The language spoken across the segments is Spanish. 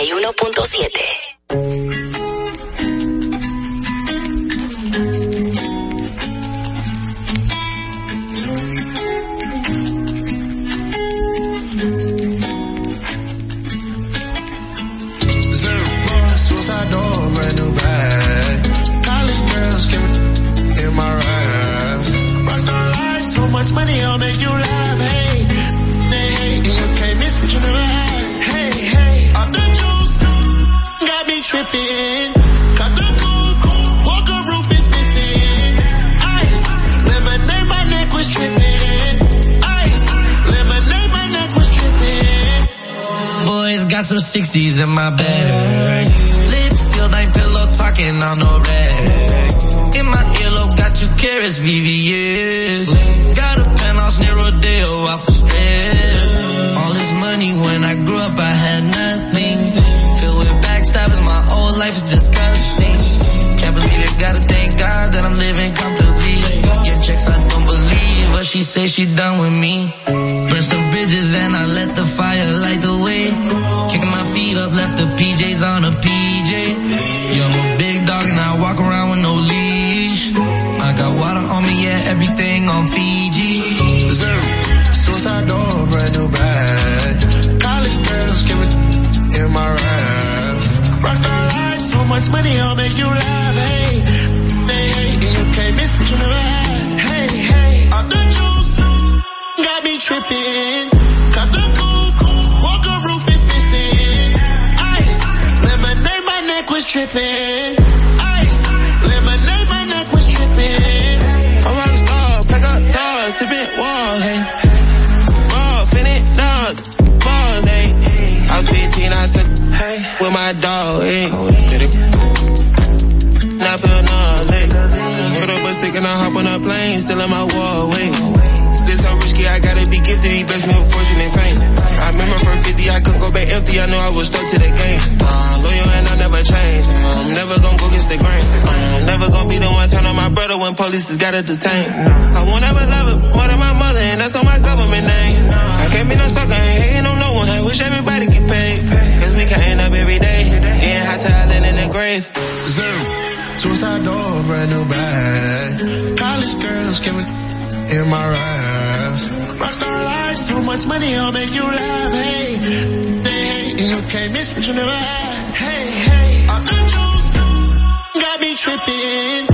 91.7. 60s in my bag. Lips sealed rocking on no rag. In my earlobe, got two carrots, VVS. Got a penthouse near Rodeo, off the stress. All this money when I grew up, I had nothing. Filled with backstabbing, my whole life is disgusting. Can't believe it, gotta thank God that I'm living comfortably. Get checks, I don't believe, but she say she done with me. I'll make you love 50, I couldn't back empty, I knew I was stuck to the game. Uh, loyal and I never change, uh, I'm never gonna go against the grain. Uh, I'm never gonna be the one turn on my brother when police just gotta detain. Uh, I won't ever love it more than my mother, and that's on my government name. I can't be no sucker, ain't hating on no one, I wish everybody get paid. Cause we can't up every day, getting hot talent in the grave. Zoom. Suicide door, brand new bag. College girls give it in my raps. Rockstar life, so much money, I'll make you laugh. Hey, they hate, and you can't miss what you never had. Hey, hey, off the juice, got me tripping.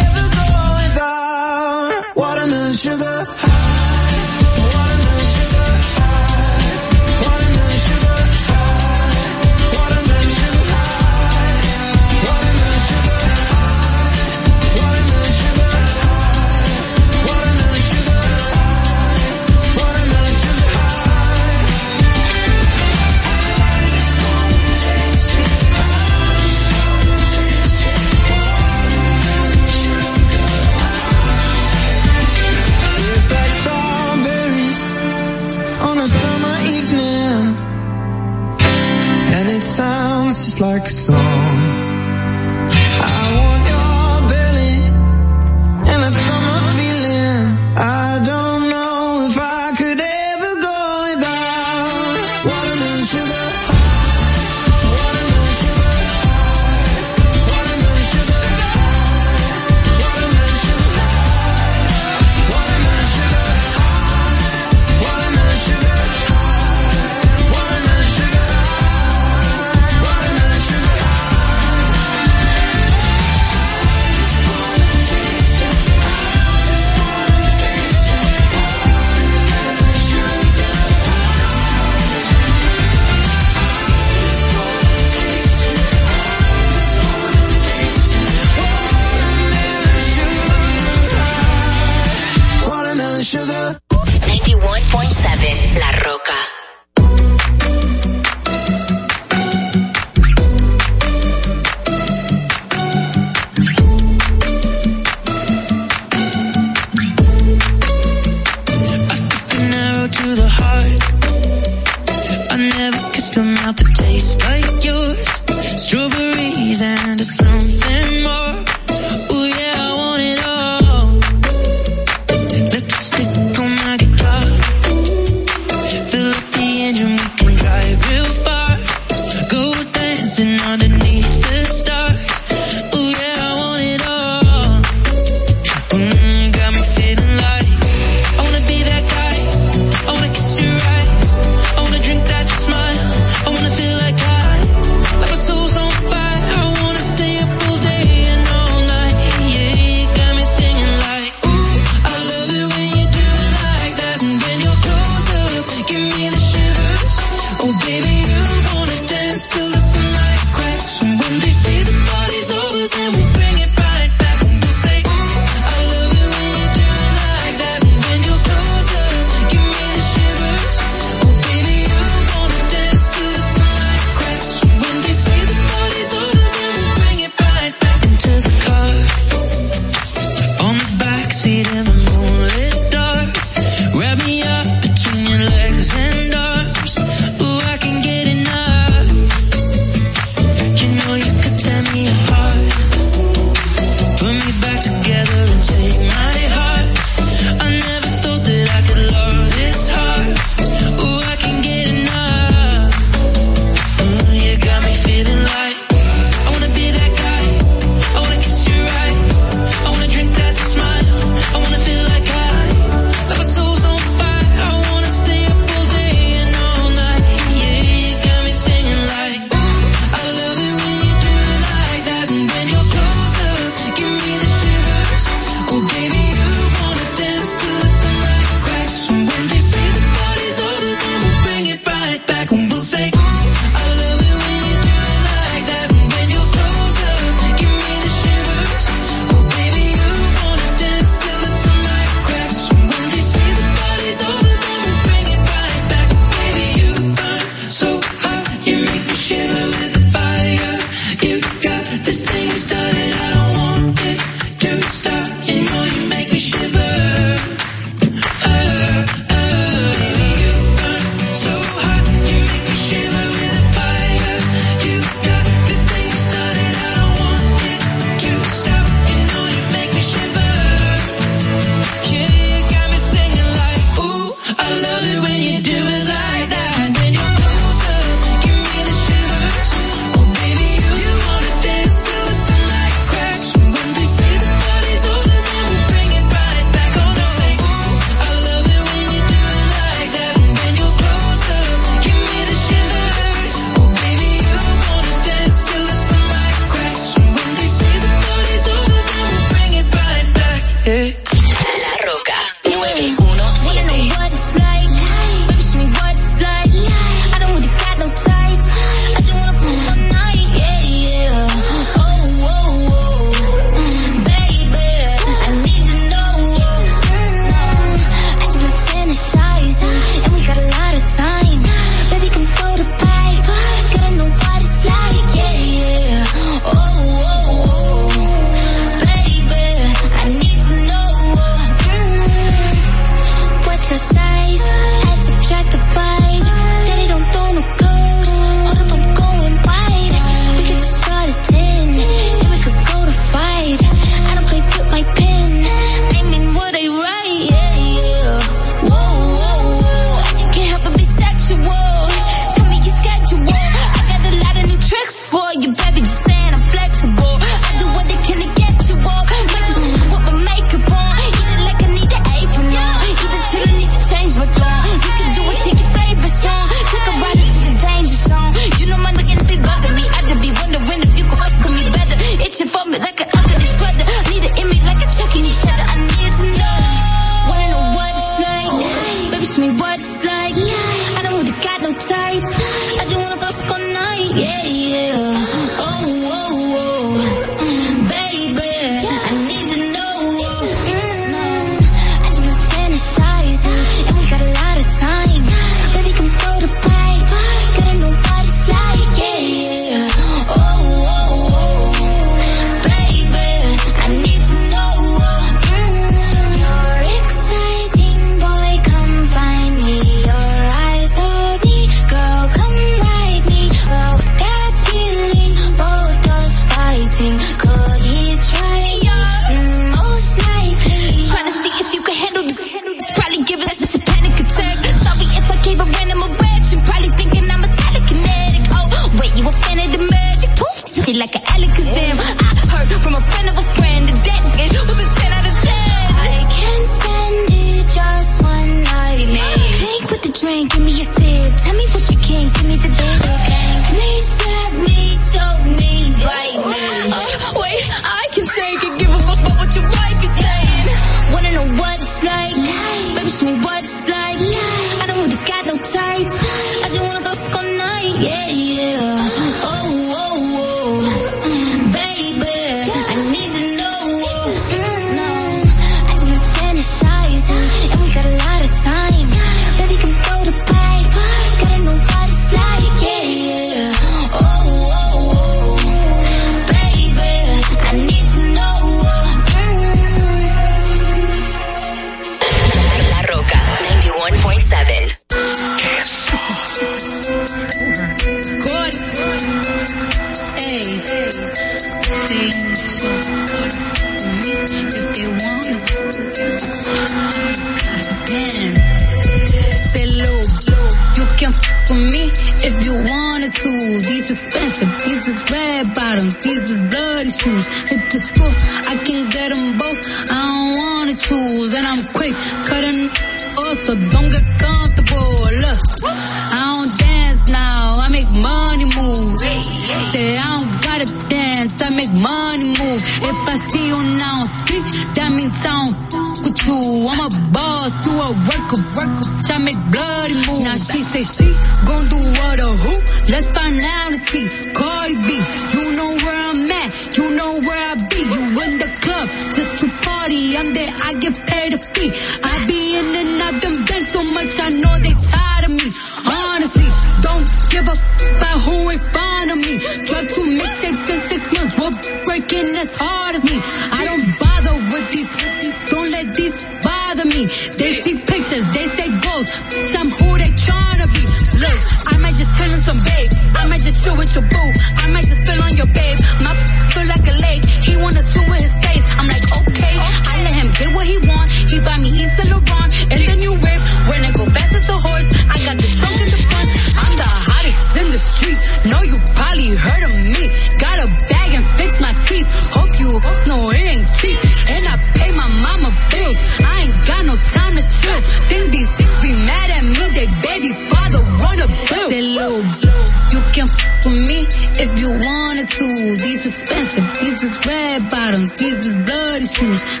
Shoes.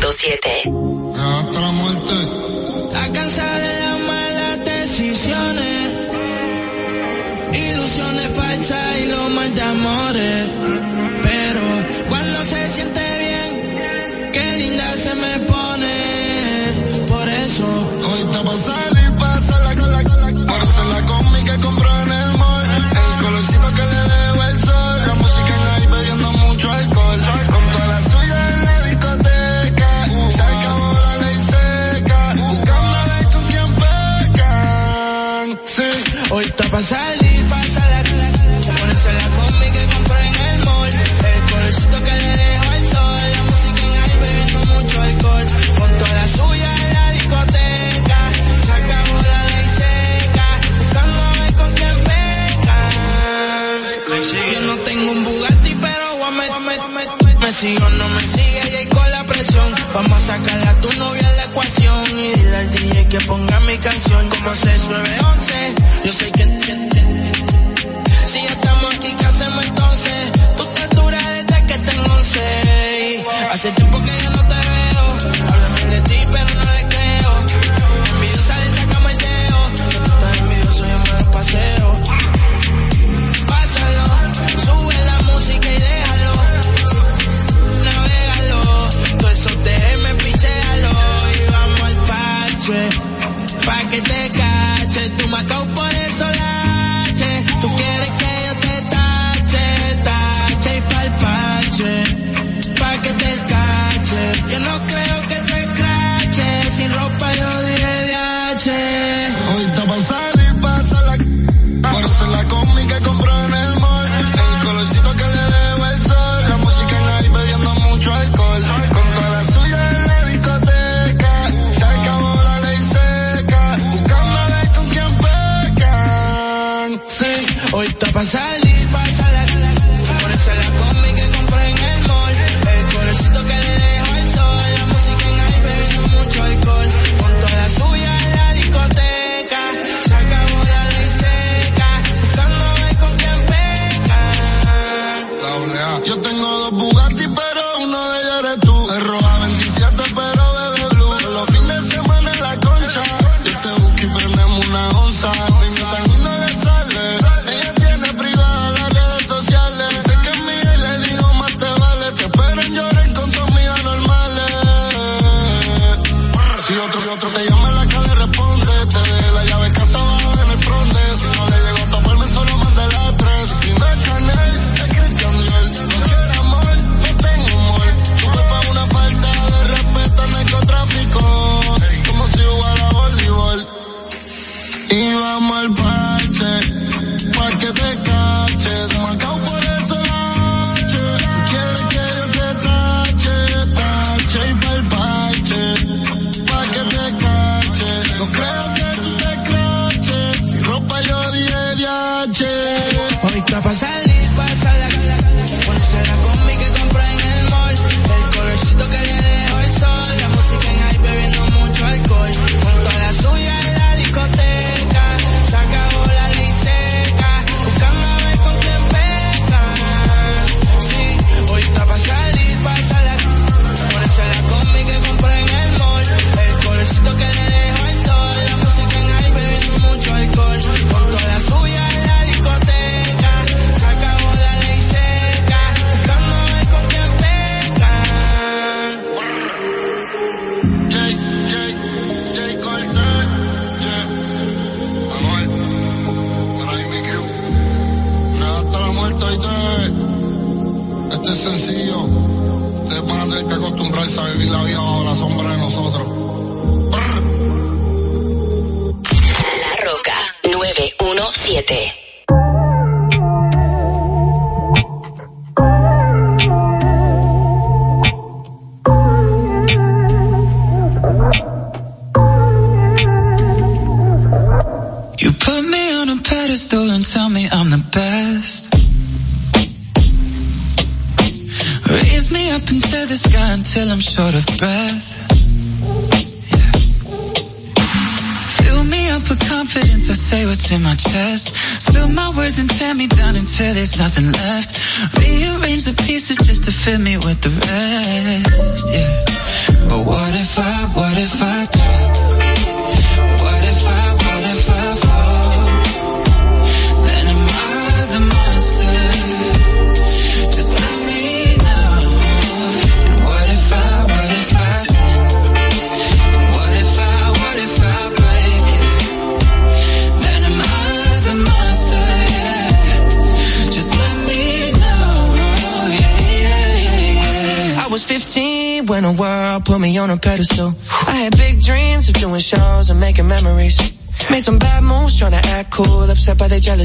101.7. Vamos a sacar a tu novia la ecuación y dile al DJ que ponga mi canción como 6911. Yo sé que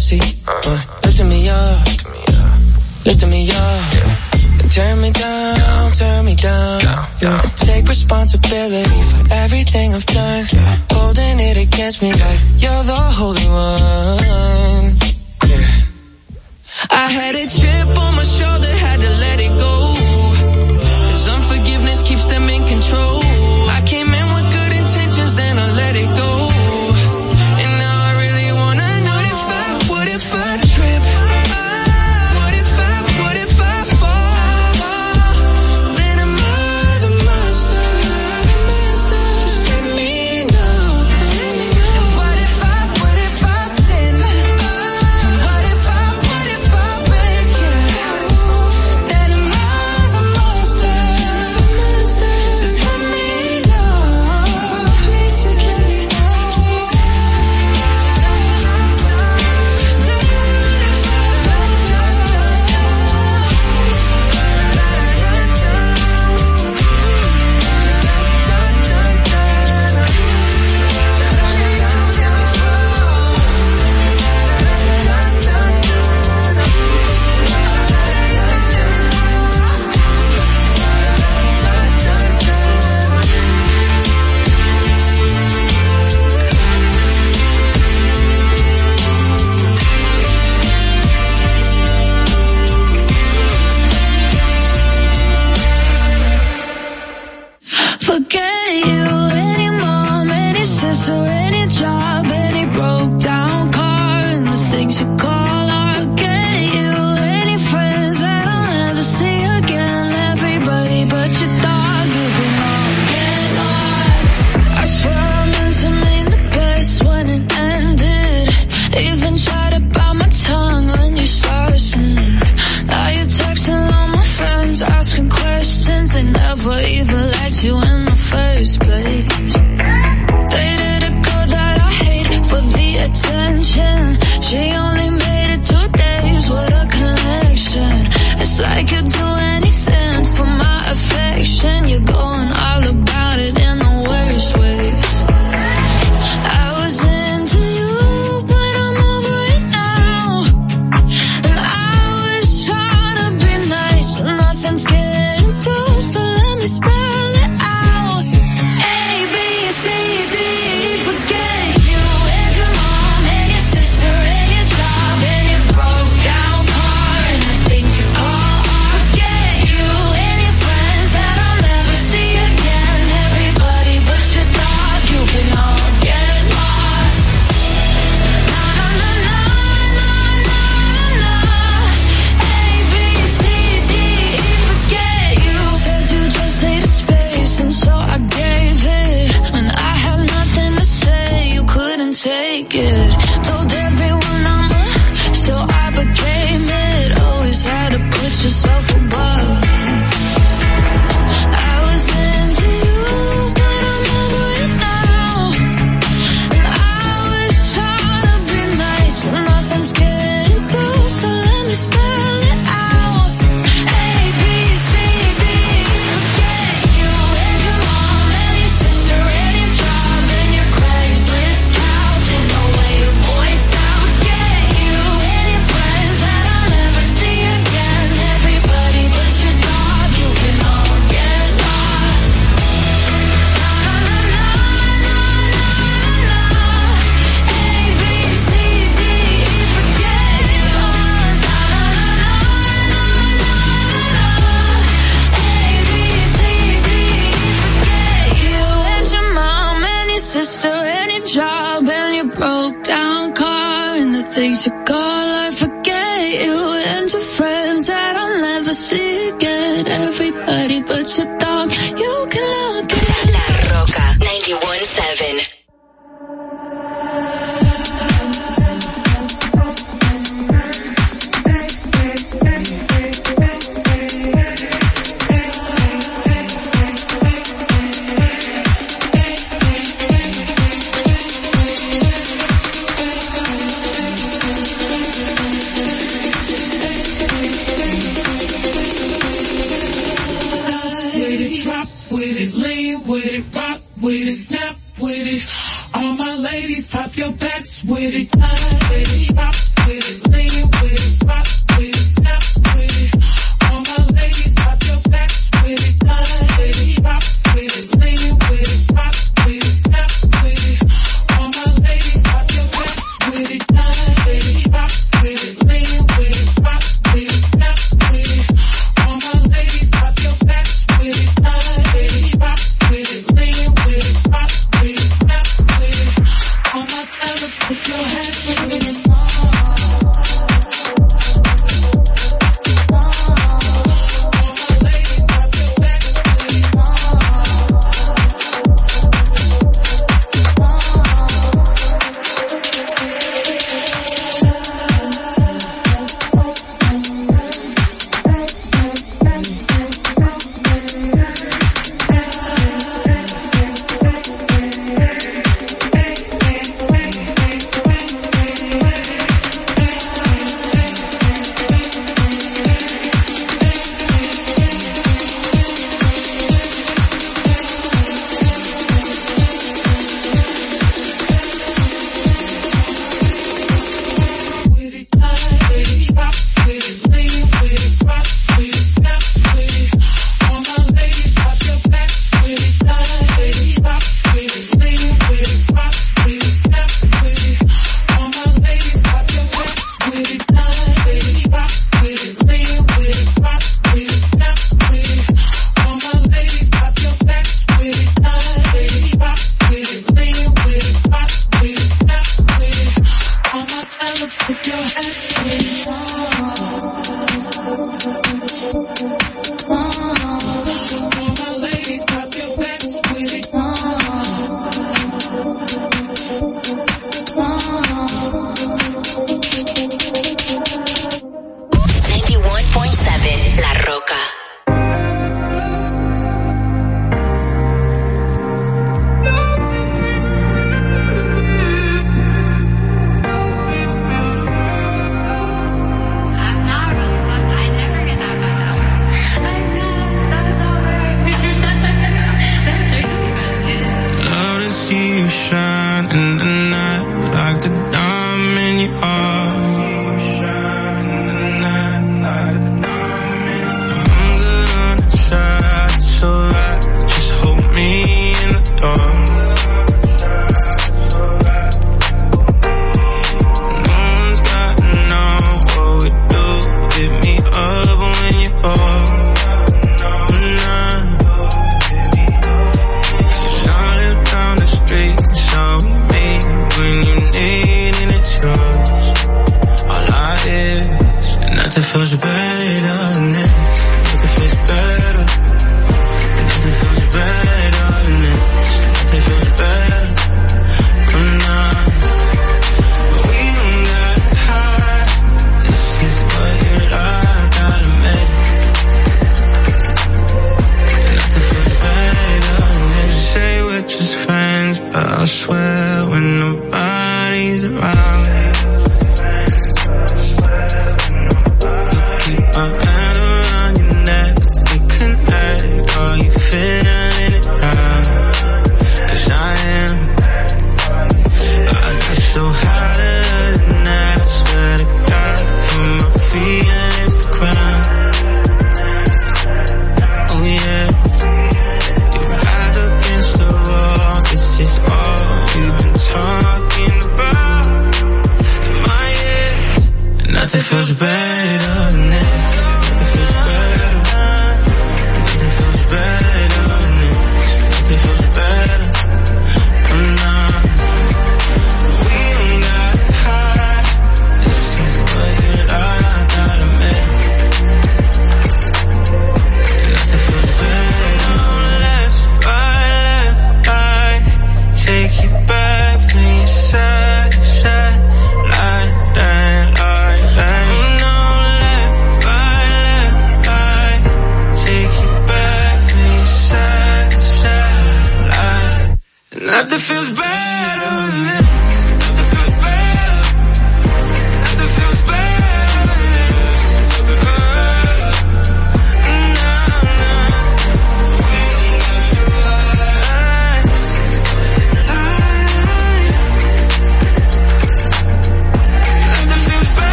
fantasy. Uh, lift me up, lift me up. Yeah. Turn me down, turn me down. Yeah. Take responsibility for everything I've done. Holding it against me like you're the holy one. I had a chip on my shoulder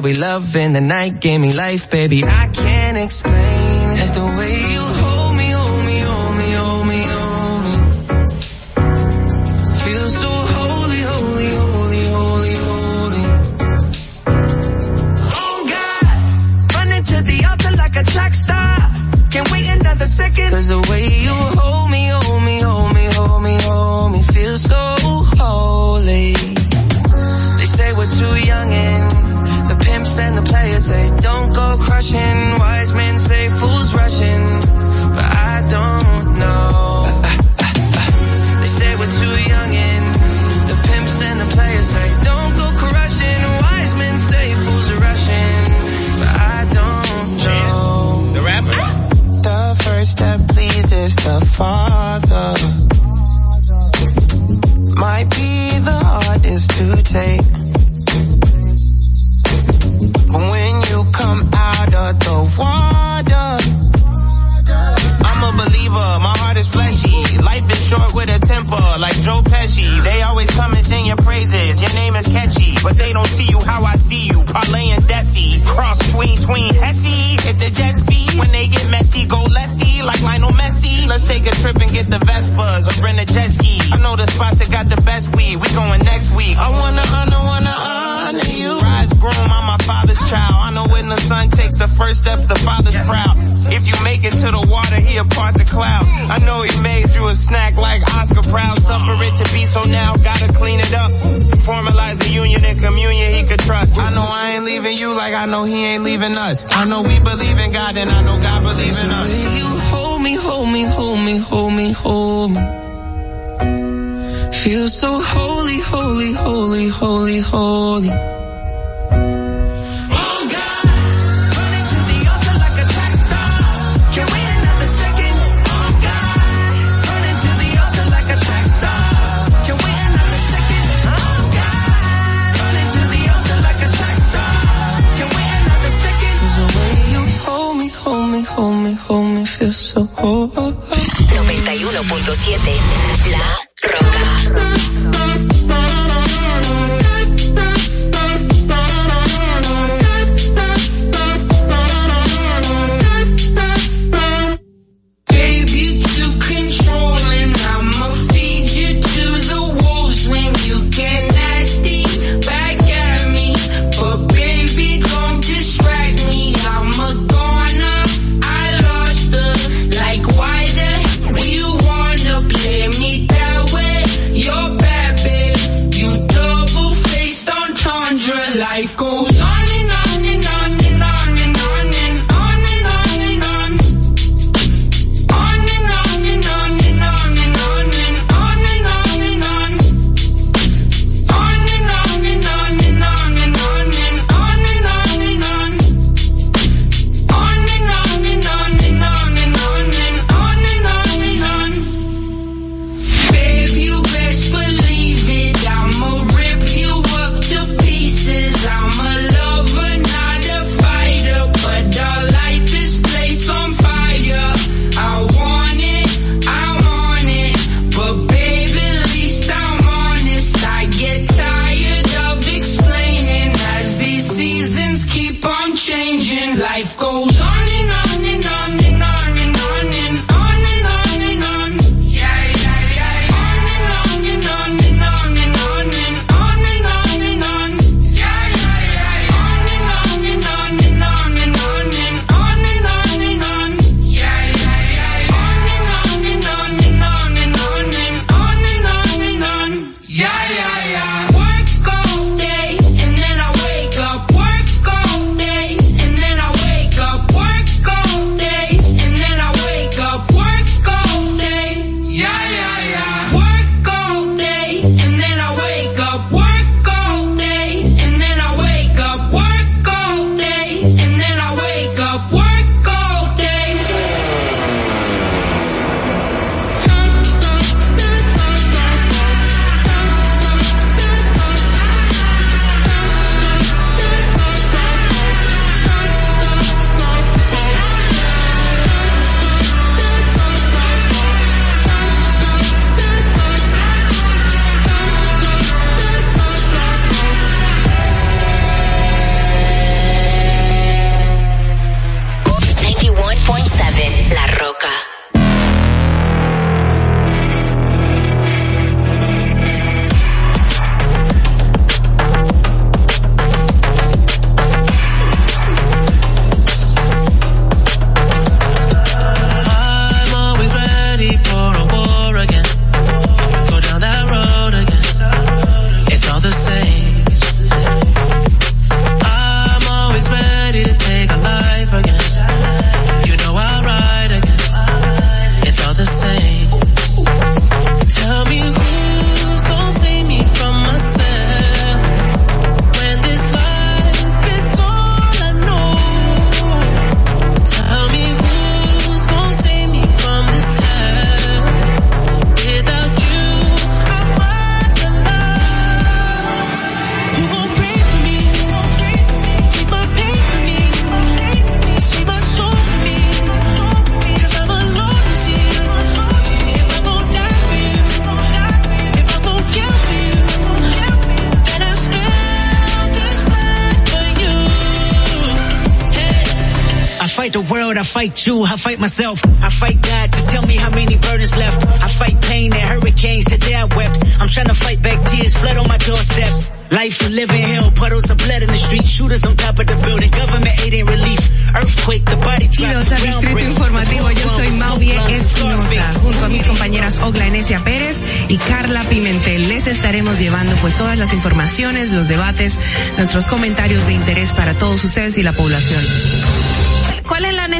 we love in the night gave me life, baby. I can't explain it. The way you But when you come out of the water, I'm a believer, my heart is fleshy. Life is short with a temper, like Joe Pesci. They always come and sing your praises. Your name is catchy, but they don't see you how I see you. Parlay and Desi, cross tween tween Hesse. Hit the jet speed when they get messy, go lefty like Lionel Messi. Let's take a trip and get the Vespas or rent a jet ski. I know the spots that got the first step, the father's proud. If you make it to the water, he'll part the clouds. I know he made you a snack like Oscar Proud. Suffer it to be so now, gotta clean it up. Formalize the union and communion he could trust. I know I ain't leaving you like I know he ain't leaving us. I know we believe in God and I know God believes in us. You hold me, hold me, hold me, hold me, hold me. Feel so holy, holy, holy, holy, holy. 91.7 La Roca. Fight you, I fight myself, I fight God. Just tell me how many burdens left. I fight pain and hurricanes. Today I wept. I'm trying to fight back tears, flood on my doorsteps. Life you live in hell, puddles of blood in the street, shooters on top of the building, government aid and relief, earthquake, the body drop, Informativo, yo soy Mauvie Espinosa, junto a mis compañeras Ogla Enesia Pérez y Carla Pimentel. Les estaremos llevando pues todas las informaciones, los debates, nuestros comentarios de interés para todos ustedes y la población.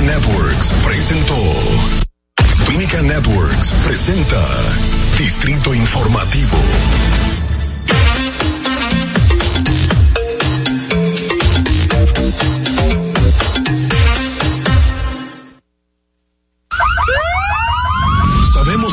Networks presentó. Dominica Networks presenta Distrito Informativo.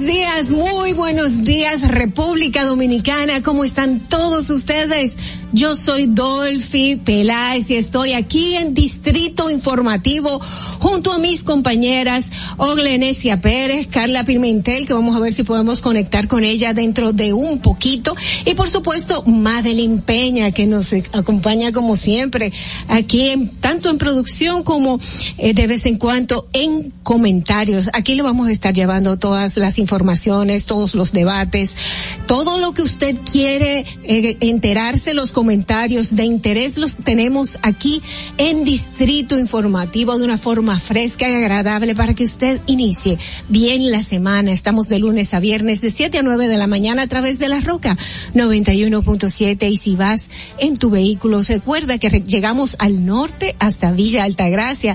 Buenos días, muy buenos días República Dominicana, ¿cómo están todos ustedes? Yo soy Dolphy Peláez y estoy aquí en Distrito Informativo junto a mis compañeras Oglenesia Pérez, Carla Pimentel, que vamos a ver si podemos conectar con ella dentro de un poquito, y por supuesto Madeline Peña, que nos acompaña como siempre aquí en, tanto en producción como eh, de vez en cuando en comentarios. Aquí le vamos a estar llevando todas las informaciones, todos los debates, todo lo que usted quiere eh, enterarse, los comentarios de interés los tenemos aquí en Distrito Informativo de una forma fresca y agradable para que usted inicie bien la semana. Estamos de lunes a viernes de 7 a 9 de la mañana a través de la Roca 91.7 y si vas en tu vehículo, recuerda que llegamos al norte hasta Villa Altagracia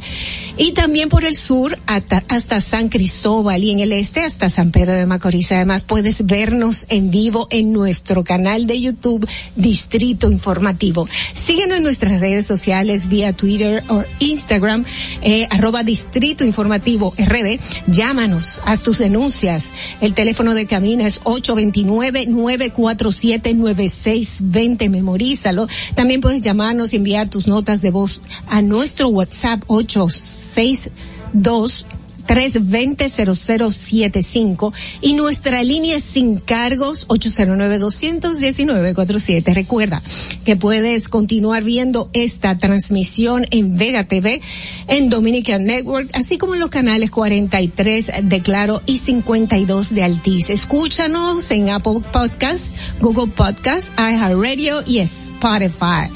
y también por el sur hasta, hasta San Cristóbal y en el este hasta San Pedro de Macorís. Además puedes vernos en vivo en nuestro canal de YouTube Distrito Informativo. Síguenos en nuestras redes sociales vía Twitter o Instagram, eh, arroba Distrito Informativo RD. Llámanos, haz tus denuncias. El teléfono de cabina es 829-947-9620. Memorízalo. También puedes llamarnos y enviar tus notas de voz a nuestro WhatsApp 862 320-0075 y nuestra línea sin cargos 809-219-47. Recuerda que puedes continuar viendo esta transmisión en Vega TV, en Dominican Network, así como en los canales 43 de Claro y 52 de Altiz. Escúchanos en Apple Podcasts, Google Podcasts, iHeartRadio y Spotify.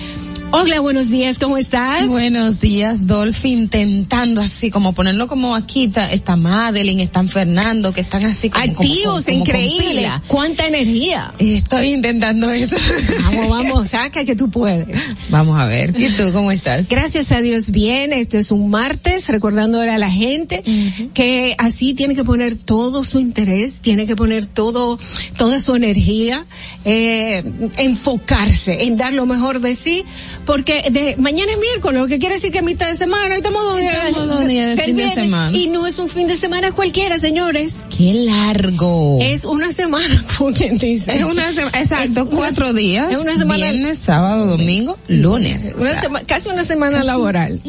Hola, buenos días, ¿cómo estás? Buenos días, Dolphy, intentando así como ponerlo como aquí, está, está Madeline, están Fernando, que están así como activos, como, como, increíble. ¿Cuánta energía? Estoy intentando eso. Vamos, vamos, saca que tú puedes. Vamos a ver, ¿y tú cómo estás? Gracias a Dios bien, este es un martes, recordándole a la gente uh -huh. que así tiene que poner todo su interés, tiene que poner todo, toda su energía, eh, enfocarse en dar lo mejor de sí porque de mañana es miércoles, lo que quiere decir que es mitad de semana, estamos dos días, Estamos de fin de semana. Y no es un fin de semana cualquiera, señores. Qué largo. Es una semana, como quien dice. Es una semana, exacto, Es una- cuatro días. Es una semana. Viernes, sábado, domingo, lunes. o Una sea, sema- casi una semana laboral.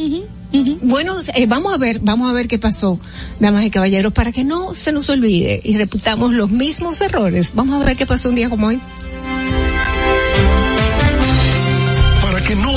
Bueno, eh, vamos a ver, vamos a ver qué pasó, damas y caballeros, para que no se nos olvide y repitamos los mismos errores. Vamos a ver qué pasó un día como hoy.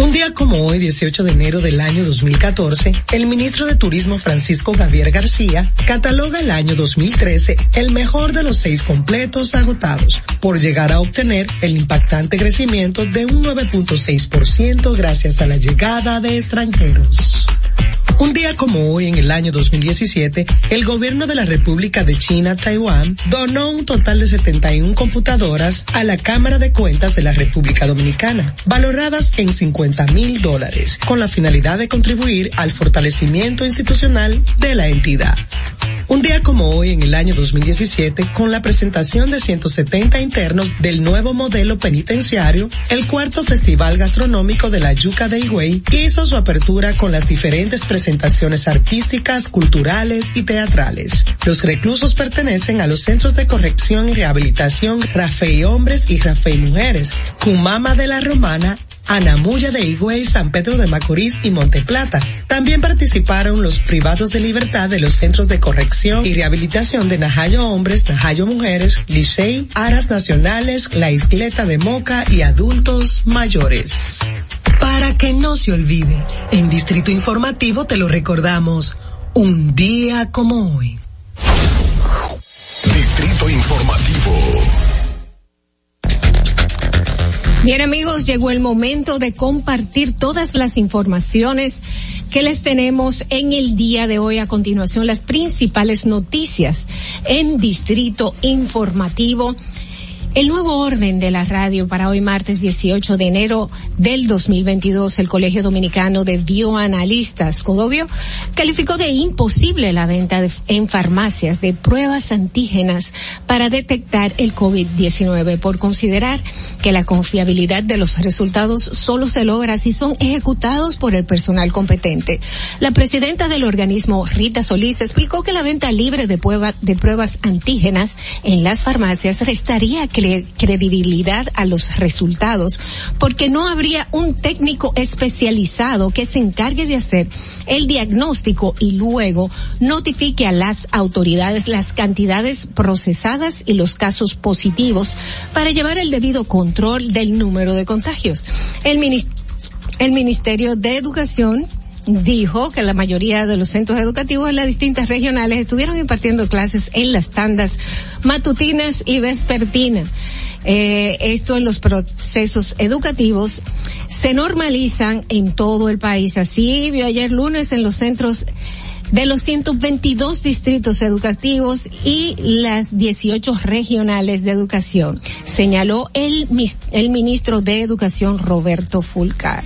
Un día como hoy, 18 de enero del año 2014, el ministro de Turismo Francisco Javier García cataloga el año 2013 el mejor de los seis completos agotados, por llegar a obtener el impactante crecimiento de un 9.6% gracias a la llegada de extranjeros. Un día como hoy, en el año 2017, el gobierno de la República de China, Taiwán, donó un total de 71 computadoras a la Cámara de Cuentas de la República Dominicana, valoradas en 50 mil dólares, con la finalidad de contribuir al fortalecimiento institucional de la entidad. Un día como hoy, en el año 2017, con la presentación de 170 internos del nuevo modelo penitenciario, el cuarto Festival Gastronómico de la Yuca de Higüey hizo su apertura con las diferentes presentaciones artísticas, culturales y teatrales. Los reclusos pertenecen a los centros de corrección y rehabilitación Rafael Hombres y Rafael Mujeres, Cumama de la Romana Anamuya de Higüey, San Pedro de Macorís y Monteplata. También participaron los privados de libertad de los centros de corrección y rehabilitación de Najayo Hombres, Najayo Mujeres, Licey, Aras Nacionales, La Isleta de Moca y adultos mayores. Para que no se olvide, en Distrito Informativo te lo recordamos, un día como hoy. Distrito Informativo. Bien amigos, llegó el momento de compartir todas las informaciones que les tenemos en el día de hoy. A continuación, las principales noticias en Distrito Informativo. El nuevo orden de la radio para hoy martes 18 de enero del 2022, el Colegio Dominicano de Bioanalistas, Codobio, calificó de imposible la venta en farmacias de pruebas antígenas para detectar el COVID-19 por considerar que la confiabilidad de los resultados solo se logra si son ejecutados por el personal competente. La presidenta del organismo, Rita Solís, explicó que la venta libre de pruebas antígenas en las farmacias restaría cre- credibilidad a los resultados porque no habría un técnico especializado que se encargue de hacer el diagnóstico y luego notifique a las autoridades las cantidades procesadas y los casos positivos para llevar el debido control del número de contagios. El, minis- el Ministerio de Educación dijo que la mayoría de los centros educativos en las distintas regionales estuvieron impartiendo clases en las tandas matutinas y vespertinas. Eh, esto en los procesos educativos se normalizan en todo el país. Así vio ayer lunes en los centros de los 122 distritos educativos y las 18 regionales de educación, señaló el, el ministro de Educación Roberto Fulcar.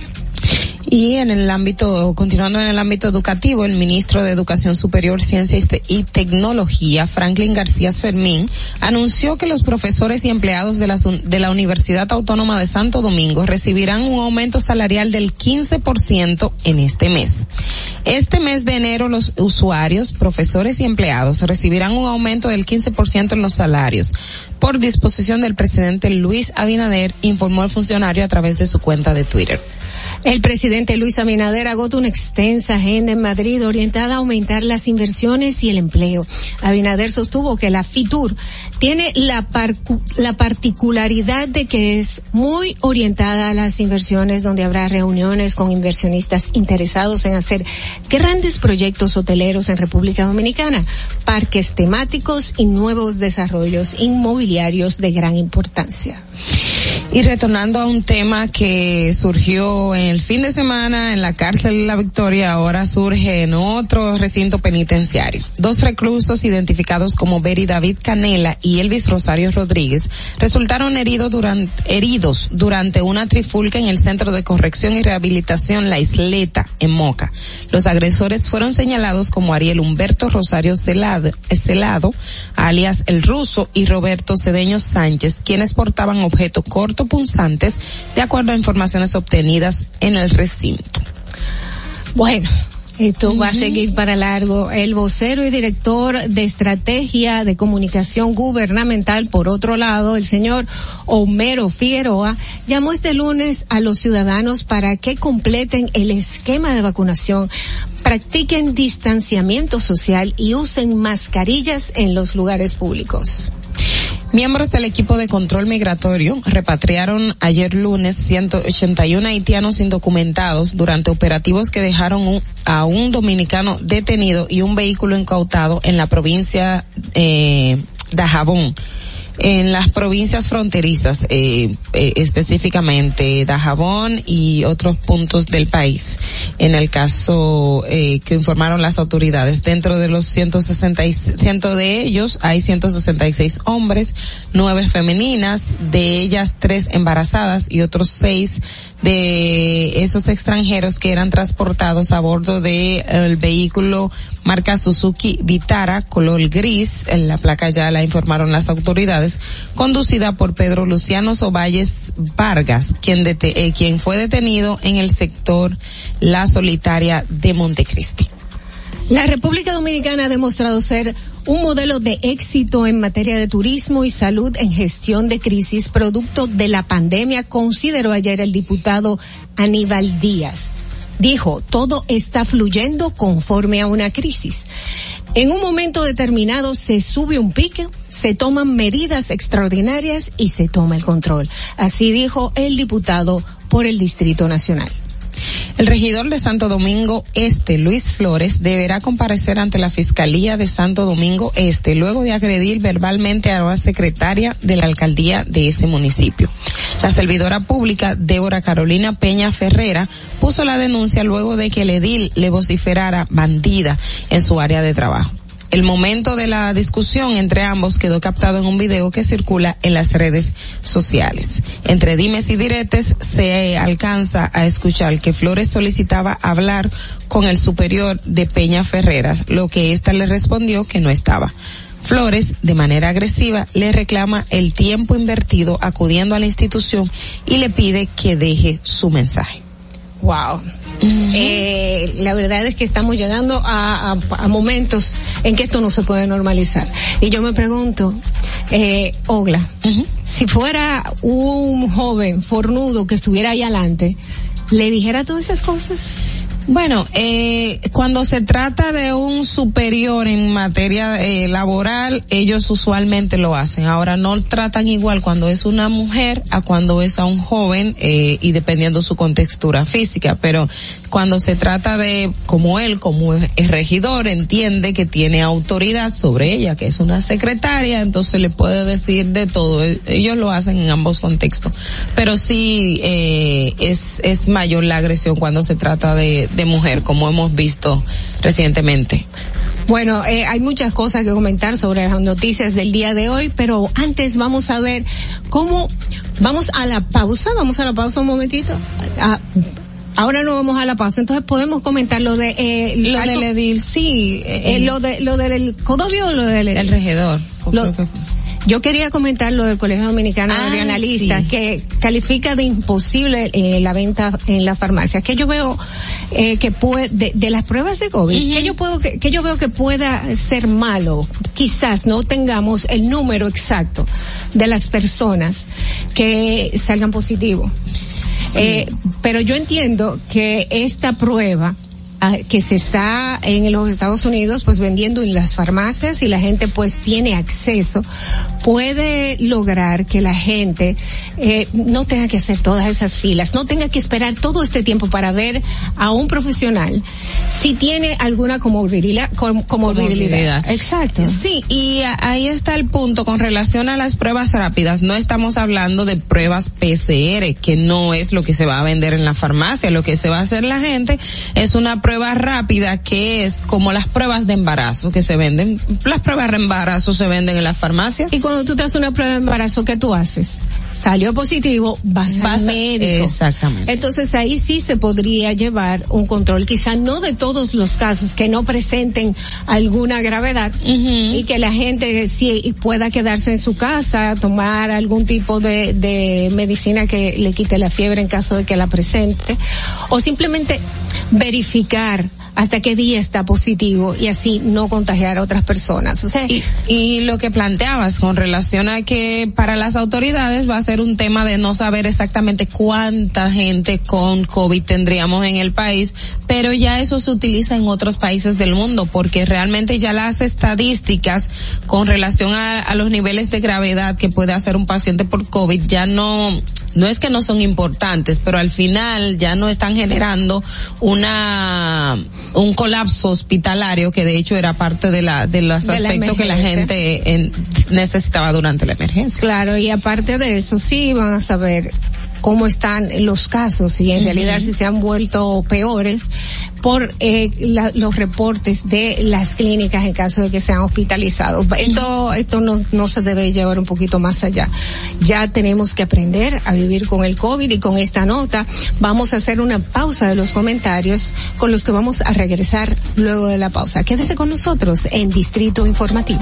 Y en el ámbito, continuando en el ámbito educativo, el ministro de Educación Superior, Ciencia y Te- y Tecnología, Franklin García Fermín, anunció que los profesores y empleados de la, de la Universidad Autónoma de Santo Domingo recibirán un aumento salarial del 15% en este mes. Este mes de enero los usuarios, profesores y empleados recibirán un aumento del 15% en los salarios. Por disposición del presidente Luis Abinader, informó el funcionario a través de su cuenta de Twitter. El presidente Luis Abinader agota una extensa agenda en Madrid orientada a aumentar las inversiones y el empleo. Abinader sostuvo que la FITUR tiene la, la particularidad de que es muy orientada a las inversiones donde habrá reuniones con inversionistas interesados en hacer grandes proyectos hoteleros en República Dominicana, parques temáticos y nuevos desarrollos inmobiliarios de gran importancia. Y retornando a un tema que surgió en el fin de semana en la cárcel de la Victoria, ahora surge en otro recinto penitenciario. Dos reclusos identificados como Beri David Canela y Elvis Rosario Rodríguez resultaron heridos durante, heridos durante una trifulca en el Centro de Corrección y Rehabilitación La Isleta, en Moca. Los agresores fueron señalados como Ariel Humberto Rosario Celado, Celado alias El Ruso, y Roberto Cedeño Sánchez, quienes portaban objeto de acuerdo a informaciones obtenidas en el recinto. Bueno, esto va a seguir para largo. El vocero y director de estrategia de comunicación gubernamental, por otro lado, el señor Homero Figueroa, llamó este lunes a los ciudadanos para que completen el esquema de vacunación, practiquen distanciamiento social y usen mascarillas en los lugares públicos. Miembros del equipo de control migratorio repatriaron ayer lunes 181 haitianos indocumentados durante operativos que dejaron un, a un dominicano detenido y un vehículo incautado en la provincia eh, de Jabón en las provincias fronterizas, eh, eh, específicamente Dajabón y otros puntos del país. En el caso eh, que informaron las autoridades, dentro de los 160 ciento de ellos hay 166 hombres, nueve femeninas, de ellas tres embarazadas y otros seis de esos extranjeros que eran transportados a bordo de el vehículo marca Suzuki Vitara color gris, en la placa ya la informaron las autoridades, conducida por Pedro Luciano Sovalles Vargas, quien eh, quien fue detenido en el sector La Solitaria de Montecristi. La República Dominicana ha demostrado ser un modelo de éxito en materia de turismo y salud en gestión de crisis producto de la pandemia, consideró ayer el diputado Aníbal Díaz. Dijo, todo está fluyendo conforme a una crisis. En un momento determinado se sube un pique, se toman medidas extraordinarias y se toma el control. Así dijo el diputado por el Distrito Nacional. El regidor de Santo Domingo Este, Luis Flores, deberá comparecer ante la Fiscalía de Santo Domingo Este luego de agredir verbalmente a una secretaria de la alcaldía de ese municipio. La servidora pública Débora Carolina Peña Ferrera puso la denuncia luego de que el edil le vociferara bandida en su área de trabajo. El momento de la discusión entre ambos quedó captado en un video que circula en las redes sociales. Entre dimes y diretes se alcanza a escuchar que Flores solicitaba hablar con el superior de Peña Ferreras, lo que ésta le respondió que no estaba. Flores, de manera agresiva, le reclama el tiempo invertido acudiendo a la institución y le pide que deje su mensaje. Wow. Eh, la verdad es que estamos llegando a, a, a, momentos en que esto no se puede normalizar. Y yo me pregunto, eh, Ogla, uh -huh. si fuera un joven fornudo que estuviera ahí adelante, ¿le dijera todas esas cosas? Bueno, eh, cuando se trata de un superior en materia eh, laboral, ellos usualmente lo hacen. Ahora no tratan igual cuando es una mujer a cuando es a un joven eh, y dependiendo su contextura física. Pero cuando se trata de, como él, como es regidor, entiende que tiene autoridad sobre ella, que es una secretaria, entonces le puede decir de todo. Ellos lo hacen en ambos contextos. Pero sí eh, es, es mayor la agresión cuando se trata de, de mujer, como hemos visto recientemente. Bueno, eh, hay muchas cosas que comentar sobre las noticias del día de hoy, pero antes vamos a ver cómo vamos a la pausa, vamos a la pausa un momentito. Ah, ahora no vamos a la pausa, entonces podemos comentar lo de eh, lo algo, del edil, sí, eh, lo de lo del codovio o lo del el regidor. Lo, yo quería comentar lo del Colegio Dominicano ah, de Analistas, sí. que califica de imposible eh, la venta en la farmacia. Que yo veo eh, que puede, de, de, las pruebas de COVID, uh -huh. que yo puedo, que, que, yo veo que pueda ser malo. Quizás no tengamos el número exacto de las personas que salgan positivos. Sí. Eh, pero yo entiendo que esta prueba ah, que se está en los Estados Unidos pues vendiendo en las farmacias y la gente pues tiene acceso, puede lograr que la gente eh, no tenga que hacer todas esas filas, no tenga que esperar todo este tiempo para ver a un profesional si tiene alguna comorbilidad. com- comorbilidad. Exacto. Sí, y ahí está el punto con relación a las pruebas rápidas. No estamos hablando de pruebas PCR, que no es lo que se va a vender en la farmacia. Lo que se va a hacer la gente es una prueba rápida que es como las pruebas de embarazo que se venden. Las pruebas de embarazo se venden en la farmacia. Y cuando tú te haces una prueba de embarazo, ¿qué tú haces? Salió positivo, vas, Vas al a- médico. Exactamente. Entonces ahí sí se podría llevar un control, quizá no de todos los casos que no presenten alguna gravedad y que la gente sí pueda quedarse en su casa, tomar algún tipo de, de medicina que le quite la fiebre en caso de que la presente, o simplemente verificar pagar hasta qué día está positivo y así no contagiar a otras personas. O sea, y, y lo que planteabas con relación a que para las autoridades va a ser un tema de no saber exactamente cuánta gente con COVID tendríamos en el país, pero ya eso se utiliza en otros países del mundo porque realmente ya las estadísticas con relación a, a los niveles de gravedad que puede hacer un paciente por COVID ya no no es que no son importantes, pero al final ya no están generando una un colapso hospitalario que de hecho era parte de la de los De la aspectos que la gente en- necesitaba durante la emergencia. Claro, y aparte de eso, sí van a saber cómo están los casos y en realidad si se han vuelto peores por eh, la- los reportes de las clínicas en caso de que sean hospitalizados. Esto, esto no, no se debe llevar un poquito más allá. Ya tenemos que aprender a vivir con el COVID y con esta nota vamos a hacer una pausa de los comentarios con los que vamos a regresar luego de la pausa. Quédese con nosotros en Distrito Informativo.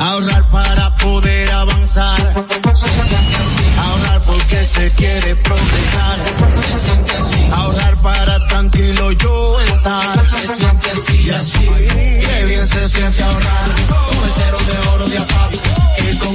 Ahorrar para poder avanzar. Ahorrar porque se quiere progresar. Ahorrar para tranquilo yo estar. Se siente así y así. Qué bien se siente ahorrar. Con el cero de oro de APAP.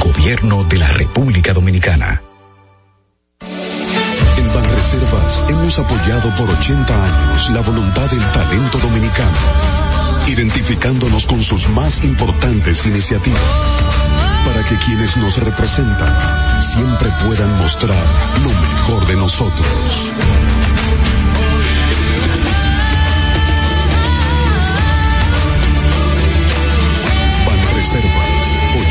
Gobierno de la República Dominicana. En Banreservas hemos apoyado por 80 años la voluntad del talento dominicano, identificándonos con sus más importantes iniciativas, para que quienes nos representan siempre puedan mostrar lo mejor de nosotros. Banreservas,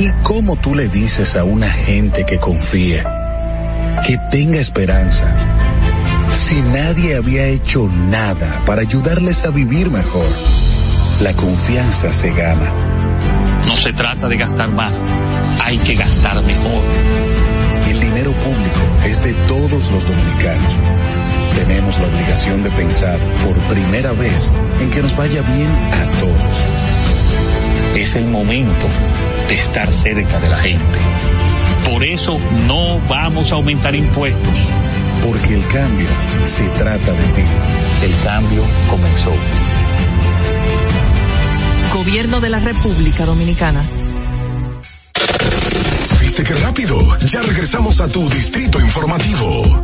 ¿Y cómo tú le dices a una gente que confíe, que tenga esperanza, si nadie había hecho nada para ayudarles a vivir mejor? La confianza se gana. No se trata de gastar más, hay que gastar mejor. El dinero público es de todos los dominicanos. Tenemos la obligación de pensar por primera vez en que nos vaya bien a todos. Es el momento de estar cerca de la gente. Por eso no vamos a aumentar impuestos. Porque el cambio se trata de ti. El cambio comenzó. Gobierno de la República Dominicana. ¿Viste qué rápido? Ya regresamos a tu distrito informativo.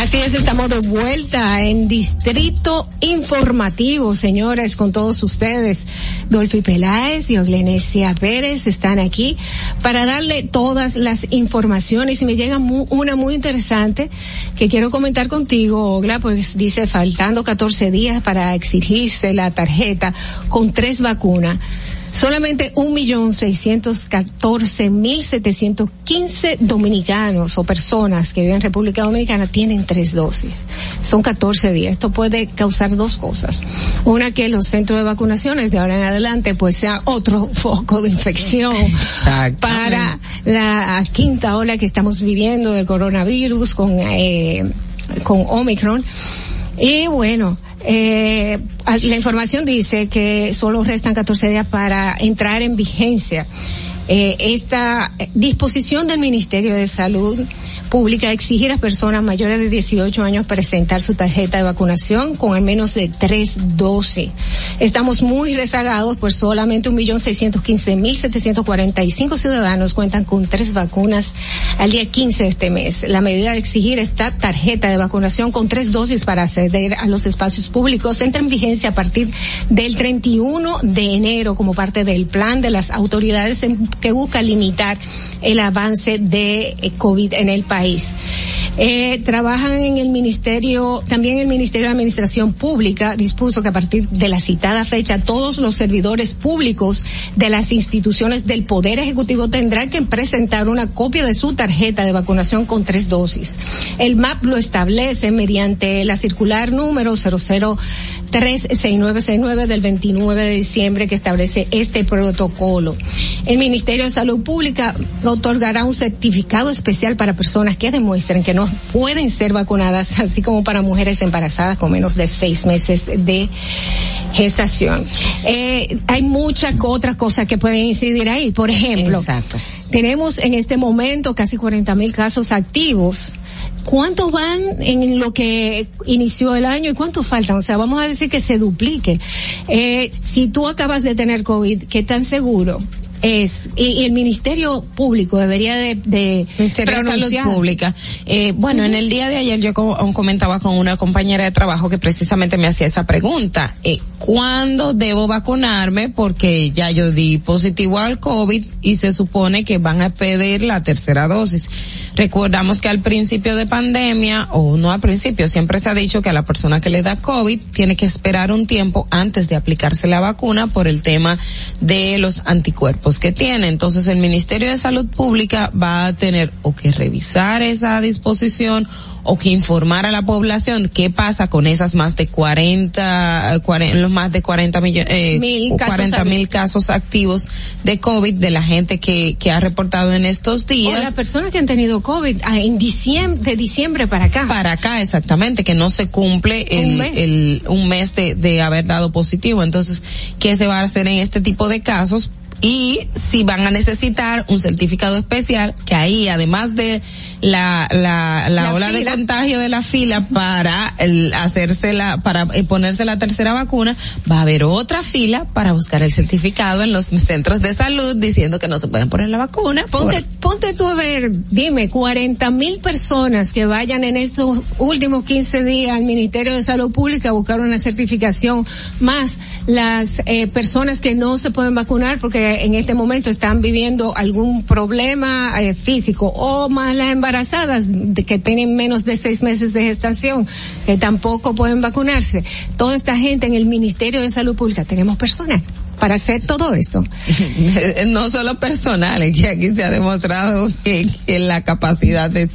Así es, estamos de vuelta en Distrito Informativo, señores, con todos ustedes. Dolphy Peláez y Oglenesia Pérez están aquí para darle todas las informaciones y me llega mu una muy interesante que quiero comentar contigo, Ogla, pues dice faltando 14 días para exigirse la tarjeta con tres vacunas solamente un millón seiscientos catorce mil setecientos quince dominicanos o personas que viven en República Dominicana tienen tres dosis. Son 14 días. Esto puede causar dos cosas. Una que los centros de vacunaciones de ahora en adelante pues sea otro foco de infección para la quinta ola que estamos viviendo del coronavirus con eh, con Omicron. Y bueno, eh, la información dice que solo restan 14 días para entrar en vigencia eh, esta disposición del Ministerio de Salud Pública exigir a personas mayores de 18 años presentar su tarjeta de vacunación con al menos de tres dosis. Estamos muy rezagados, pues solamente un millón seiscientos quince mil setecientos cuarenta y cinco ciudadanos cuentan con tres vacunas al día 15 de este mes. La medida de exigir esta tarjeta de vacunación con tres dosis para acceder a los espacios públicos entra en vigencia a partir del 31 de enero como parte del plan de las autoridades que busca limitar el avance de COVID en el país. Eh, trabajan en el ministerio, también el Ministerio de Administración Pública dispuso que a partir de la citada fecha todos los servidores públicos de las instituciones del Poder Ejecutivo tendrán que presentar una copia de su tarjeta de vacunación con tres dosis. El MAP lo establece mediante la circular número 003969 del 29 de diciembre que establece este protocolo. El Ministerio de Salud Pública otorgará un certificado especial para personas que demuestren que no pueden ser vacunadas, así como para mujeres embarazadas con menos de seis meses de gestación. Eh, hay muchas otras cosas que pueden incidir ahí. Por ejemplo, Exacto. tenemos en este momento casi 40 mil casos activos. ¿Cuántos van en lo que inició el año y cuántos faltan? O sea, vamos a decir que se duplique. Eh, si tú acabas de tener COVID, ¿qué tan seguro? Es y, y, el ministerio público debería de, de Ministerio de Salud Pública. Eh, bueno, uh -huh. en el día de ayer yo co comentaba con una compañera de trabajo que precisamente me hacía esa pregunta. Eh, ¿Cuándo debo vacunarme? Porque ya yo di positivo al COVID y se supone que van a pedir la tercera dosis. Recordamos que al principio de pandemia, o no al principio, siempre se ha dicho que a la persona que le da COVID tiene que esperar un tiempo antes de aplicarse la vacuna por el tema de los anticuerpos que tiene. Entonces el Ministerio de Salud Pública va a tener o que revisar esa disposición o que informar a la población qué pasa con esas más de 40, 40 los más de 40 millones, eh, mil 40 mil casos activos de COVID de la gente que, que ha reportado en estos días. O las personas que han tenido COVID en diciembre, de diciembre para acá. Para acá, exactamente, que no se cumple el, un mes, el, un mes de, de haber dado positivo. Entonces, ¿qué se va a hacer en este tipo de casos? Y si van a necesitar un certificado especial, que ahí además de la, la, la, ola de contagio de la fila para el, hacerse la, para eh, ponerse la tercera vacuna, va a haber otra fila para buscar el certificado en los centros de salud diciendo que no se pueden poner la vacuna. Ponte, ponte tú a ver, dime, 40 mil personas que vayan en estos últimos 15 días al Ministerio de Salud Pública a buscar una certificación, más las eh, personas que no se pueden vacunar porque en este momento están viviendo algún problema eh, físico o más las embarazadas que tienen menos de seis meses de gestación que tampoco pueden vacunarse. Toda esta gente en el Ministerio de Salud Pública tenemos personas para hacer todo esto. no solo personales, que aquí se ha demostrado que, la capacidad es,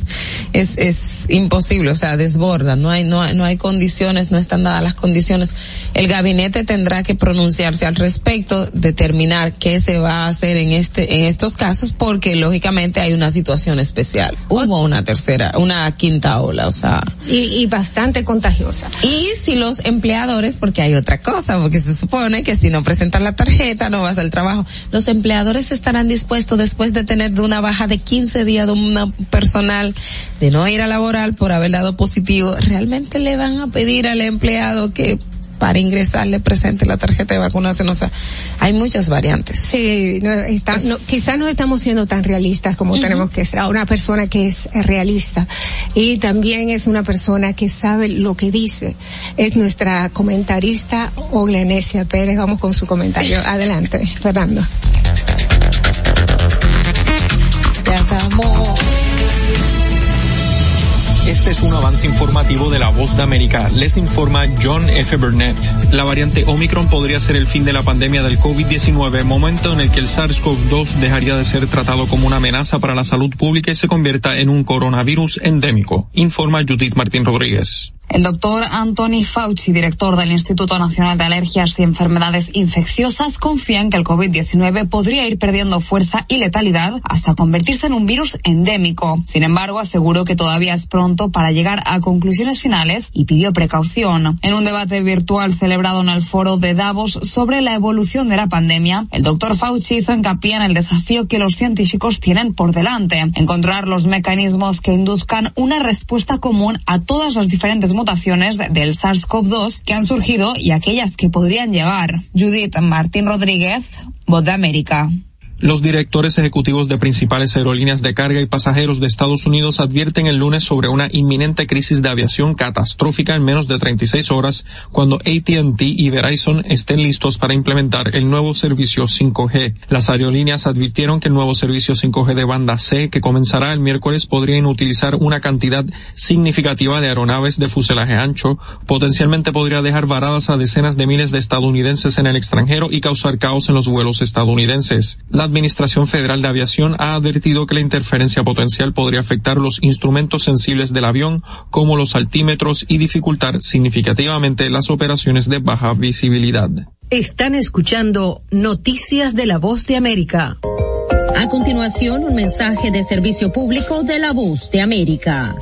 es, es imposible, o sea, desborda, no hay, no hay, no hay condiciones, no están dadas las condiciones. El gabinete tendrá que pronunciarse al respecto, determinar qué se va a hacer en este, en estos casos, porque lógicamente hay una situación especial. Hubo una tercera, una quinta ola, o sea. Y, y bastante contagiosa. Y si los empleadores, porque hay otra cosa, porque se supone que si no presentan la tarjeta, no vas al trabajo. Los empleadores estarán dispuestos después de tener de una baja de 15 días de una personal, de no ir a laboral por haber dado positivo, realmente le van a pedir al empleado que para ingresar le presente la tarjeta de vacunación. O sea, hay muchas variantes. Sí, no, está, no, quizás no estamos siendo tan realistas como tenemos que ser. Una persona que es realista y también es una persona que sabe lo que dice. Es nuestra comentarista Oglenesia Pérez. Vamos con su comentario. Adelante, Fernando. Ya estamos. Este es un avance informativo de la Voz de América. Les informa John F. Burnett. La variante Omicron podría ser el fin de la pandemia del COVID-19, momento en el que el SARS-CoV-2 dejaría de ser tratado como una amenaza para la salud pública y se convierta en un coronavirus endémico, informa Judith Martín Rodríguez. El doctor Anthony Fauci, director del Instituto Nacional de Alergias y Enfermedades Infecciosas, confía en que el COVID-19 podría ir perdiendo fuerza y letalidad hasta convertirse en un virus endémico. Sin embargo, aseguró que todavía es pronto para llegar a conclusiones finales y pidió precaución. En un debate virtual celebrado en el foro de Davos sobre la evolución de la pandemia, el doctor Fauci hizo hincapié en el desafío que los científicos tienen por delante, encontrar los mecanismos que induzcan una respuesta común a todas las diferentes mutaciones del SARS-CoV-2 que han surgido y aquellas que podrían llegar. Judith Martín Rodríguez, Voz de América. Los directores ejecutivos de principales aerolíneas de carga y pasajeros de Estados Unidos advierten el lunes sobre una inminente crisis de aviación catastrófica en menos de 36 horas cuando AT&T y Verizon estén listos para implementar el nuevo servicio 5G. Las aerolíneas advirtieron que el nuevo servicio 5G de banda C que comenzará el miércoles podría inutilizar una cantidad significativa de aeronaves de fuselaje ancho, potencialmente podría dejar varadas a decenas de miles de estadounidenses en el extranjero y causar caos en los vuelos estadounidenses. Administración Federal de Aviación ha advertido que la interferencia potencial podría afectar los instrumentos sensibles del avión, como los altímetros, y dificultar significativamente las operaciones de baja visibilidad. Están escuchando Noticias de la Voz de América. A continuación, un mensaje de servicio público de la Voz de América.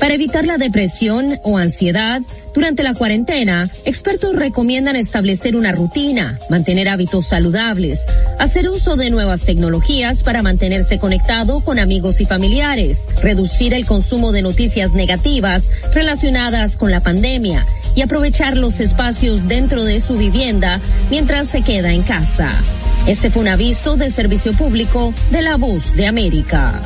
Para evitar la depresión o ansiedad, durante la cuarentena, expertos recomiendan establecer una rutina, mantener hábitos saludables, hacer uso de nuevas tecnologías para mantenerse conectado con amigos y familiares, reducir el consumo de noticias negativas relacionadas con la pandemia y aprovechar los espacios dentro de su vivienda mientras se queda en casa. Este fue un aviso de servicio público de la Voz de América.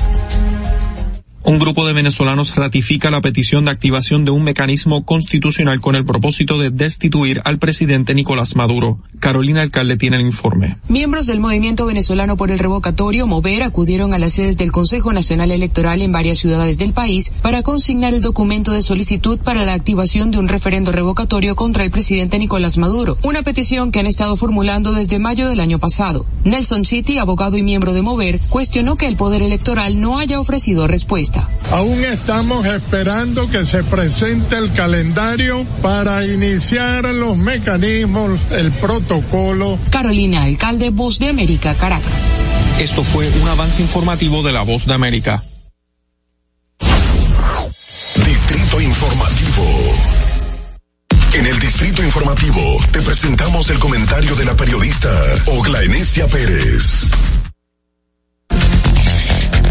Un grupo de venezolanos ratifica la petición de activación de un mecanismo constitucional con el propósito de destituir al presidente Nicolás Maduro. Carolina Alcalde tiene el informe. Miembros del Movimiento Venezolano por el Revocatorio, Mover, acudieron a las sedes del Consejo Nacional Electoral en varias ciudades del país para consignar el documento de solicitud para la activación de un referendo revocatorio contra el presidente Nicolás Maduro, una petición que han estado formulando desde mayo del año pasado. Nelson City, abogado y miembro de Mover, cuestionó que el Poder Electoral no haya ofrecido respuesta. Aún estamos esperando que se presente el calendario para iniciar los mecanismos, el protocolo. Carolina, alcalde Voz de América, Caracas. Esto fue un avance informativo de la Voz de América. Distrito Informativo. En el Distrito Informativo te presentamos el comentario de la periodista Ogla Enesia Pérez.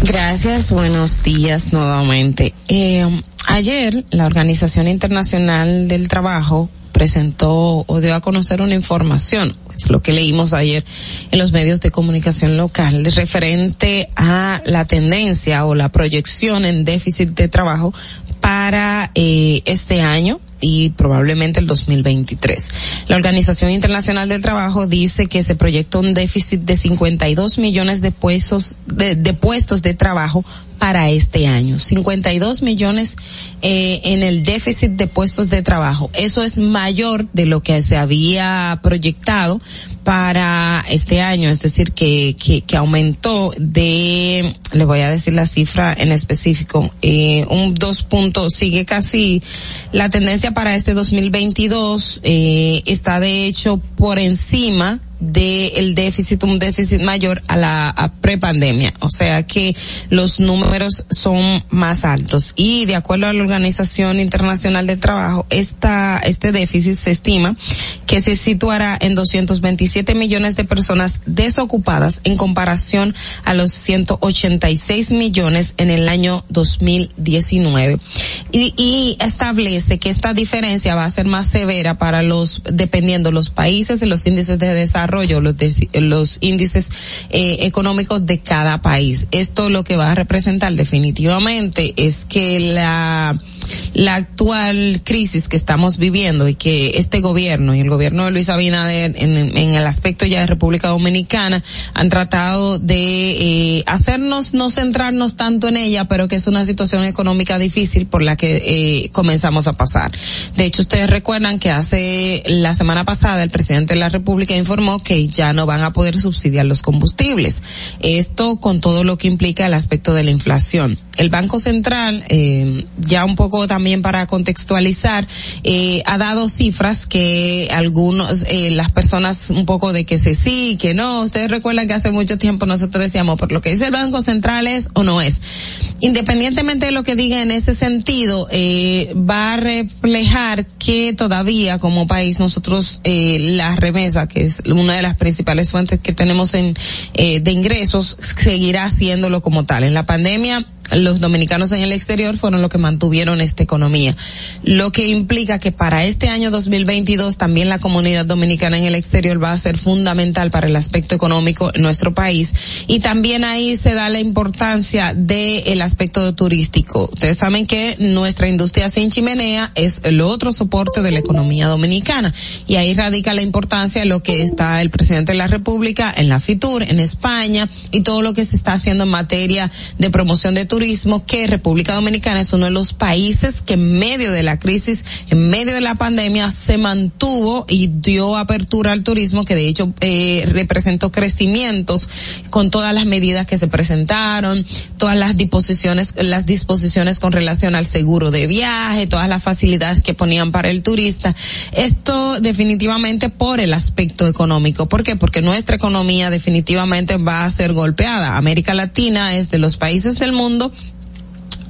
Gracias, buenos días nuevamente. Eh, ayer la Organización Internacional del Trabajo presentó o dio a conocer una información, es lo que leímos ayer en los medios de comunicación local, referente a la tendencia o la proyección en déficit de trabajo para eh, este año y probablemente el 2023. La Organización Internacional del Trabajo dice que se proyecta un déficit de 52 millones de puestos de, de puestos de trabajo para este año. 52 millones eh, en el déficit de puestos de trabajo. Eso es mayor de lo que se había proyectado para este año, es decir, que, que, que aumentó de, le voy a decir la cifra en específico, eh, un dos puntos, sigue casi la tendencia para este 2022, eh, está de hecho por encima del déficit, un déficit mayor a la prepandemia. O sea que los números son más altos. Y de acuerdo a la Organización Internacional del Trabajo, esta, este déficit se estima que se situará en 227 millones de personas desocupadas en comparación a los 186 millones en el año 2019. Y, y establece que esta diferencia va a ser más severa para los, dependiendo los países y los índices de desarrollo, los, de, los índices eh, económicos de cada país. Esto lo que va a representar definitivamente es que la la actual crisis que estamos viviendo y que este gobierno y el gobierno de Luis Abinader en, el aspecto ya de República Dominicana han tratado de eh, hacernos no centrarnos tanto en ella, pero que es una situación económica difícil por la que eh, comenzamos a pasar. De hecho, ustedes recuerdan que hace la semana pasada el presidente de la República informó que ya no van a poder subsidiar los combustibles. Esto con todo lo que implica el aspecto de la inflación. El Banco Central, eh, ya un poco también para contextualizar, eh, ha dado cifras que algunos, eh, las personas un poco de que se sí, que no. Ustedes recuerdan que hace mucho tiempo nosotros decíamos, por lo que dice el Banco Central es o no es. Independientemente de lo que diga en ese sentido, eh, va a reflejar que todavía como país nosotros, eh, la remesa, que es una de las principales fuentes que tenemos en, eh, de ingresos, seguirá haciéndolo como tal. En la pandemia, los dominicanos en el exterior fueron los que mantuvieron esta economía. Lo que implica que para este año 2022 también la comunidad dominicana en el exterior va a ser fundamental para el aspecto económico en nuestro país. Y también ahí se da la importancia del aspecto turístico. Ustedes saben que nuestra industria sin chimenea es el otro soporte de la economía dominicana. Y ahí radica la importancia de lo que está el presidente de la República en la FITUR, en España, y todo lo que se está haciendo en materia de promoción de turismo que República Dominicana es uno de los países que en medio de la crisis, en medio de la pandemia, se mantuvo y dio apertura al turismo, que de hecho eh, representó crecimientos con todas las medidas que se presentaron, todas las disposiciones, las disposiciones con relación al seguro de viaje, todas las facilidades que ponían para el turista. Esto definitivamente por el aspecto económico. ¿Por qué? Porque nuestra economía definitivamente va a ser golpeada. América Latina es de los países del mundo mundo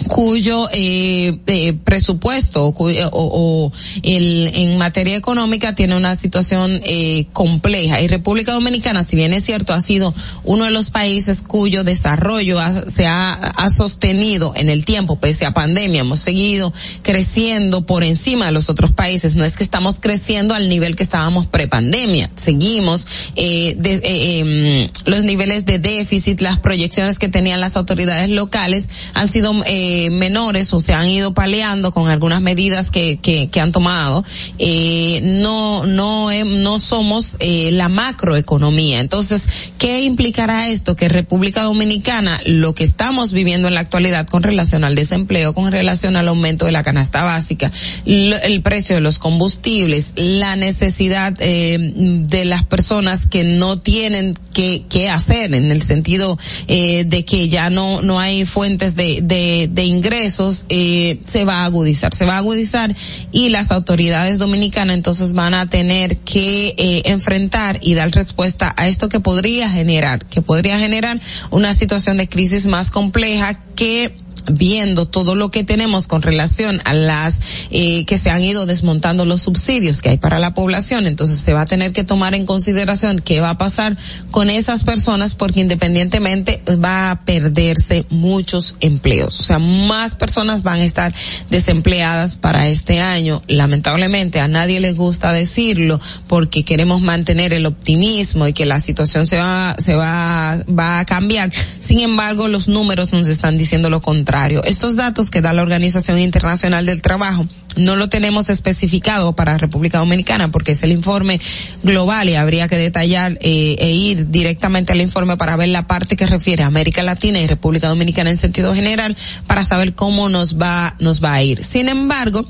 cuyo eh, eh, presupuesto o, o, el, en materia económica tiene una situación eh, compleja. Y República Dominicana si bien es cierto ha sido uno de los países cuyo desarrollo ha, se ha, ha, sostenido en el tiempo pese a pandemia hemos seguido creciendo por encima de los otros países. No es que estamos creciendo al nivel que estábamos prepandemia. Seguimos eh, de, eh, los niveles de déficit las proyecciones que tenían las autoridades locales han sido eh, menores o se han ido paleando con algunas medidas que, que, han tomado, eh, no, no, eh, no somos eh, la macroeconomía. Entonces, ¿qué implicará esto? Que República Dominicana, lo que estamos viviendo en la actualidad con relación al desempleo, con relación al aumento de la canasta básica, el precio de los combustibles, la necesidad eh, de las personas que no tienen que, hacer en el sentido eh, de que ya no, no hay fuentes de, de, de ingresos eh, se va a agudizar, se va a agudizar y las autoridades dominicanas entonces van a tener que eh, enfrentar y dar respuesta a esto que podría generar, que podría generar una situación de crisis más compleja que viendo todo lo que tenemos con relación a las eh, que se han ido desmontando los subsidios que hay para la población, entonces se va a tener que tomar en consideración qué va a pasar con esas personas porque independientemente va a perderse muchos empleos, o sea, más personas van a estar desempleadas para este año. Lamentablemente a nadie le gusta decirlo porque queremos mantener el optimismo y que la situación se va se va va a cambiar. Sin embargo, los números nos están diciendo lo contrario. Estos datos que da la Organización Internacional del Trabajo no lo tenemos especificado para República Dominicana porque es el informe global y habría que detallar eh, e ir directamente al informe para ver la parte que refiere a América Latina y República Dominicana en sentido general para saber cómo nos va nos va a ir. Sin embargo,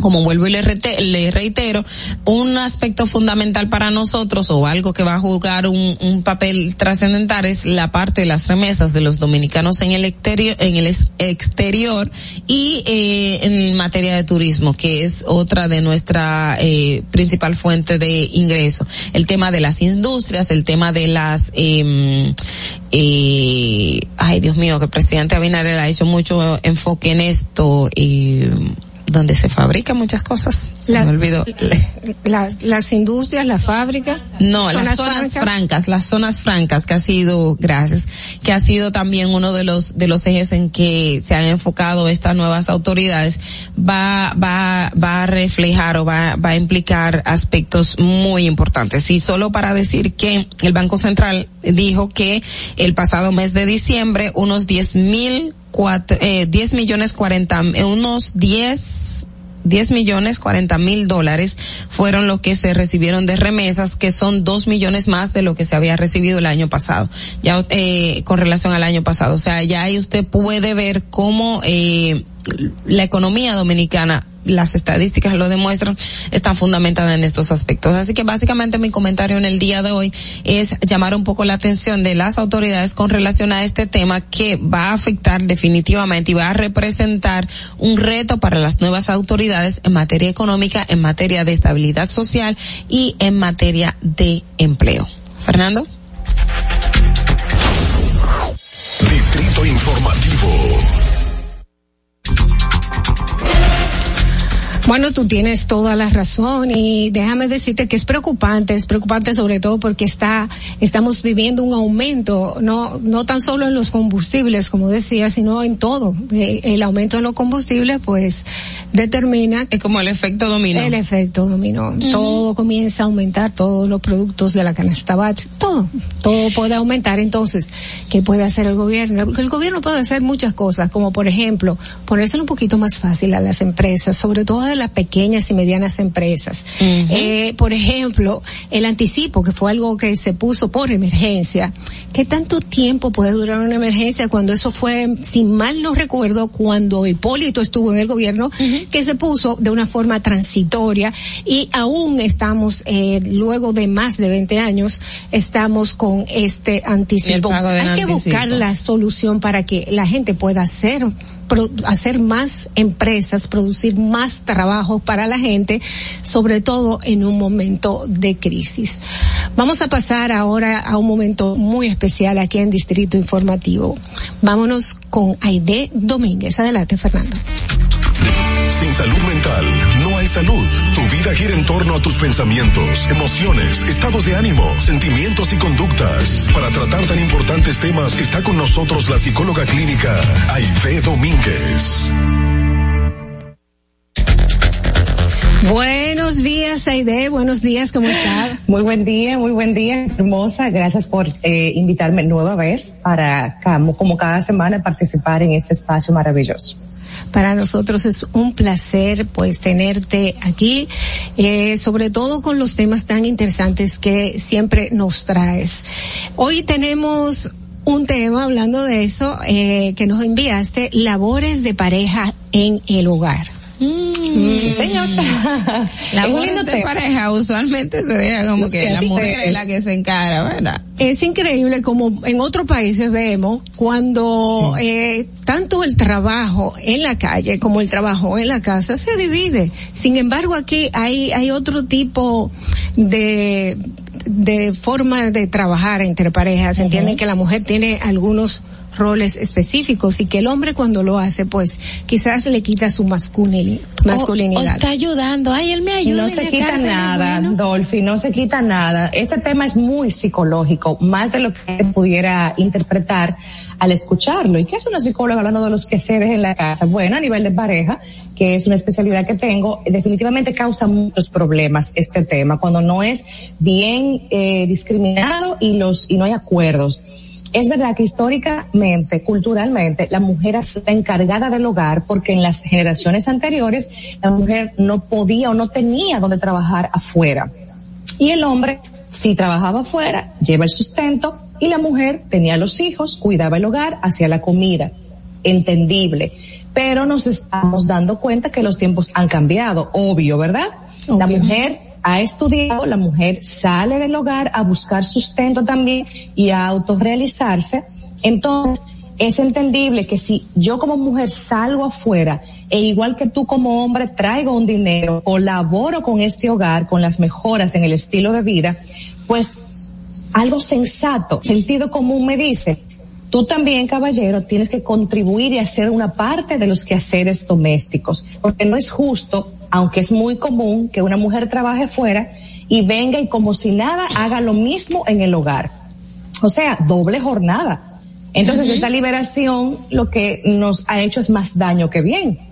como vuelvo y le, reitero, un aspecto fundamental para nosotros o algo que va a jugar un, papel trascendental es la parte de las remesas de los dominicanos en el exterior, en el exterior y eh, en materia de turismo, que es otra de nuestra eh, principal fuente de ingreso. El tema de las industrias, el tema de las eh, eh, ay Dios mío, que el presidente Abinader ha hecho mucho enfoque en esto y donde se fabrican muchas cosas. Se La- me olvidó. Las, las industrias, la fábrica. No, las zonas francas. las zonas francas que ha sido, gracias, que ha sido también uno de los, de los ejes en que se han enfocado estas nuevas autoridades, va, va, va a reflejar o va, va a implicar aspectos muy importantes. Y solo para decir que el Banco Central dijo que el pasado mes de diciembre unos 10 mil cuatro, eh, 10 millones 40, eh, unos 10 10 millones 40 mil dólares fueron los que se recibieron de remesas, que son 2 millones más de lo que se había recibido el año pasado, ya eh, con relación al año pasado. O sea, ya ahí usted puede ver cómo eh, la economía dominicana las estadísticas lo demuestran, están fundamentadas en estos aspectos. Así que básicamente mi comentario en el día de hoy es llamar un poco la atención de las autoridades con relación a este tema que va a afectar definitivamente y va a representar un reto para las nuevas autoridades en materia económica, en materia de estabilidad social y en materia de empleo. Fernando. Distrito Informativo. Bueno, tú tienes toda la razón y déjame decirte que es preocupante, es preocupante sobre todo porque está, estamos viviendo un aumento, no, no tan solo en los combustibles, como decía, sino en todo. Eh, El aumento en los combustibles, pues, determina. Es como el efecto dominó. El efecto dominó. Todo comienza a aumentar, todos los productos de la canasta básica, todo, todo puede aumentar. Entonces, ¿qué puede hacer el gobierno? Porque el gobierno puede hacer muchas cosas, como por ejemplo, ponérselo un poquito más fácil a las empresas, sobre todo de las pequeñas y medianas empresas. Eh, por ejemplo, el anticipo, que fue algo que se puso por emergencia. ¿Qué tanto tiempo puede durar una emergencia cuando eso fue, si mal no recuerdo, cuando Hipólito estuvo en el gobierno, que se puso de una forma transitoria y aún estamos, eh, luego de más de 20 años, estamos con este anticipo. Hay que buscar la solución para que la gente pueda hacer hacer más empresas, producir más trabajo para la gente, sobre todo en un momento de crisis. Vamos a pasar ahora a un momento muy especial aquí en Distrito Informativo. Vámonos con Aide Domínguez. Adelante, Fernando. Sin salud mental no hay salud. Tu vida gira en torno a tus pensamientos, emociones, estados de ánimo, sentimientos y conductas. Para tratar tan importantes temas está con nosotros la psicóloga clínica Aide Domínguez. Buenos días, Aide. Buenos días, ¿cómo está? Muy buen día, muy buen día, hermosa. Gracias por eh, invitarme nueva vez para, como, como cada semana, participar en este espacio maravilloso. Para nosotros es un placer pues tenerte aquí, eh, sobre todo con los temas tan interesantes que siempre nos traes. Hoy tenemos un tema hablando de eso eh, que nos enviaste, labores de pareja en el hogar. Sí, señor. La mujer lindo de pareja usualmente se deja como que que la mujer es es- la que se encara, ¿verdad? Es increíble como en otros países vemos cuando eh, tanto el trabajo en la calle como el trabajo en la casa se divide. Sin embargo, aquí hay, hay otro tipo de, de forma de trabajar entre parejas. Se entiende que la mujer tiene algunos roles específicos y que el hombre cuando lo hace, pues quizás le quita su masculini- masculinidad. O, o está ayudando, ay, él me ayuda. No se quita casa, nada, bueno. Dolphy, no se quita nada. Este tema es muy psicológico, más de lo que pudiera interpretar al escucharlo. ¿Y qué es una psicóloga hablando de los quehaceres en la casa? Bueno, a nivel de pareja, que es una especialidad que tengo, definitivamente causa muchos problemas este tema, cuando no es bien eh, discriminado y los y no hay acuerdos. Es verdad que históricamente, culturalmente, la mujer la encargada del hogar porque en las generaciones anteriores la mujer no podía o no tenía donde trabajar afuera. Y el hombre, si trabajaba afuera, lleva el sustento y la mujer tenía los hijos, cuidaba el hogar, hacía la comida. Entendible. Pero nos estamos dando cuenta que los tiempos han cambiado, obvio, ¿verdad? La mujer ha estudiado, la mujer sale del hogar a buscar sustento también y a autorrealizarse. Entonces, es entendible que si yo como mujer salgo afuera e igual que tú como hombre traigo un dinero, colaboro con este hogar, con las mejoras en el estilo de vida, pues algo sensato, sentido común me dice, tú también, caballero, tienes que contribuir y hacer una parte de los quehaceres domésticos, porque no es justo, aunque es muy común que una mujer trabaje fuera y venga y como si nada haga lo mismo en el hogar. O sea, doble jornada. Entonces esta liberación lo que nos ha hecho es más daño que bien.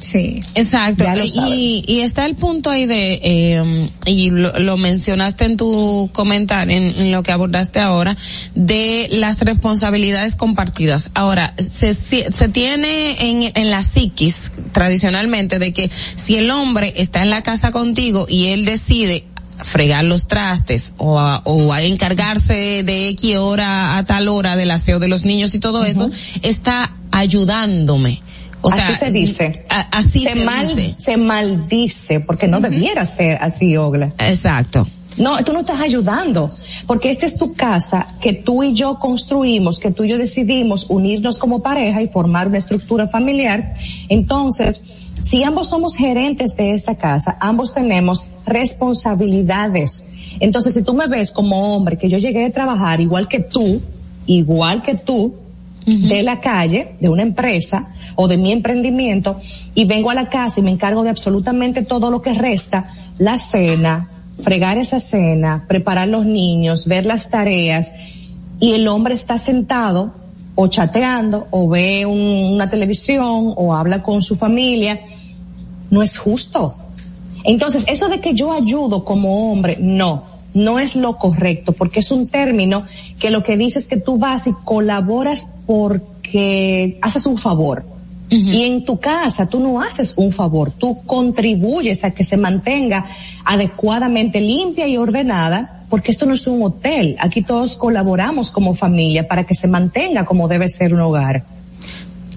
Sí. Exacto. Y, y está el punto ahí de, eh, y lo, lo mencionaste en tu comentario, en, en lo que abordaste ahora, de las responsabilidades compartidas. Ahora, se, se, se tiene en, en la psiquis tradicionalmente de que si el hombre está en la casa contigo y él decide fregar los trastes o a, o a encargarse de X hora a tal hora del aseo de los niños y todo eso, está ayudándome. O sea, así se dice. a- así se, se mal, dice. se maldice, porque no debiera ser así, Ogla. Exacto. No, tú no estás ayudando, porque esta es tu casa que tú y yo construimos, que tú y yo decidimos unirnos como pareja y formar una estructura familiar. Entonces, si ambos somos gerentes de esta casa, ambos tenemos responsabilidades. Entonces, si tú me ves como hombre, que yo llegué a trabajar igual que tú, igual que tú, de la calle, de una empresa o de mi emprendimiento y vengo a la casa y me encargo de absolutamente todo lo que resta, la cena, fregar esa cena, preparar los niños, ver las tareas y el hombre está sentado o chateando o ve un- una televisión o habla con su familia, no es justo. Entonces, eso de que yo ayudo como hombre, no, no es lo correcto, porque es un término que lo que dice es que tú vas y colaboras porque haces un favor. Y en tu casa tú no haces un favor, tú contribuyes a que se mantenga adecuadamente limpia y ordenada, porque esto no es un hotel, aquí todos colaboramos como familia para que se mantenga como debe ser un hogar.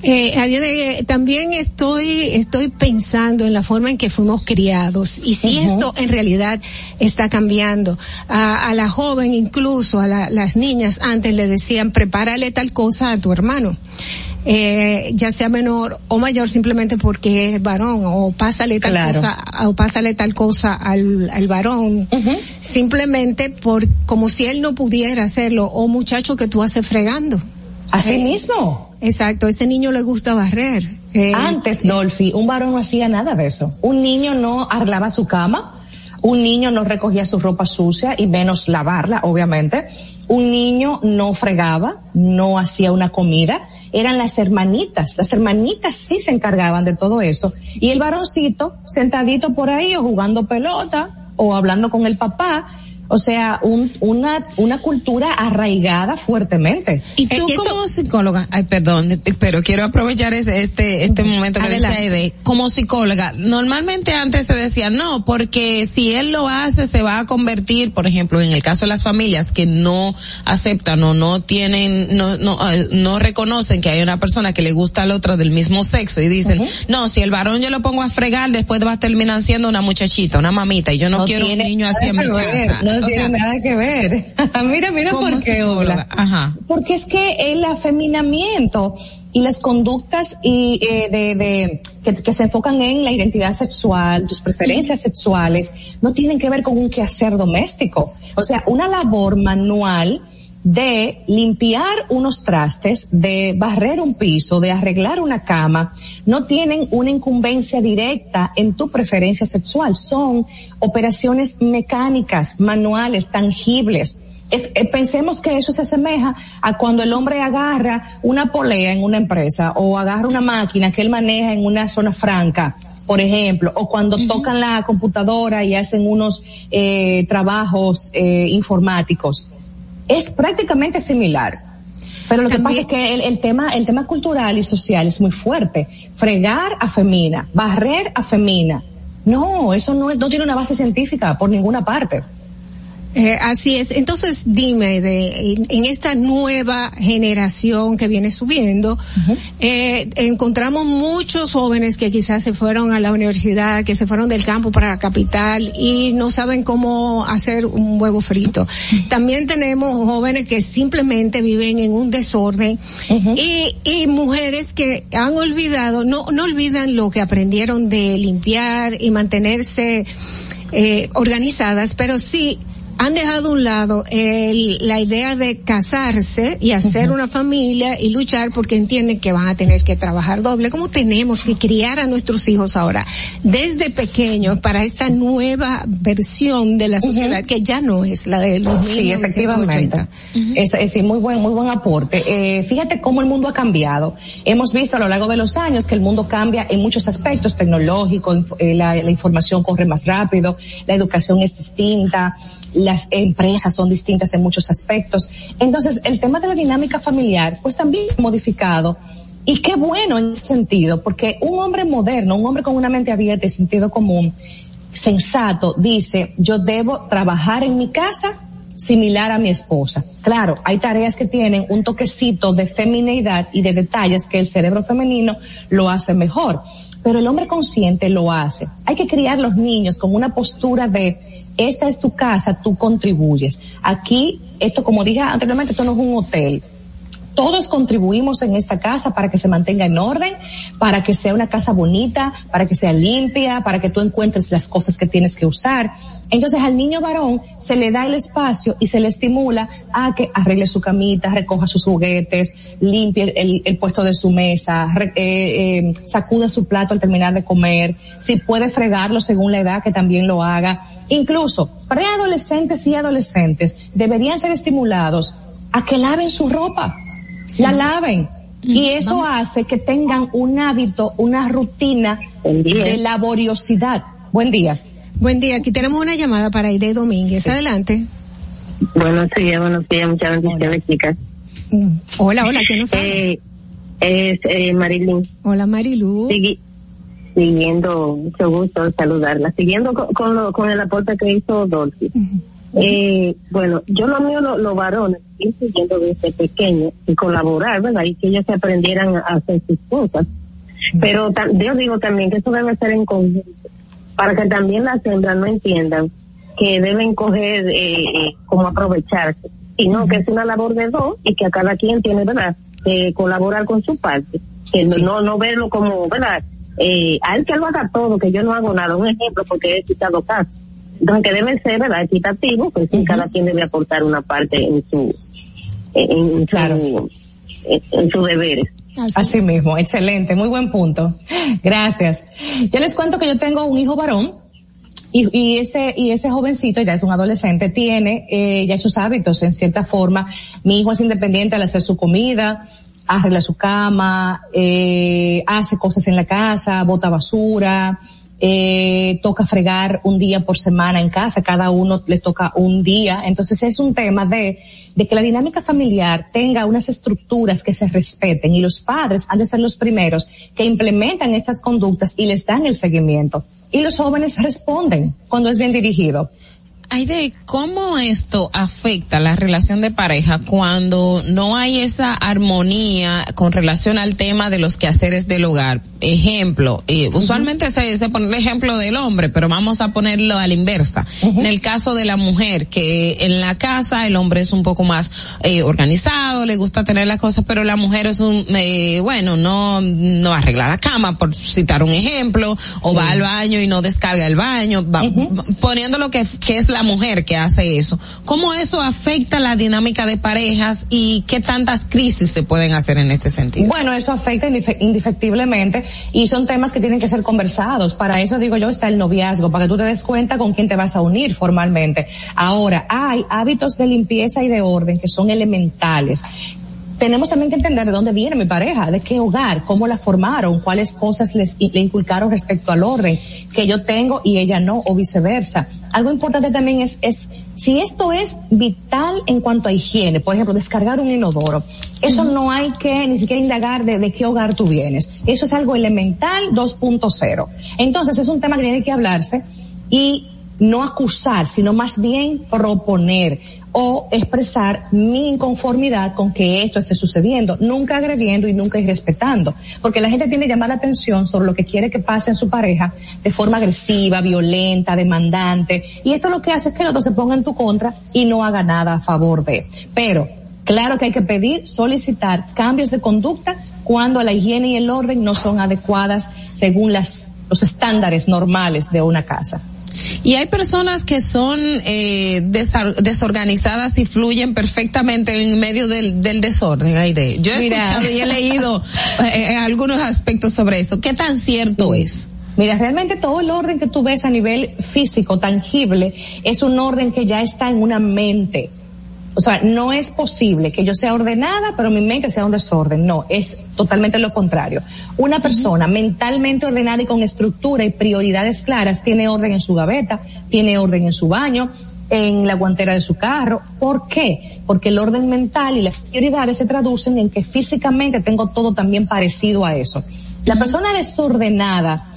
Eh, a día de- también estoy, estoy pensando en la forma en que fuimos criados y si esto en realidad está cambiando. A, a la joven, incluso a la- las niñas, antes le decían, prepárale tal cosa a tu hermano. Eh, ya sea menor o mayor simplemente porque es varón o pásale tal Claro. cosa o pásale tal cosa al, al varón simplemente por como si él no pudiera hacerlo o muchacho que tú haces fregando Así Eh, mismo. Exacto, ese niño le gusta barrer. Eh, Antes, Dolphy, un varón no hacía nada de eso. Un niño no arreglaba su cama, un niño no recogía su ropa sucia y menos lavarla, obviamente. Un niño no fregaba, no hacía una comida. Eran las hermanitas. Las hermanitas sí se encargaban de todo eso. Y el varoncito sentadito por ahí o jugando pelota o hablando con el papá. O sea, un, una, una cultura arraigada fuertemente. Y tú como psicóloga, ay perdón, pero quiero aprovechar ese, este, este momento que dice Adelante. Aide, como psicóloga, normalmente antes se decía no, porque si él lo hace se va a convertir, por ejemplo, en el caso de las familias que no aceptan o no tienen, no, no, eh, no reconocen que hay una persona que le gusta al otro del mismo sexo y dicen, no, si el varón yo lo pongo a fregar, después va a terminar siendo una muchachita, una mamita, y yo no, quiero un niño así en mi casa. No O tiene sea, nada que ver. mira, mira por qué, psicóloga, Ola. Ajá. Porque es que el afeminamiento y las conductas y eh, de, de que, que se enfocan en la identidad sexual, tus preferencias sexuales, no tienen que ver con un quehacer doméstico. O sea, una labor manual de limpiar unos trastes, de barrer un piso, de arreglar una cama, no tienen una incumbencia directa en tu preferencia sexual. Son operaciones mecánicas, manuales, tangibles. Es, eh, pensemos que eso se asemeja a cuando el hombre agarra una polea en una empresa o agarra una máquina que él maneja en una zona franca, por ejemplo, o cuando tocan la computadora y hacen unos eh, trabajos eh, informáticos es prácticamente similar. Pero lo que pasa es que el, el, tema, el tema cultural y social es muy fuerte. Fregar a femina, barrer a femina. No, eso no, no tiene una base científica por ninguna parte. Eh, así es. Entonces, dime, de, en, en, esta nueva generación que viene subiendo, uh -huh. eh, encontramos muchos jóvenes que quizás se fueron a la universidad, que se fueron del campo para la capital y no saben cómo hacer un huevo frito. Uh -huh. También tenemos jóvenes que simplemente viven en un desorden uh -huh. y, y mujeres que han olvidado, no, no olvidan lo que aprendieron de limpiar y mantenerse eh, organizadas, pero sí han dejado a un lado el, la idea de casarse y hacer uh -huh. una familia y luchar porque entienden que van a tener que trabajar doble, como tenemos que criar a nuestros hijos ahora desde pequeños para esta nueva versión de la sociedad uh -huh. que ya no es la de los sí, efectivamente. Uh -huh. es, es, muy buen, muy buen aporte. Eh, fíjate cómo el mundo ha cambiado. Hemos visto a lo largo de los años que el mundo cambia en muchos aspectos tecnológicos, eh, la, la información corre más rápido, la educación es distinta, las empresas son distintas en muchos aspectos. Entonces, el tema de la dinámica familiar, pues también se modificado. Y qué bueno en ese sentido, porque un hombre moderno, un hombre con una mente abierta y sentido común, sensato, dice, yo debo trabajar en mi casa similar a mi esposa. Claro, hay tareas que tienen un toquecito de femineidad y de detalles que el cerebro femenino lo hace mejor pero el hombre consciente lo hace. Hay que criar los niños con una postura de esta es tu casa, tú contribuyes. Aquí, esto como dije anteriormente, esto no es un hotel. Todos contribuimos en esta casa para que se mantenga en orden, para que sea una casa bonita, para que sea limpia, para que tú encuentres las cosas que tienes que usar. Entonces al niño varón se le da el espacio y se le estimula a que arregle su camita, recoja sus juguetes, limpie el, el puesto de su mesa, re, eh, eh, sacuda su plato al terminar de comer, si puede fregarlo según la edad que también lo haga. Incluso preadolescentes y adolescentes deberían ser estimulados a que laven su ropa, sí. la laven. Y eso Vamos. hace que tengan un hábito, una rutina de laboriosidad. Buen día. Buen día, aquí tenemos una llamada para Aide Domínguez. Sí. Adelante. Buenos días, buenos días, muchas bendiciones, chicas. Mm. Hola, hola, ¿quién nos habla? Eh, es eh, Marilyn. Hola, Marilu. Sigui siguiendo, mucho gusto saludarla. Siguiendo con, con, lo, con el aporte que hizo Dolce. Uh -huh. Eh, bueno, yo lo mío, los lo varones, ir siguiendo desde pequeño y colaborar, ¿verdad? Y que ellos se aprendieran a hacer sus cosas. Sí. Pero yo digo también que eso debe ser en conjunto para que también las hembras no entiendan que deben coger eh, eh, como aprovecharse, sino que es una labor de dos y que a cada quien tiene, ¿verdad?, eh, colaborar con su parte, que sí. no, no verlo como, ¿verdad?, eh, al que lo haga todo, que yo no hago nada, un ejemplo porque he citado casos, entonces que deben ser, ¿verdad?, equitativos, pues uh -huh. cada quien debe aportar una parte en su, en, en claro. su, en, en sus deberes. Así. Así. mismo, excelente, muy buen punto. Gracias. Ya les cuento que yo tengo un hijo varón y, y ese y ese jovencito ya es un adolescente tiene eh, ya sus hábitos en cierta forma. Mi hijo es independiente al hacer su comida, arregla su cama, eh, hace cosas en la casa, bota basura, eh, toca fregar un día por semana en casa, cada uno le toca un día. Entonces es un tema de, de que la dinámica familiar tenga unas estructuras que se respeten y los padres han de ser los primeros que implementan estas conductas y les dan el seguimiento. Y los jóvenes responden cuando es bien dirigido. Aide, ¿cómo esto afecta la relación de pareja cuando no hay esa armonía con relación al tema de los quehaceres del hogar? Ejemplo, eh, uh -huh. usualmente se, se, pone el ejemplo del hombre, pero vamos a ponerlo a la inversa. Uh -huh. En el caso de la mujer, que en la casa el hombre es un poco más eh, organizado, le gusta tener las cosas, pero la mujer es un, eh, bueno, no, no arregla la cama, por citar un ejemplo, o va al baño y no descarga el baño, va, uh -huh. poniendo lo que, que es la la mujer que hace eso. ¿Cómo eso afecta la dinámica de parejas y qué tantas crisis se pueden hacer en este sentido? Bueno, eso afecta indefectiblemente y son temas que tienen que ser conversados. Para eso digo yo está el noviazgo, para que tú te des cuenta con quién te vas a unir formalmente. Ahora, hay hábitos de limpieza y de orden que son elementales tenemos también que entender de dónde viene mi pareja, de qué hogar, cómo la formaron, cuáles cosas les, le inculcaron respecto al orden que yo tengo y ella no, o viceversa. Algo importante también es, es si esto es vital en cuanto a higiene, por ejemplo, descargar un inodoro, eso no hay que ni siquiera indagar de, de qué hogar tú vienes. Eso es algo elemental 2.0. Entonces es un tema que tiene que hablarse y no acusar, sino más bien proponer o expresar mi inconformidad con que esto esté sucediendo, nunca agrediendo y nunca irrespetando, porque la gente tiene que llamar la atención sobre lo que quiere que pase en su pareja de forma agresiva, violenta, demandante, y esto lo que hace es que el otro se ponga en tu contra y no haga nada a favor de. Pero, claro que hay que pedir, solicitar cambios de conducta cuando la higiene y el orden no son adecuadas según las, los estándares normales de una casa. Y hay personas que son eh, desorganizadas y fluyen perfectamente en medio del, del desorden. Aide. Yo he escuchado y he leído eh, algunos aspectos sobre eso. ¿Qué tan cierto es? Mira, realmente todo el orden que tú ves a nivel físico, tangible, es un orden que ya está en una mente o sea, no es posible que yo sea ordenada, pero mi mente sea un desorden. No, es totalmente lo contrario. Una persona mentalmente ordenada y con estructura y prioridades claras tiene orden en su gaveta, tiene orden en su baño, en la guantera de su carro. ¿Por qué? Porque el orden mental y las prioridades se traducen en que físicamente tengo todo también parecido a eso. La persona desordenada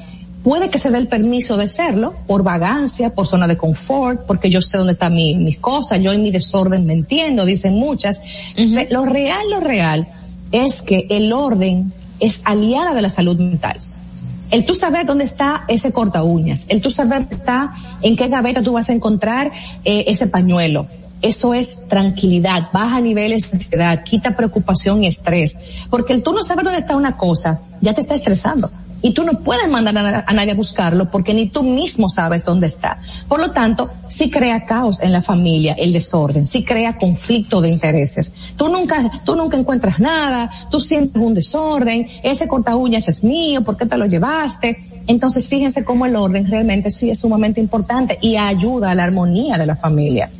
Puede que se dé el permiso de serlo por vagancia, por zona de confort, porque yo sé dónde están mis cosas, yo en mi desorden me entiendo, dicen muchas. Lo real, lo real es que el orden es aliada de la salud mental. El tú saber dónde está ese corta uñas, el tú saber está en qué gaveta tú vas a encontrar eh, ese pañuelo, eso es tranquilidad, baja niveles de ansiedad, quita preocupación y estrés. Porque el tú no saber dónde está una cosa, ya te está estresando y tú no puedes mandar a, nadie a buscarlo porque ni tú mismo sabes dónde está. Por lo tanto, sí crea caos en la familia, el desorden, sí crea conflicto de intereses. Tú nunca, tú nunca encuentras nada, tú sientes un desorden, ese corta uñas es mío, ¿por qué te lo llevaste? Entonces fíjense cómo el orden realmente sí es sumamente importante y ayuda a la armonía de la familia.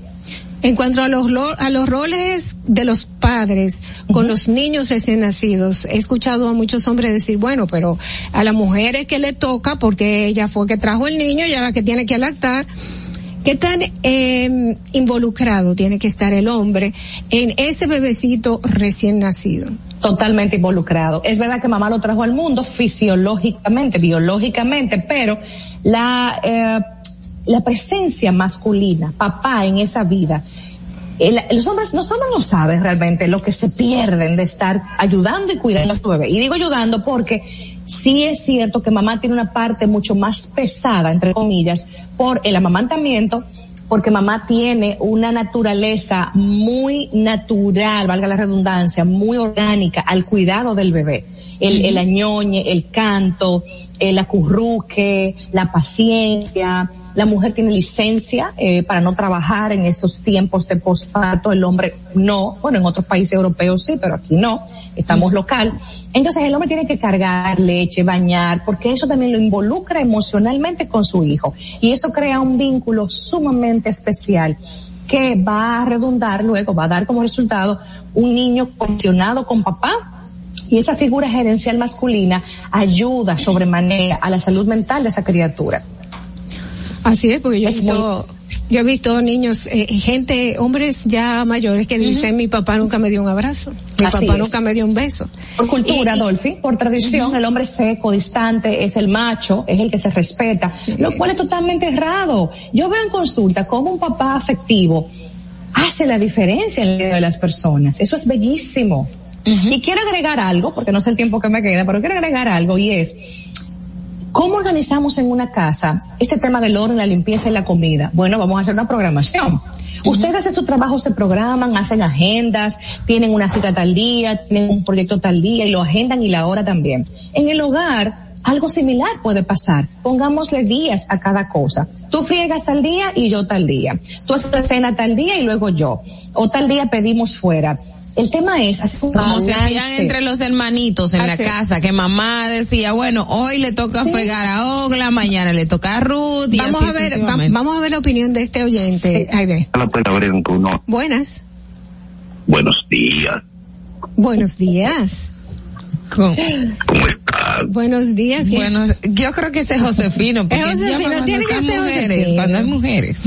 En cuanto a los, a los roles de los padres con los niños recién nacidos, he escuchado a muchos hombres decir, bueno, pero a la mujer es que le toca porque ella fue que trajo el niño y a la que tiene que lactar. ¿Qué tan eh, involucrado tiene que estar el hombre en ese bebecito recién nacido? Totalmente involucrado. Es verdad que mamá lo trajo al mundo fisiológicamente, biológicamente, pero la eh, la presencia masculina, papá en esa vida, los hombres, los hombres no saben realmente lo que se pierden de estar ayudando y cuidando a su bebé. Y digo ayudando porque sí es cierto que mamá tiene una parte mucho más pesada, entre comillas, por el amamantamiento, porque mamá tiene una naturaleza muy natural, valga la redundancia, muy orgánica al cuidado del bebé. El, el añoñe, el canto, el acurruque, la paciencia, la mujer tiene licencia eh, para no trabajar en esos tiempos de posparto, el hombre no, bueno, en otros países europeos sí, pero aquí no, estamos local. Entonces el hombre tiene que cargar leche, bañar, porque eso también lo involucra emocionalmente con su hijo. Y eso crea un vínculo sumamente especial que va a redundar luego, va a dar como resultado un niño condicionado con papá y esa figura gerencial masculina ayuda sobremanera a la salud mental de esa criatura. Así es, porque yo he visto, yo he visto niños, eh, gente, hombres ya mayores que dicen, mi papá nunca me dio un abrazo, mi papá nunca me dio un beso. Por cultura, Dolphy, por tradición, el hombre seco, distante, es el macho, es el que se respeta, lo cual es totalmente errado. Yo veo en consulta cómo un papá afectivo hace la diferencia en el de las personas. Eso es bellísimo. Y quiero agregar algo, porque no sé el tiempo que me queda, pero quiero agregar algo y es, ¿Cómo organizamos en una casa este tema del orden, la limpieza y la comida? Bueno, vamos a hacer una programación. Ustedes en su trabajo se programan, hacen agendas, tienen una cita tal día, tienen un proyecto tal día y lo agendan y la hora también. En el hogar, algo similar puede pasar. Pongámosle días a cada cosa. Tú friegas tal día y yo tal día. Tú haces la cena tal día y luego yo. O tal día pedimos fuera. El tema es hacer un Como se hacían entre los hermanitos en la casa, que mamá decía, bueno, hoy le toca fregar a Ogla, mañana le toca a Ruth. y Vamos así a ver, va- vamos a ver la opinión de este oyente. Buenas. Buenos días. Buenos días. ¿Cómo, estás? Buenos días. Bueno, yo creo que ese es Josefino. porque Es Josefino, tiene que ser mujeres, Josefino. Cuando hay mujeres.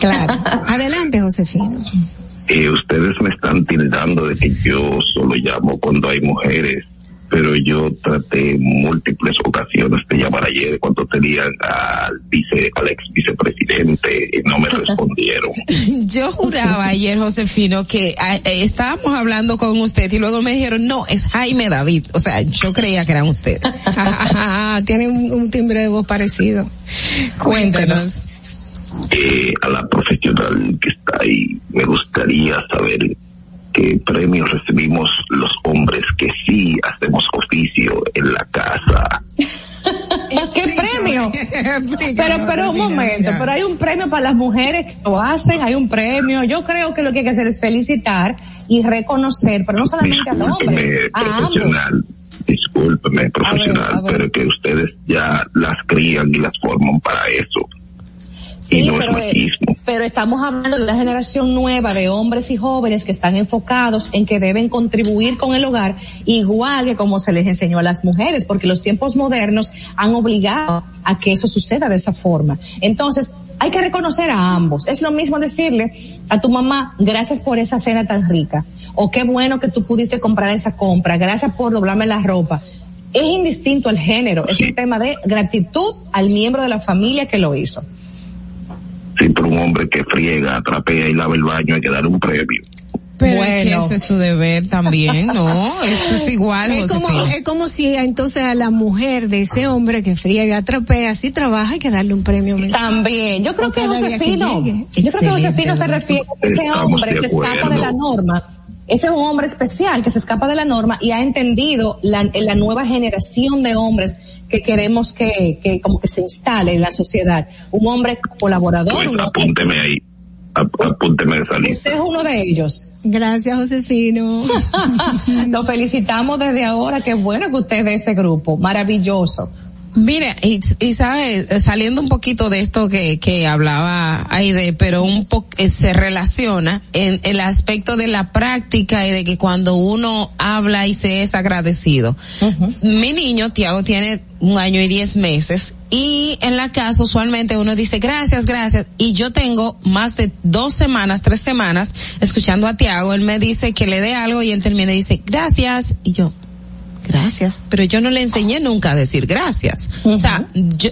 Claro. Adelante, Josefino. Eh, ustedes me están tildando de que yo solo llamo cuando hay mujeres, pero yo traté en múltiples ocasiones de llamar ayer cuando tenían al vice, al ex vicepresidente y no me respondieron. Yo juraba ayer, Josefino, que estábamos hablando con usted y luego me dijeron, no, es Jaime David. O sea, yo creía que eran ustedes. Tiene un, un timbre de voz parecido. Cuéntenos. Eh, a la profesional que está ahí, me gustaría saber qué premios recibimos los hombres que sí hacemos oficio en la casa. ¿Qué premio? pero, pero un momento, pero hay un premio para las mujeres que lo hacen, hay un premio. Yo creo que lo que hay que hacer es felicitar y reconocer, pero no solamente al hombre, a ambos. profesional, a ver. pero que ustedes ya las crían y las forman para eso. Sí, y no es pero, eh, pero estamos hablando de una generación nueva de hombres y jóvenes que están enfocados en que deben contribuir con el hogar igual que como se les enseñó a las mujeres, porque los tiempos modernos han obligado a que eso suceda de esa forma. Entonces, hay que reconocer a ambos. Es lo mismo decirle a tu mamá, gracias por esa cena tan rica, o qué bueno que tú pudiste comprar esa compra, gracias por doblarme la ropa. Es indistinto el género, es un tema de gratitud al miembro de la familia que lo hizo. Sí, pero un hombre que friega, trapea y lava el baño hay que darle un premio. Pero es que Bueno. eso es su deber también, ¿no? Eso es igual, Es como, es como si entonces a la mujer de ese hombre que friega, trapea, así trabaja, hay que darle un premio mensual. También, yo creo que Josefino, llegue. yo creo que Josefino se refiere a que ese Estamos hombre se escapa de la norma. Ese es un hombre especial que se escapa de la norma y ha entendido la, la nueva generación de hombres que queremos que, que como que se instale en la sociedad. Un hombre colaborador, Pues un hombre- apúnteme ahí, ap- apúnteme esa lista. usted es uno de ellos. Gracias, Josefino. Lo felicitamos desde ahora, qué bueno que usted es de ese grupo, maravilloso. Mira, y, y sabes, saliendo un poquito de esto que, que hablaba Aide, pero un poco se relaciona en el aspecto de la práctica y de que cuando uno habla y se es agradecido. Mi niño, Tiago, tiene un año y diez meses y en la casa usualmente uno dice gracias, gracias y yo tengo más de dos semanas, tres semanas escuchando a Tiago, él me dice que le dé algo y él termina y dice gracias y yo gracias, pero yo no le enseñé nunca a decir gracias. O sea, yo-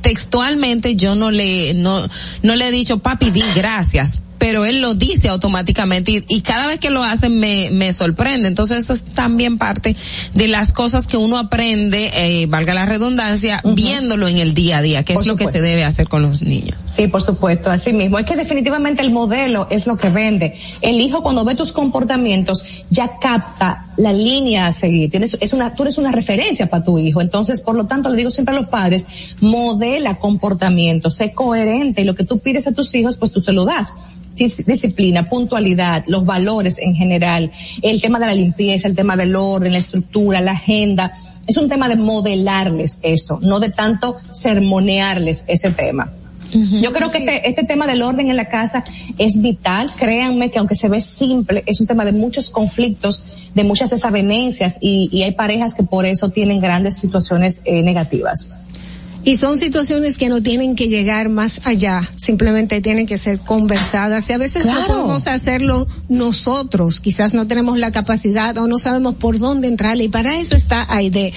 textualmente yo no le, no, no le he dicho, papi, di gracias, pero él lo dice automáticamente y, y cada vez que lo hace me, me sorprende. Entonces eso es también parte de las cosas que uno aprende, eh, valga la redundancia, viéndolo en el día a día, que Por es lo que se debe hacer con los niños. Sí, por supuesto, así mismo. Es que definitivamente el modelo es lo que vende. El hijo cuando ve tus comportamientos ya capta la línea a seguir. Tienes, es una, tú eres una referencia para tu hijo. Entonces, por lo tanto, le digo siempre a los padres, modela comportamiento, sé coherente y lo que tú pides a tus hijos, pues tú se lo das. Dis- Disciplina, puntualidad, los valores en general, el tema de la limpieza, el tema del orden, la estructura, la agenda. Es un tema de modelarles eso, no de tanto sermonearles ese tema. Yo creo que este, este tema del orden en la casa es vital. Créanme que aunque se ve simple, es un tema de muchos conflictos, de muchas desavenencias y, y hay parejas que por eso tienen grandes situaciones eh, negativas. Y son situaciones que no tienen que llegar más allá, simplemente tienen que ser conversadas y a veces no Claro. podemos hacerlo nosotros, quizás no tenemos la capacidad o no sabemos por dónde entrarle y para eso está Aide.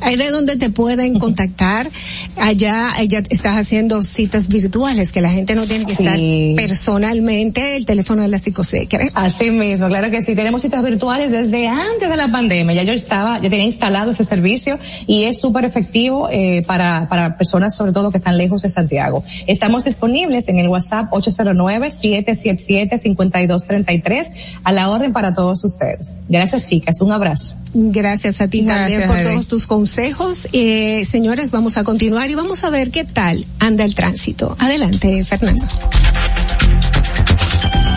Aide donde te pueden contactar, allá ella estás haciendo citas virtuales que la gente no tiene que Sí. estar personalmente, el teléfono de la psicosecre. Así mismo, claro que sí. Tenemos citas virtuales desde antes de la pandemia. Ya yo estaba, ya tenía instalado ese servicio y es súper efectivo eh, para, para para personas sobre todo que están lejos de Santiago. Estamos disponibles en el WhatsApp 809-777-5233 a la orden para todos ustedes. Gracias chicas, un abrazo. Gracias a ti Gracias, también por todos tus consejos. Eh, señores, vamos a continuar y vamos a ver qué tal anda el tránsito. Adelante, Fernando.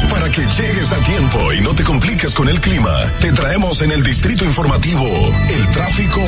Para que llegues a tiempo y no te compliques con el clima, te traemos en el distrito informativo el tráfico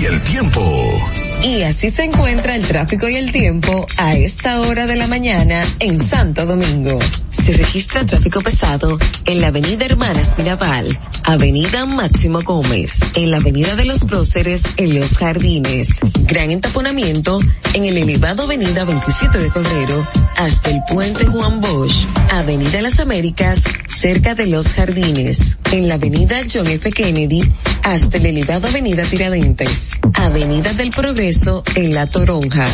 y el tiempo. Y así se encuentra el tráfico y el tiempo a esta hora de la mañana en Santo Domingo. Se registra tráfico pesado en la avenida Hermanas Mirabal, avenida Máximo Gómez, en la avenida de los Próceres en Los Jardines. Gran entaponamiento en el elevado avenida 27 de febrero hasta el puente Juan Bosch, avenida Las Américas, cerca de Los Jardines. En la avenida John F. Kennedy hasta el elevado avenida Tiradentes. Avenida del Progreso en La Toronja.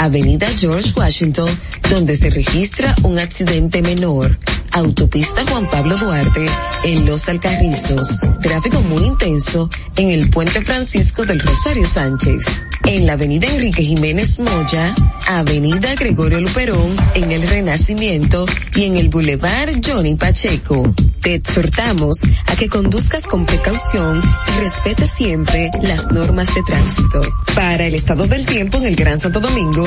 Avenida George Washington, donde se registra un accidente menor. Autopista Juan Pablo Duarte en Los Alcarrizos. Tráfico muy intenso en el Puente Francisco del Rosario Sánchez. En la Avenida Enrique Jiménez Moya, Avenida Gregorio Luperón en el Renacimiento y en el Boulevard Johnny Pacheco. Te exhortamos a que conduzcas con precaución y respete siempre las normas de tránsito. Para el estado del tiempo en el Gran Santo Domingo,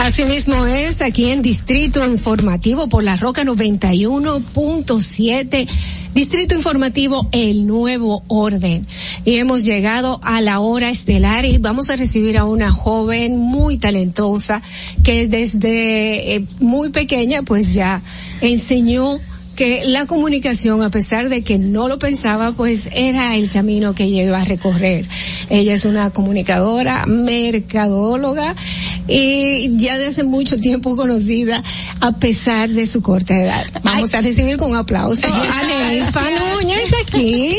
Asimismo es aquí en Distrito Informativo por la Roca 91.7. Distrito Informativo, el nuevo orden. Y hemos llegado a la hora estelar y vamos a recibir a una joven muy talentosa que desde eh, muy pequeña pues ya enseñó que la comunicación, a pesar de que no lo pensaba, pues era el camino que ella iba a recorrer. Ella es una comunicadora, mercadóloga y ya de hace mucho tiempo conocida a pesar de su corta edad. Vamos a recibir con un aplauso a Nelfa Núñez aquí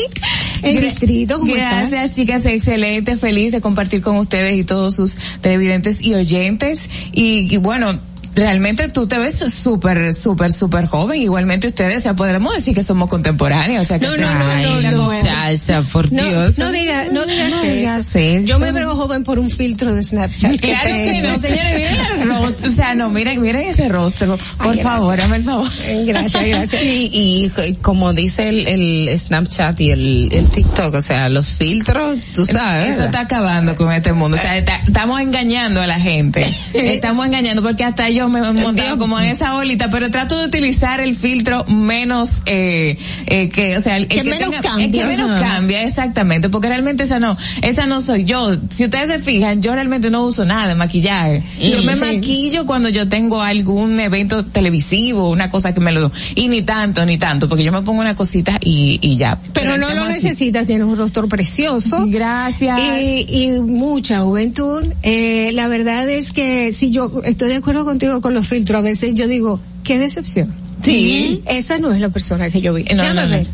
en Distrito. ¿Cómo Gracias, estás? chicas, excelente, feliz de compartir con ustedes y todos sus televidentes y oyentes. Y, y bueno, realmente tú te ves súper, súper, súper joven. Igualmente ustedes, o sea, podemos decir que somos contemporáneos. O sea, que No, no, no, no, la no. muchacha, por Dios. no diga, no digas No digas eso. Yo me veo joven por un filtro de Snapchat. Claro que no, señores, miren el rostro, o sea, no, miren, miren ese rostro, por Ay, favor, hazme el favor. Gracias, gracias. Y, y, y como dice el, el Snapchat y el, el TikTok, o sea, los filtros, tú sabes. Eso está acabando con este mundo. O sea, está- estamos engañando a la gente. Estamos engañando porque hasta yo me he montado como en esa bolita, pero trato de utilizar el filtro menos, eh, eh, que, o sea, el, el Que menos cambia. el que menos Ajá. cambia, exactamente, porque realmente esa no, esa no soy yo. Si ustedes se fijan, yo realmente no uso nada de maquillaje. Yo Mm, me sí. maquillo cuando yo tengo algún evento televisivo, una cosa que me lo, y ni tanto, ni tanto, porque yo me pongo una cosita y, y ya. Pero el no lo necesitas, tienes un rostro precioso. Gracias. Y, y mucha juventud. Eh, la verdad es que si yo estoy de acuerdo contigo con los filtros, a veces yo digo, qué decepción. Sí. Esa no es la persona que yo vi. No, Déjame no, no. ver.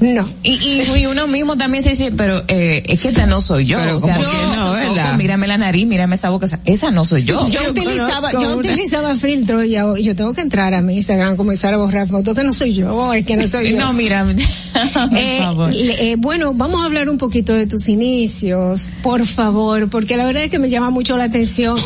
No. Y, y, y uno mismo también se dice, pero eh, es que esta no soy yo. Pero o sea, yo, no, mírame la nariz, mírame esa boca, esa- esa no soy yo. Yo utilizaba, yo una- utilizaba filtros y yo, yo tengo que entrar a mi Instagram, comenzar a borrar fotos que no soy yo, es que no soy yo. No, mira, por Eh, eh, bueno, vamos a hablar un poquito de tus inicios, por favor, porque la verdad es que me llama mucho la atención.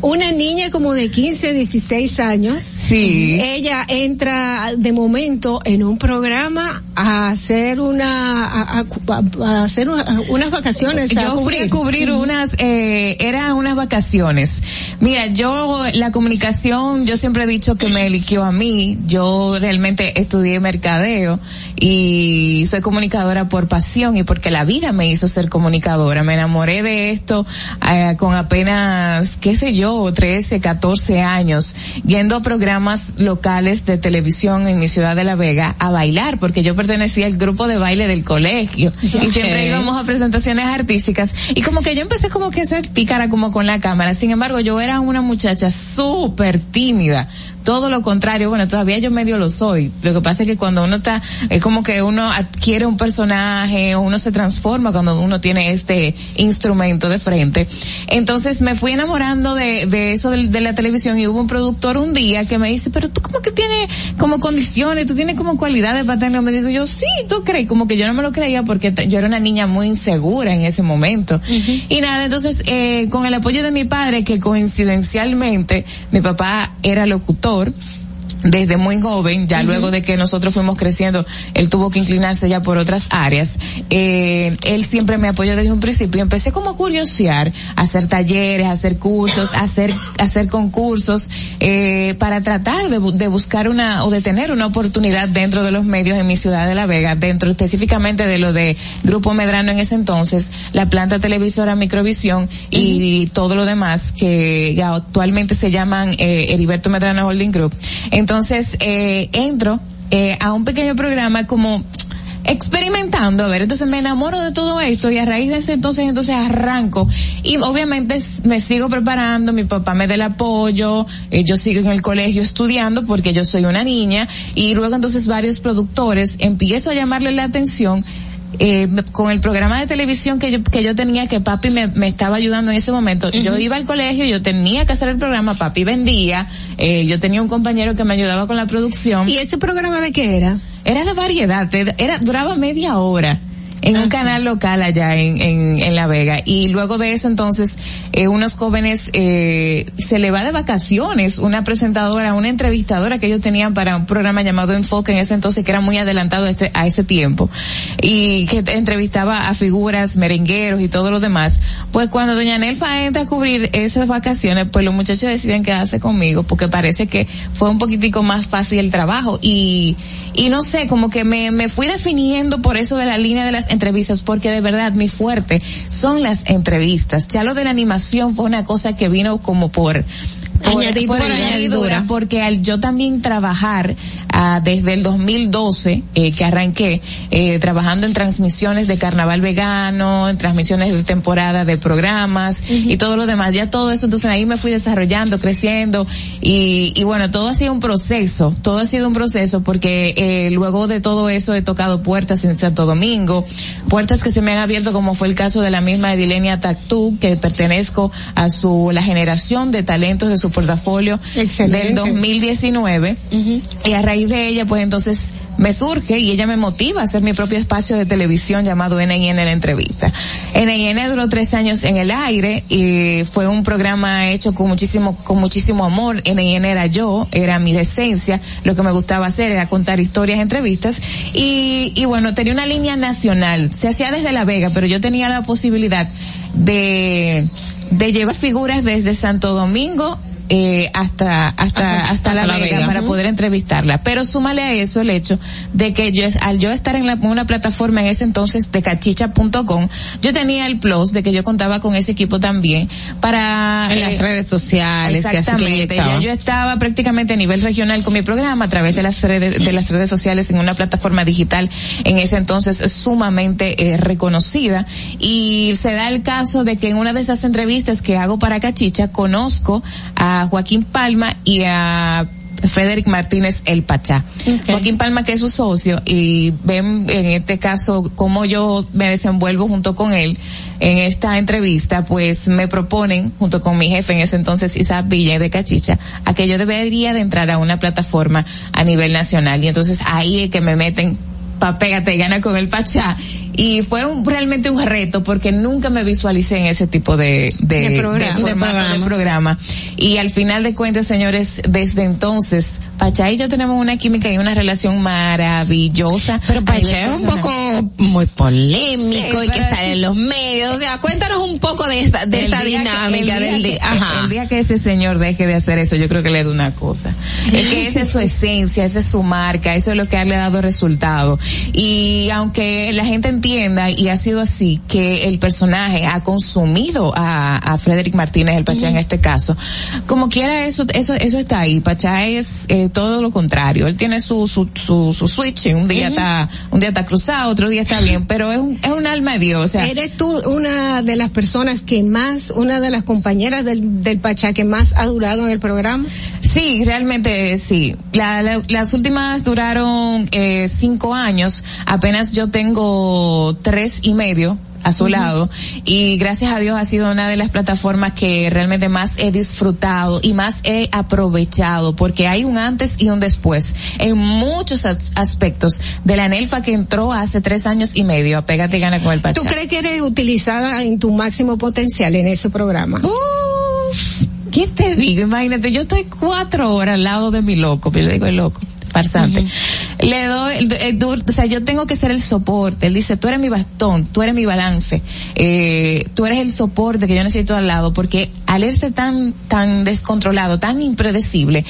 Una niña como de 15, 16 años. Sí. Ella entra de momento en un programa a hacer una, a, a- a hacer una- unas vacaciones. a yo fui a cubrir unas, eh, eran unas vacaciones. Mira, yo, la comunicación, yo siempre he dicho que me eligió a mí. Yo realmente estudié mercadeo y soy comunicadora por pasión y porque la vida me hizo ser comunicadora. Me enamoré de esto eh, con apenas, qué sé yo, 13, 14 años, yendo a programas locales de televisión en mi ciudad de La Vega a bailar, porque yo pertenecía al grupo de baile del colegio y siempre íbamos a presentaciones artísticas y como que yo empecé como que a ser pícara como con la cámara. Sin embargo, yo era una muchacha súper tímida. Todo lo contrario, bueno, todavía yo medio lo soy. Lo que pasa es que cuando uno está, es como que uno adquiere un personaje o uno se transforma cuando uno tiene este instrumento de frente. Entonces me fui enamorando de, de eso de, de la televisión y hubo un productor un día que me dice, pero tú como que tienes como condiciones, tú tienes como cualidades para tenerlo. Me digo yo, sí, tú crees, como que yo no me lo creía porque yo era una niña muy insegura en ese momento. Y nada, entonces, eh, con el apoyo de mi padre, que coincidencialmente, mi papá era locutor, sector desde muy joven, ya luego de que nosotros fuimos creciendo, él tuvo que inclinarse ya por otras áreas. Eh, él siempre me apoyó desde un principio. Empecé como a curiosear, a hacer talleres, a hacer cursos, a hacer, a hacer concursos, eh, para tratar de, de buscar una, o de tener una oportunidad dentro de los medios en mi ciudad de La Vega, dentro específicamente de lo de Grupo Medrano en ese entonces, la planta televisora Microvisión y todo lo demás que ya actualmente se llaman eh, Heriberto Medrano Holding Group. Entonces, eh, entro eh, a un pequeño programa como experimentando, a ver, entonces me enamoro de todo esto y a raíz de ese entonces entonces arranco. Y obviamente me sigo preparando, mi papá me da el apoyo, eh, yo sigo en el colegio estudiando porque yo soy una niña y luego entonces varios productores empiezo a llamarle la atención eh, con el programa de televisión que yo, que yo tenía, que papi me, me estaba ayudando en ese momento. Yo iba al colegio, yo tenía que hacer el programa, papi vendía, eh, yo tenía un compañero que me ayudaba con la producción. ¿Y ese programa de qué era? Era de variedad, era, duraba media hora en un canal local allá en, en, en La Vega. Y luego de eso entonces, eh, unos jóvenes, eh, se le va de vacaciones una presentadora, una entrevistadora que ellos tenían para un programa llamado Enfoque en ese entonces que era muy adelantado a, este, a ese tiempo. Y que entrevistaba a figuras, merengueros y todo lo demás. Pues cuando doña Nelfa entra a cubrir esas vacaciones, pues los muchachos deciden quedarse conmigo porque parece que fue un poquitico más fácil el trabajo y, y no sé, como que me, me fui definiendo por eso de la línea de las entrevistas, porque de verdad mi fuerte son las entrevistas. Ya lo de la animación fue una cosa que vino como por, por, Añadidura. por añadidura, porque al yo también trabajar ah, desde el 2012 eh, que arranqué eh, trabajando en transmisiones de carnaval vegano, en transmisiones de temporada de programas y todo lo demás, ya todo eso, entonces ahí me fui desarrollando, creciendo y, y bueno, todo ha sido un proceso, todo ha sido un proceso porque eh, luego de todo eso he tocado puertas en Santo Domingo, puertas que se me han abierto como fue el caso de la misma Edilenia Tactú, que pertenezco a su, la generación de talentos de su portafolio del 2019 y a raíz de ella pues entonces me surge y ella me motiva a hacer mi propio espacio de televisión llamado NIN la entrevista. NIN duró tres años en el aire y fue un programa hecho con muchísimo, con muchísimo amor. NIN era yo, era mi esencia, lo que me gustaba hacer era contar historias, entrevistas y, y bueno, tenía una línea nacional. Se hacía desde La Vega, pero yo tenía la posibilidad de, de llevar figuras desde Santo Domingo eh, hasta hasta hasta, la, la Vega, Vega. para poder entrevistarla. Pero súmale a eso el hecho de que yo al yo estar en la- una plataforma en ese entonces de cachicha.com yo tenía el plus de que yo contaba con ese equipo también para En las redes sociales, que así que exactamente yo estaba prácticamente a nivel regional con mi programa a través de las redes de las redes sociales en una plataforma digital en ese entonces sumamente eh, reconocida. Y se da el caso de que en una de esas entrevistas que hago para Cachicha conozco a Joaquín Palma y a Frederick Martínez El Pachá. Joaquín Palma que es su socio y ven en este caso cómo yo me desenvuelvo junto con él en esta entrevista, pues me proponen junto con mi jefe en ese entonces Isaac Villa de Cachicha a que yo debería de entrar a una plataforma a nivel nacional. Y entonces ahí es que me meten pa pégate y gana con el Pachá y fue un- realmente un reto porque nunca me visualicé en ese tipo de, de, De programa. de formato de programas. programa. Y al final de cuentas, señores, desde entonces, Pachá y yo tenemos una química y una relación maravillosa. Pero Pachá es un poco muy polémico Sí, y que sale en los medios. O sea, cuéntanos un poco de esa, de esa dinámica del día. Ajá. El día que ese señor deje de hacer eso, yo creo que le da una cosa. Es que esa es su esencia, esa es su marca, eso es lo que le ha dado resultado. Y aunque la gente entienda, y ha sido así, que el personaje ha consumido a, a Frederick Martínez, el Pachá en este caso, como quiera eso, eso, eso está ahí. Pachá es eh, todo lo contrario. Él tiene su, su, su, su switch, un día está, un día está cruzado, otro día está bien, pero es un, es un alma de Dios, o sea. Eres tú una de las personas que más, una de las compañeras del, del Pachá que más ha durado en el programa. Sí, realmente sí. La- la- las últimas duraron eh, cinco años. Apenas yo tengo tres y medio a su lado y gracias a Dios ha sido una de las plataformas que realmente más he disfrutado y más he aprovechado porque hay un antes y un después en muchos as- aspectos de la Nelfa que entró hace tres años y medio a Pégate y Gana con el Pachá. ¿Tú crees que eres utilizada en tu máximo potencial en ese programa? Uf, ¿Qué te digo? Imagínate, yo estoy cuatro horas al lado de mi loco, yo le digo el loco farsante. Le doy, el- el- o sea, yo tengo que ser el soporte. Él dice, tú eres mi bastón, tú eres mi balance, eh, tú eres el soporte que yo necesito al lado, porque al irse tan, tan descontrolado, tan impredecible,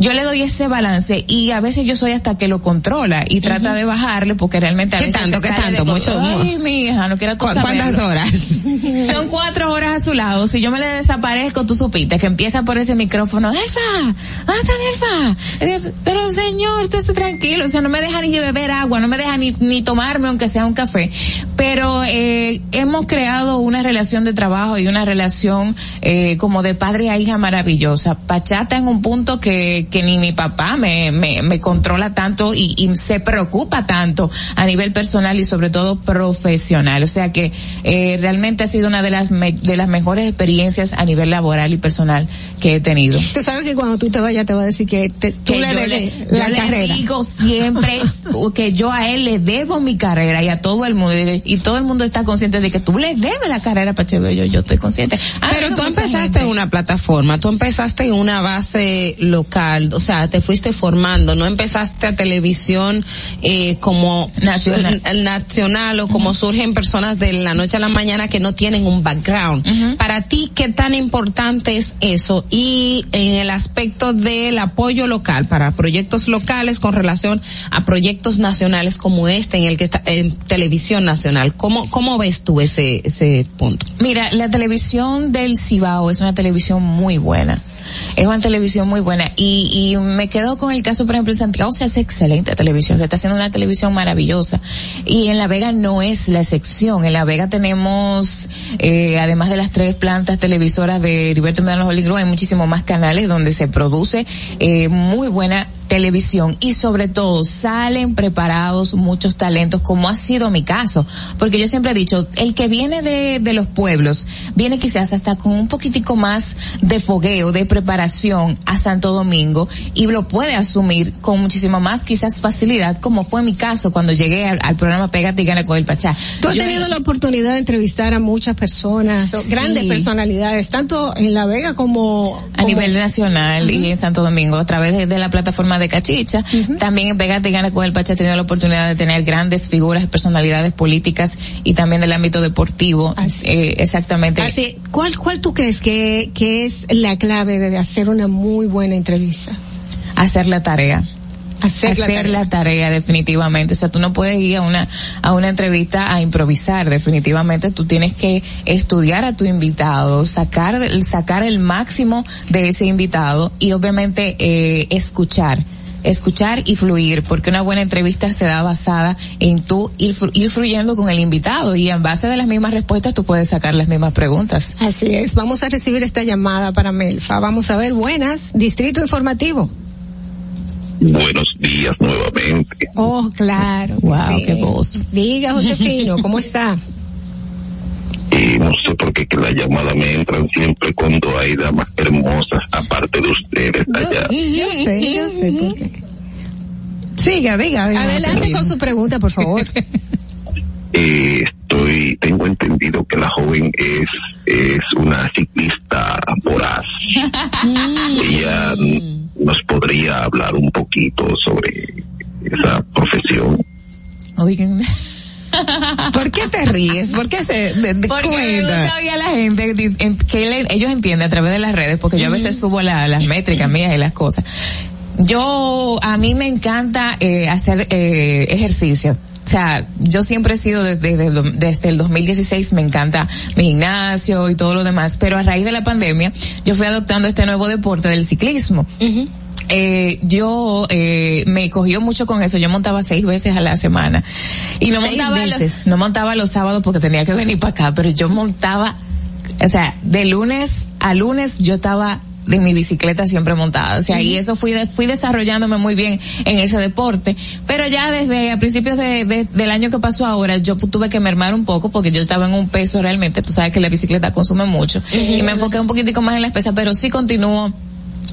yo le doy ese balance y a veces yo soy hasta que lo controla y trata de bajarle porque realmente a ¿Qué veces tanto, se qué tanto? Mucho- Ay, mi hija, no quiero ¿Cu- cuántas horas? Son cuatro horas a su lado. Si yo me le desaparezco, tú supiste que empieza por ese micrófono. Elfa, ¿dónde está Elfa? Eh, Pero señor, esté tranquilo. O sea, no me deja ni beber agua, no me deja ni, ni tomarme aunque sea un café. Pero eh, hemos creado una relación de trabajo y una relación eh, como de padre a hija maravillosa. Pachata en un punto que, que ni mi papá me, me, me controla tanto y, y se preocupa tanto a nivel personal y sobre todo profesional. O sea que eh, realmente ha sido una de las me- de las mejores experiencias a nivel laboral y personal que he tenido. Tú sabes que cuando tú te vayas te va a decir que te- tú Que le debes le- la yo le carrera. digo siempre que yo a él le debo mi carrera y a todo el mundo y, todo el mundo está consciente de que tú le debes la carrera Pacheco yo yo estoy consciente Ah, Pero no, tú empezaste gente. en una plataforma, tú empezaste en una base local, o sea, te fuiste formando, no empezaste a televisión eh, como Nacional. nacional o como surgen personas de la noche a la mañana que no tienen un background. Para ti, ¿qué tan importante es eso? Y en el aspecto del apoyo local para proyectos locales con relación a proyectos nacionales como este en el que está en televisión nacional, ¿cómo cómo ves tú ese ese punto? Mira, la televisión del Cibao es una televisión muy buena. Es una televisión muy buena. Y, y me quedo con el caso, por ejemplo, en Santiago se hace excelente televisión, se está haciendo una televisión maravillosa. Y en La Vega no es la excepción. En La Vega tenemos, eh, además de las tres plantas televisoras de Heriberto Medano Holy Group, hay muchísimos más canales donde se produce eh, muy buena televisión y sobre todo salen preparados muchos talentos como ha sido mi caso. Porque yo siempre he dicho el que viene de, de los pueblos viene quizás hasta con un poquitico más de fogueo de preparación a Santo Domingo y lo puede asumir con muchísima más quizás facilidad como fue mi caso cuando llegué al, al programa Pégate y Gana con el Pachá. Tú has Yo- tenido la oportunidad de entrevistar a muchas personas, Sí. grandes personalidades, tanto en La Vega como a como- nivel nacional y en Santo Domingo a través de, de la plataforma de Cachicha. También en Pégate y Gana con el Pacha he tenido la oportunidad de tener grandes figuras, personalidades políticas y también del ámbito deportivo. Eh, exactamente. Así, ¿cuál, ¿Cuál tú crees que, que es la clave de hacer una muy buena entrevista? Hacer la tarea. Hacer la tarea. la tarea definitivamente. O sea, tú no puedes ir a una, a una entrevista a improvisar definitivamente. Tú tienes que estudiar a tu invitado, sacar, sacar el máximo de ese invitado y obviamente eh, escuchar escuchar y fluir, porque una buena entrevista se da basada en tú ir fluyendo con el invitado y en base de las mismas respuestas tú puedes sacar las mismas preguntas. Así es, vamos a recibir esta llamada para Melfa. Vamos a ver, buenas, Distrito Informativo. Buenos días nuevamente. Oh, claro. Wow, sí. qué voz. Diga, Josefino, ¿cómo está? Y no sé por qué que la llamada me entran siempre cuando hay damas hermosas, aparte de ustedes allá. Yo sé, yo sé por qué. Siga, diga. diga, Adelante con su pregunta, por favor. Eh, estoy, tengo entendido que la joven es, es una ciclista voraz. Ella mm, nos podría hablar un poquito sobre esa profesión. Oigan. ¿Por qué te ríes? ¿Por qué se de- de- Porque cuenta? gusta oír a la gente que le- ellos entienden a través de las redes, porque yo a veces subo la- las métricas mías y las cosas. Yo, a mí me encanta eh, hacer eh, ejercicio. O sea, yo siempre he sido desde, desde, desde el 2016, me encanta mi gimnasio y todo lo demás, pero a raíz de la pandemia, yo fui adoptando este nuevo deporte del ciclismo. Eh, yo eh, me cogió mucho con eso. Yo montaba seis veces a la semana y no montaba los, no montaba los sábados porque tenía que venir para acá, pero yo montaba, o sea, de lunes a lunes yo estaba de mi bicicleta siempre montada, o sea, y eso fui de- fui desarrollándome muy bien en ese deporte, pero ya desde a principios de, de- del año que pasó ahora, yo tuve que mermar un poco porque yo estaba en un peso realmente, tú sabes que la bicicleta consume mucho, y me enfoqué un poquitico más en la espesa, pero sí continúo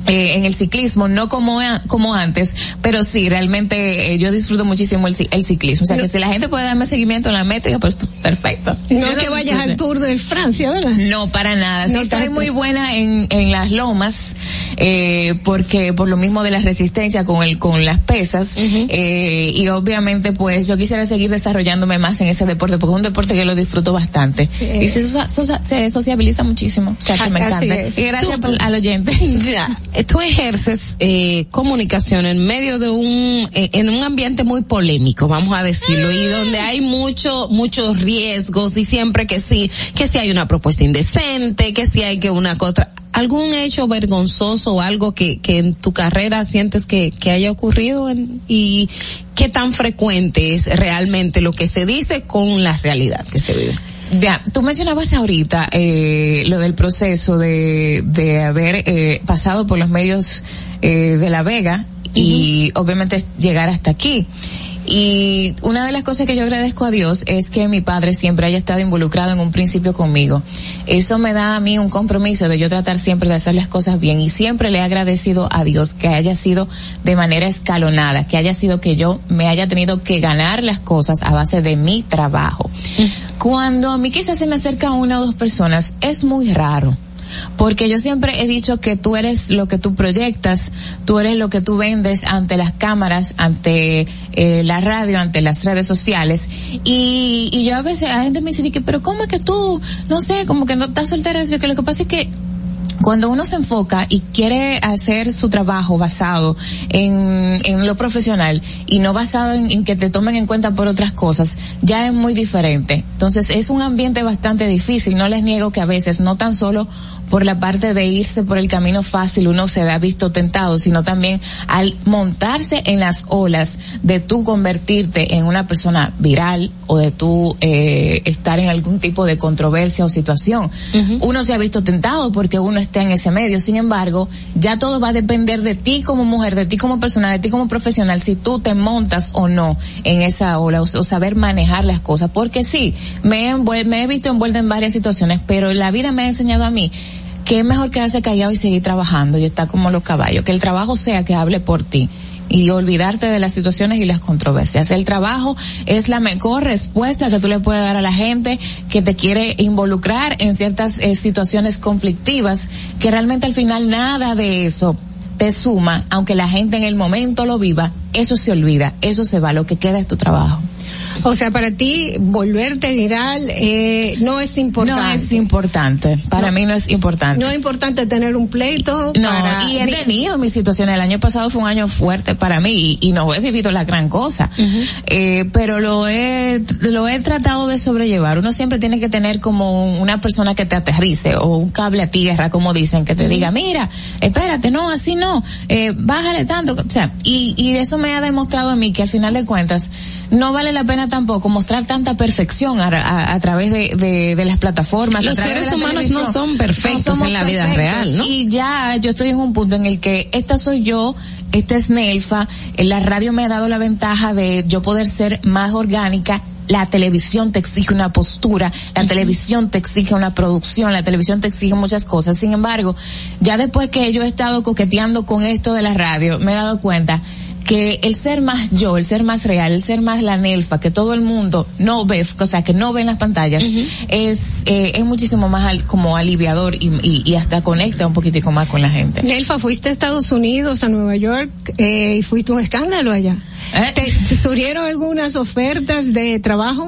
eh, en el ciclismo, no como, como antes, pero sí, realmente eh, yo disfruto muchísimo el, el ciclismo. O sea, que si la gente puede darme seguimiento en la métrica, pues perfecto. No Yo que vayas al Tour de Francia, ¿verdad? No, para nada. Sí, No estoy tanto. muy buena en, en las lomas, eh, porque por lo mismo de la resistencia con el, con las pesas, eh, y obviamente pues yo quisiera seguir desarrollándome más en ese deporte, porque es un deporte que lo disfruto bastante. Y se, socia- se sociabiliza muchísimo. O sea, que me encanta. Y gracias por- al oyente. Ya, tú ejerces eh, comunicación en medio de un, eh, en un ambiente muy polémico, vamos a decirlo, y donde hay mucho, muchos riesgos y siempre que sí, que si hay una propuesta indecente, que si hay que una cosa, algún hecho vergonzoso o algo que, que en tu carrera sientes que, que haya ocurrido y qué tan frecuente es realmente lo que se dice con la realidad que se vive. Ya, tú mencionabas ahorita eh, lo del proceso de, de haber eh, pasado por los medios eh, de La Vega y obviamente llegar hasta aquí. Y una de las cosas que yo agradezco a Dios es que mi padre siempre haya estado involucrado en un principio conmigo. Eso me da a mí un compromiso de yo tratar siempre de hacer las cosas bien y siempre le he agradecido a Dios que haya sido de manera escalonada, que haya sido que yo me haya tenido que ganar las cosas a base de mi trabajo. Cuando a mí quizás se me acerca una o dos personas, es muy raro. Porque yo siempre he dicho que tú eres lo que tú proyectas, tú eres lo que tú vendes ante las cámaras, ante eh, la radio, ante las redes sociales. Y, y yo a veces, la gente me dice, "Vicky, pero ¿cómo es que tú, no sé, como que no estás soltera? Yo que lo que pasa es que cuando uno se enfoca y quiere hacer su trabajo basado en, en lo profesional y no basado en, en que te tomen en cuenta por otras cosas, ya es muy diferente. Entonces es un ambiente bastante difícil. No les niego que a veces no tan solo por la parte de irse por el camino fácil uno se ha visto tentado, sino también al montarse en las olas de tú convertirte en una persona viral o de tú eh, estar en algún tipo de controversia o situación. Uno se ha visto tentado porque uno está en ese medio. Sin embargo, ya todo va a depender de ti como mujer, de ti como persona, de ti como profesional, si tú te montas o no en esa ola o, o saber manejar las cosas. Porque sí, me he, me he visto envuelta en varias situaciones, pero la vida me ha enseñado a mí es mejor quedarse callado y seguir trabajando y estar como los caballos. Que el trabajo sea que hable por ti y olvidarte de las situaciones y las controversias. El trabajo es la mejor respuesta que tú le puedes dar a la gente que te quiere involucrar en ciertas eh, situaciones conflictivas, que realmente al final nada de eso te suma, aunque la gente en el momento lo viva, eso se olvida, eso se va, lo que queda es tu trabajo. O sea, para ti, volverte viral eh, no es importante. No es importante, para mí no es importante. No es importante tener un pleito. No, para- y he ni- tenido mis situaciones. El año pasado fue un año fuerte para mí y, y no he vivido la gran cosa. Eh, pero lo he, lo he tratado de sobrellevar. Uno siempre tiene que tener como una persona que te aterrice o un cable a tierra, como dicen, que te diga, mira, espérate, no, así no, eh, bájale tanto. O sea, y, y eso me ha demostrado a mí que al final de cuentas no vale la pena tampoco mostrar tanta perfección a, a- a través de, de, de las plataformas. Los seres humanos no son perfectos en la vida real, ¿no? Y ya yo estoy en un punto en el que esta soy yo, esta es Nelfa, la radio me ha dado la ventaja de yo poder ser más orgánica. La televisión te exige una postura, la televisión te exige una producción, la televisión te exige muchas cosas. Sin embargo, ya después que yo he estado coqueteando con esto de la radio, me he dado cuenta que el ser más yo, el ser más real, el ser más la Nelfa, que todo el mundo no ve, o sea, que no ve en las pantallas, es, eh, es muchísimo más al- como aliviador y, y, y hasta conecta un poquitico más con la gente. Nelfa, fuiste a Estados Unidos, a Nueva York, eh, y fuiste un escándalo allá. ¿Eh? ¿Te, te surgieron algunas ofertas de trabajo?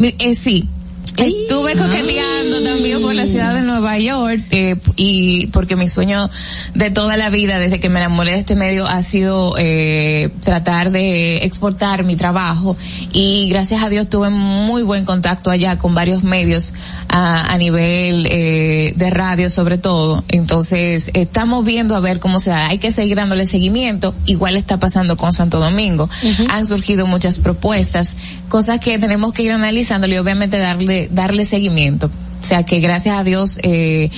Eh, sí. Estuve coqueteando también por la ciudad de Nueva York eh, y porque mi sueño de toda la vida desde que me enamoré de este medio ha sido eh, tratar de exportar mi trabajo. Y gracias a Dios tuve muy buen contacto allá con varios medios a, a nivel eh, de radio sobre todo. Entonces estamos viendo a ver cómo se da. Hay que seguir dándole seguimiento. Igual está pasando con Santo Domingo. Han surgido muchas propuestas cosas que tenemos que ir analizándole y obviamente darle darle seguimiento. O sea que gracias a Dios eh,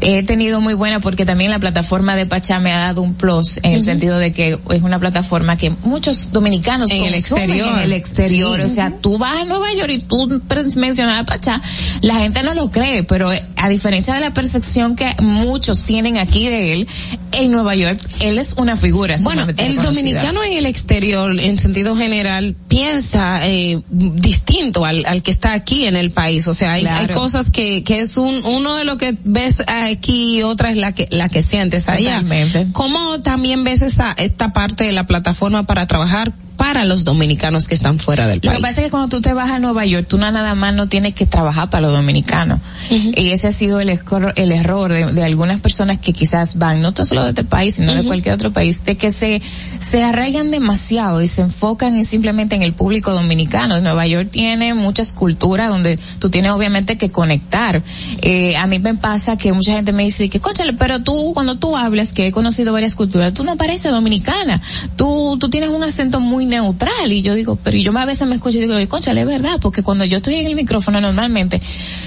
he tenido muy buena porque también la plataforma de Pachá me ha dado un plus en el sentido de que es una plataforma que muchos dominicanos En el exterior. en el exterior Sí. o sea tú vas a Nueva York y tú mencionas a Pachá la gente no lo cree pero eh, a diferencia de la percepción que muchos tienen aquí de él, en Nueva York, él es una figura. Bueno, el dominicano en el exterior, en sentido general, piensa eh, distinto al, al que está aquí en el país. O sea, hay, Claro. hay cosas que, que es un, uno de lo que ves aquí otra es la que, la que sientes allá. Totalmente. ¿Cómo también ves esa, esta parte de la plataforma para trabajar para los dominicanos que están fuera del Lo que país? pasa es que cuando tú te vas a Nueva York, tú nada más no tienes que trabajar para los dominicanos. Y ese ha sido el, escor- el error de, de algunas personas que quizás van, no solo de este país, sino de cualquier otro país, de que se, se arraigan demasiado y se enfocan en simplemente en el público dominicano. Nueva York tiene muchas culturas donde tú tienes obviamente que conectar. Eh, a mí me pasa que mucha gente me dice que, conchale, pero tú, cuando tú hablas, que he conocido varias culturas, tú no pareces dominicana. Tú, tú tienes un acento muy neutral. Y yo digo, pero yo a veces me escucho y digo, "Oye, conchale, es verdad, porque cuando yo estoy en el micrófono normalmente,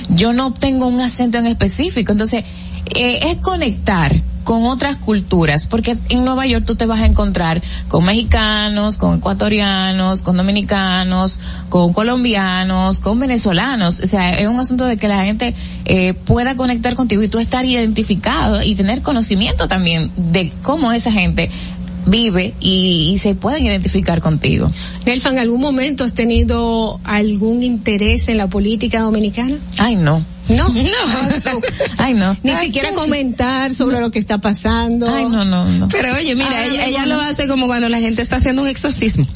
yo no tengo un acento en específico. Entonces, eh, es conectar con otras culturas, porque en Nueva York tú te vas a encontrar con mexicanos, con ecuatorianos, con dominicanos, con colombianos, con venezolanos. O sea, es un asunto de que la gente eh, pueda conectar contigo y tú estar identificado y tener conocimiento también de cómo esa gente vive y, y se pueden identificar contigo. Nelfa, ¿en algún momento has tenido algún interés en la política dominicana? Ay, no. No, no. Ay, no. Ni siquiera comentar sobre lo que está pasando. Ay, no, no, no. Pero oye, mira, ella, no, ella no. lo hace como cuando la gente está haciendo un exorcismo.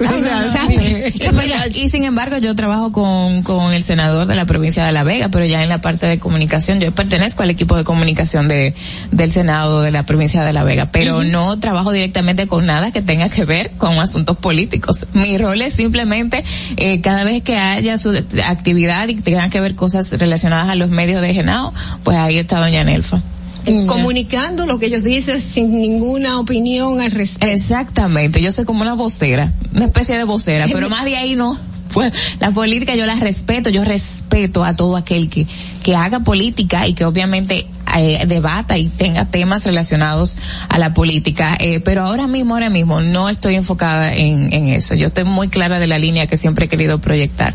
Ay, no, no, ¿sabes? Y sin embargo yo trabajo con, con el senador de la provincia de La Vega, pero ya en la parte de comunicación, yo pertenezco al equipo de comunicación de, del Senado de la provincia de La Vega, pero no trabajo directamente con nada que tenga que ver con asuntos políticos. Mi rol es simplemente, eh, cada vez que haya su actividad y tenga que ver cosas relacionadas a los medios de Genao, pues ahí está doña Nelfa. Eh, Comunicando lo que ellos dicen sin ninguna opinión al respecto. Exactamente, yo soy como una vocera, una especie de vocera, pero más de ahí no. Pues la política yo la respeto, yo respeto a todo aquel que, que haga política y que obviamente eh, debata y tenga temas relacionados a la política, eh, pero ahora mismo, ahora mismo no estoy enfocada en, en eso. Yo estoy muy clara de la línea que siempre he querido proyectar.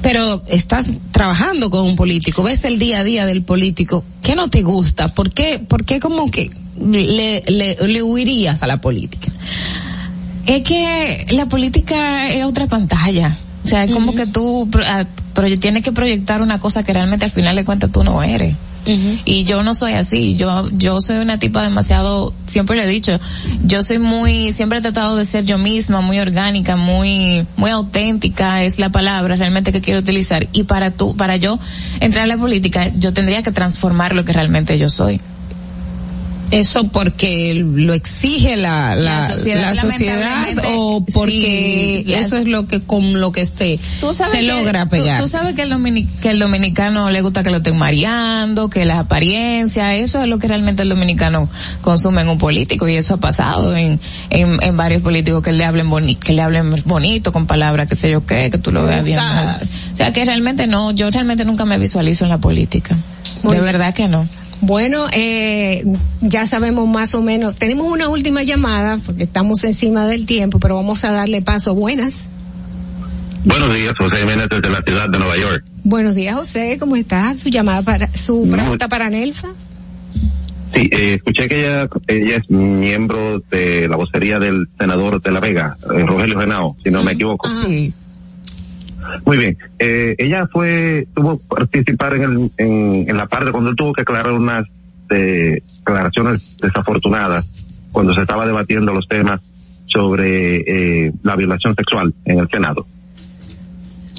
Pero estás trabajando con un político, ves el día a día del político, ¿qué no te gusta? ¿Por qué, por qué como que le, le, le huirías a la política? Es que la política es otra pantalla. O sea, es como que tú ah, proye- tienes que proyectar una cosa que realmente al final de cuentas tú no eres. Y yo no soy así, yo, yo soy una tipa demasiado, siempre lo he dicho, yo soy muy, siempre he tratado de ser yo misma, muy orgánica, muy, muy auténtica, es la palabra realmente que quiero utilizar. Y para tú, para yo entrar a la política, yo tendría que transformar lo que realmente yo soy. Eso porque lo exige la, la, La sociedad, la sociedad lamentablemente, o porque sí, eso es lo que con lo que esté se logra pegar. Tú, sabes que el, domini- que el dominicano le gusta que lo estén mareando, que las apariencias, eso es lo que realmente el dominicano consume en un político y eso ha pasado en, en, en varios políticos que le hablen boni que le hablen bonito con palabras que sé yo qué, que tú lo veas bien. Educadas. O sea que realmente no, yo realmente nunca me visualizo en la política. Muy de bien. verdad que no. Bueno, eh, ya sabemos más o menos. Tenemos una última llamada porque estamos encima del tiempo, pero vamos a darle paso. Buenas. Buenos días, José Jiménez desde la ciudad de Nueva York. Buenos días, José. ¿Cómo estás? Su llamada para, su pregunta para Nelfa. Sí, eh, escuché que ella, ella es miembro de la vocería del senador de La Vega, eh, Rogelio Genao, si no me equivoco. Sí. Muy bien. Eh, ella fue, tuvo participar en, el, en la parte cuando él tuvo que aclarar unas eh, declaraciones desafortunadas cuando se estaba debatiendo los temas sobre eh, la violación sexual en el Senado.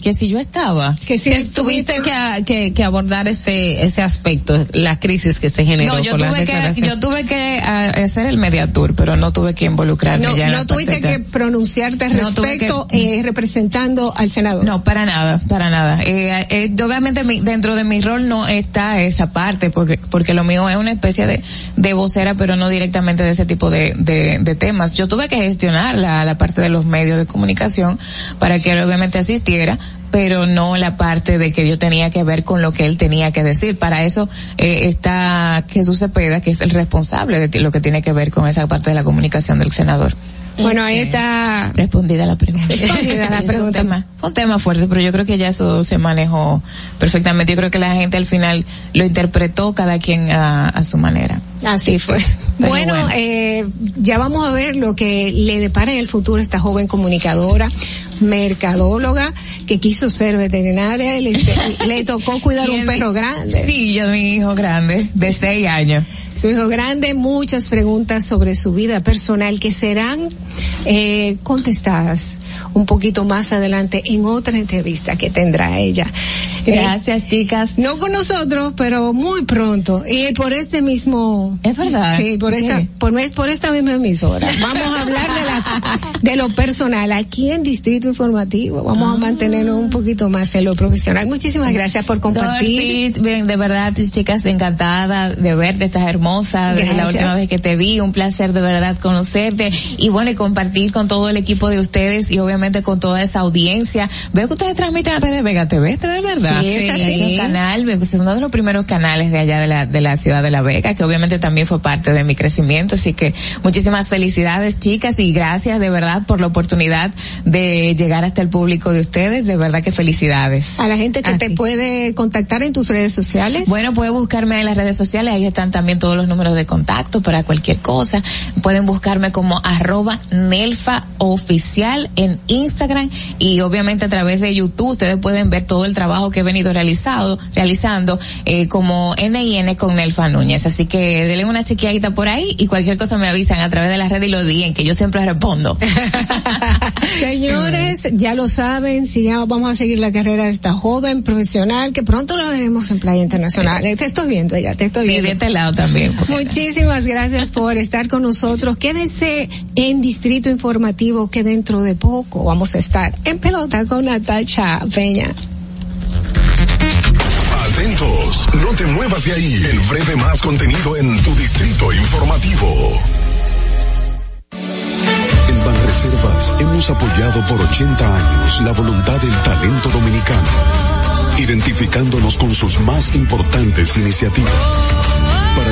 Que si yo estaba. Que si tuviste que, que, que abordar este este aspecto, la crisis que se generó No, yo tuve que, yo tuve que ah, hacer el mediatur, pero no tuve que involucrarme No, ya no tuviste que pronunciarte al No tuve respecto que- eh, representando al senador. No, para nada, para nada. Eh, eh, obviamente mi- dentro de mi rol no está esa parte, porque, porque lo mío es una especie de, de vocera, pero no directamente de ese tipo de, de, de temas. Yo tuve que gestionar la, la parte de los medios de comunicación para que él obviamente asistiera, pero no la parte de que yo tenía que ver con lo que él tenía que decir. Para eso eh, está Jesús Cepeda, que es el responsable de lo que tiene que ver con esa parte de la comunicación del senador. Bueno, ahí está respondida la pregunta. Respondida la Es un pregunta. tema, un tema fuerte, pero yo creo que ya eso se manejó perfectamente. Yo creo que la gente al final lo interpretó cada quien a, a su manera. Así fue. Pero Bueno, bueno. Eh, ya vamos a ver lo que le depara en el futuro esta joven comunicadora, mercadóloga, que quiso ser veterinaria y le, le tocó cuidar un perro grande. Sí, yo mi hijo grande, de seis años. Su hijo grande, muchas preguntas sobre su vida personal que serán eh, contestadas un poquito más adelante en otra entrevista que tendrá ella. Gracias, chicas. No con nosotros, pero muy pronto. Y por este mismo. Es verdad. Sí, por ¿Qué? esta, por, por esta misma emisora. Vamos a hablar de la, de lo personal aquí en Distrito Informativo. Vamos Ah. a mantenernos un poquito más en lo profesional. Muchísimas gracias por compartir. Dorothy, bien, de verdad, chicas, encantada de verte, estás hermosa, desde la última vez que te vi, un placer de verdad conocerte y bueno, y compartir con todo el equipo de ustedes y obviamente con toda esa audiencia. Veo que ustedes transmiten a través de Vega TV, ¿esto es verdad? Sí, es así. un canal, es uno de los primeros canales de allá de la, de la ciudad de La Vega, que obviamente también fue parte de mi crecimiento, así que muchísimas felicidades chicas y gracias de verdad por la oportunidad de llegar hasta el público de ustedes, de verdad que felicidades. A la gente que te puede contactar en tus redes sociales. Bueno, puede buscarme en las redes sociales, ahí están también todos los números de contacto para cualquier cosa. Pueden buscarme como arroba Nelfa oficial en Instagram y obviamente a través de YouTube ustedes pueden ver todo el trabajo que he venido realizado, realizando eh, como NIN con Nelfa Núñez. Así que denle una chequeadita por ahí y cualquier cosa me avisan a través de las redes y lo digan, que yo siempre respondo. Señores, ya lo saben, sigamos, vamos a seguir la carrera de esta joven profesional que pronto la veremos en Playa Internacional. Te estoy viendo ya, te estoy Y viendo. de este lado también. Muchísimas gracias por estar con nosotros. Quédese en Distrito Informativo que dentro de poco vamos a estar en pelota con Natacha Peña. Atentos, no te muevas de ahí. El breve más contenido en tu distrito informativo. En Banreservas hemos apoyado por 80 años la voluntad del talento dominicano, identificándonos con sus más importantes iniciativas,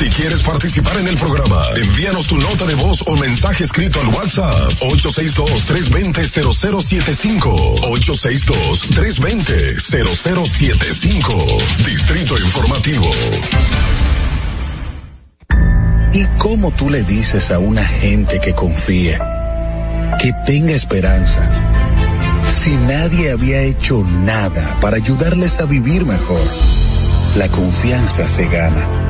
Si quieres participar en el programa, envíanos tu nota de voz o mensaje escrito al WhatsApp 862-320-0075. 862-320-0075. Distrito Informativo. ¿Y cómo tú le dices a una gente que confíe, que tenga esperanza, si nadie había hecho nada para ayudarles a vivir mejor? La confianza se gana.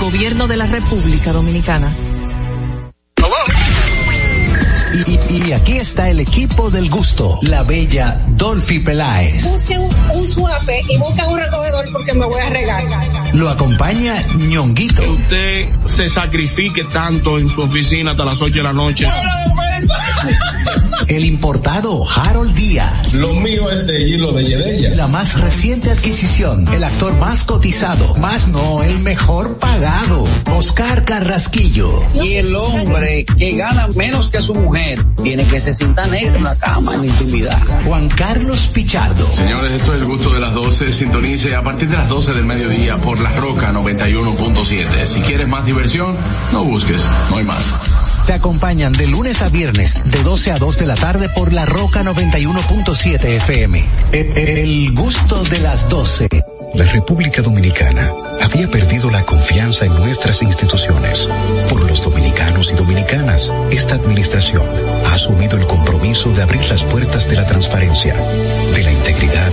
Gobierno de la República Dominicana. Y, y- y aquí está el equipo del gusto, la bella Dolphy Peláez. Busquen un, un suape y busquen un recogedor porque me voy a regar. Lo acompaña ñonguito. usted se sacrifique tanto en su oficina hasta las 8 de la noche. El importado Harold Díaz. Lo mío es de hilo de Yedella. La más reciente adquisición, el actor más cotizado, más no, el mejor pagado, Oscar Carrasquillo. Y el hombre que gana menos que su mujer tiene que se sienta negro en la cama, en la intimidad. Juan Carlos Pichardo. Señores, esto es el gusto de las 12. Sintonice a partir de las 12 del mediodía por La Roca 91.7. Si quieres más diversión, no busques, no hay más. Te acompañan de lunes a viernes, de 12 a 2 de la tarde por La Roca 91.7 FM. El, el gusto de las 12. La República Dominicana había perdido la confianza en nuestras instituciones. Por los dominicanos y dominicanas, esta administración ha asumido el compromiso de abrir las puertas de la transparencia, de la integridad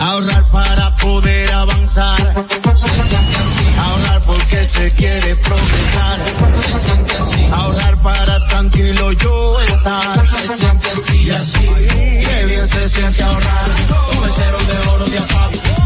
Ahorrar para poder avanzar. Se siente así. Ahorrar porque se quiere progresar. Se siente así. Ahorrar para tranquilo yo estar. Se siente así así. Qué bien se siente ahorrar. El cero de oro de APAP.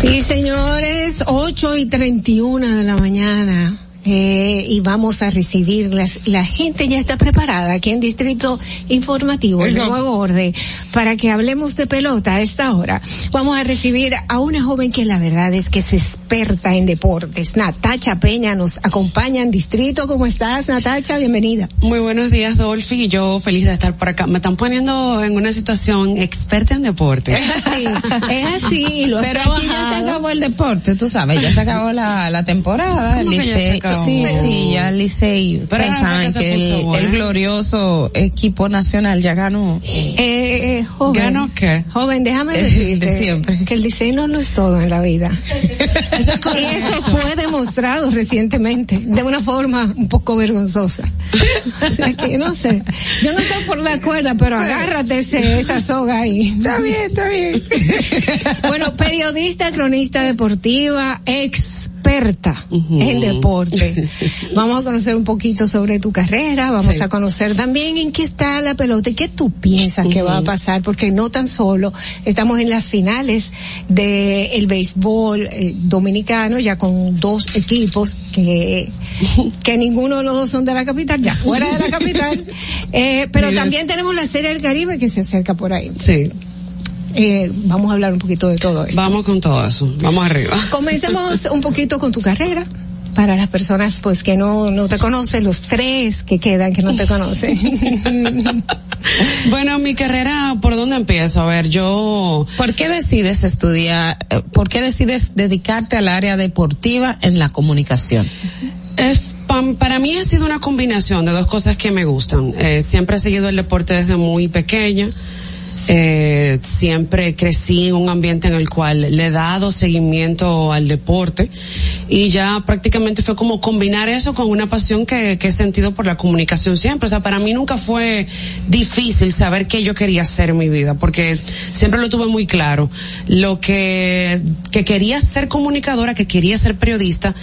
Sí, señores, 8 y 31 de la mañana. Eh, y vamos a recibir las, la gente ya está preparada aquí en Distrito Informativo, el nuevo orden, para que hablemos de pelota a esta hora. Vamos a recibir a una joven que la verdad es que es experta en deportes. Natacha Peña nos acompaña en Distrito. ¿Cómo estás, Natacha? Bienvenida. Muy buenos días, Dolphy, y yo feliz de estar por acá. Me están poniendo en una situación experta en deportes. Es así, es así, lo Pero aquí ya se acabó el deporte, tú sabes, ya se acabó la, la temporada. ¿Cómo El Licey- sí, sí, ya el Licey, Pero ustedes saben que el, bueno. el glorioso equipo nacional ya ganó. Eh, eh, joven. ¿Ganó qué? Joven, déjame Eh, decirte de siempre. que el diseño no es todo en la vida. y eso fue demostrado recientemente, de una forma un poco vergonzosa. O sea que no sé, yo no estoy por la cuerda, pero agárrate ese, esa soga ahí. Está bien, está bien. Bueno, periodista, cronista deportiva, experta en deporte. Vamos a conocer un poquito sobre tu carrera, vamos Sí. a conocer también en qué está la pelota y qué tú piensas que va a pasar, porque no tan solo estamos en las finales del el béisbol eh, dominicano, ya con dos equipos que, que ninguno de los dos son de la capital, ya fuera de la capital, eh, pero Mira. también tenemos la Serie del Caribe que se acerca por ahí. Sí, Eh, vamos a hablar un poquito de todo esto. vamos con todo eso. Vamos arriba. Comencemos un poquito con tu carrera. Para las personas pues que no, no te conocen, los tres que quedan que no te conocen. Bueno, mi carrera, ¿por dónde empiezo? A ver, yo... ¿Por qué decides estudiar, eh, por qué decides dedicarte al área deportiva en la comunicación? Es, pa- para mí ha sido una combinación de dos cosas que me gustan. Eh, siempre he seguido el deporte desde muy pequeña. Eh, siempre crecí en un ambiente en el cual le he dado seguimiento al deporte y ya prácticamente fue como combinar eso con una pasión que, he sentido por la comunicación siempre. O sea, para mí nunca fue difícil saber qué yo quería hacer en mi vida porque siempre lo tuve muy claro. Lo que, que quería ser comunicadora, que quería ser periodista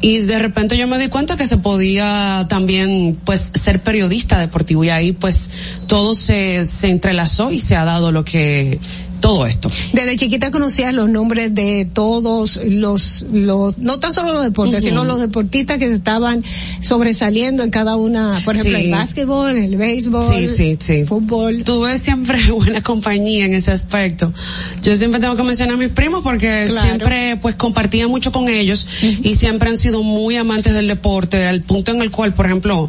y de repente yo me di cuenta que se podía también pues ser periodista deportivo y ahí pues todo se, se entrelazó y se ha lo que todo esto. Desde chiquita conocías los nombres de todos los, los, no tan solo los deportes, sino los deportistas que estaban sobresaliendo en cada una, por ejemplo, Sí. el básquetbol, el béisbol, Sí, sí, sí. fútbol. Tuve siempre buena compañía en ese aspecto. Yo siempre tengo que mencionar a mis primos porque Claro. siempre pues compartía mucho con ellos y siempre han sido muy amantes del deporte al punto en el cual, por ejemplo,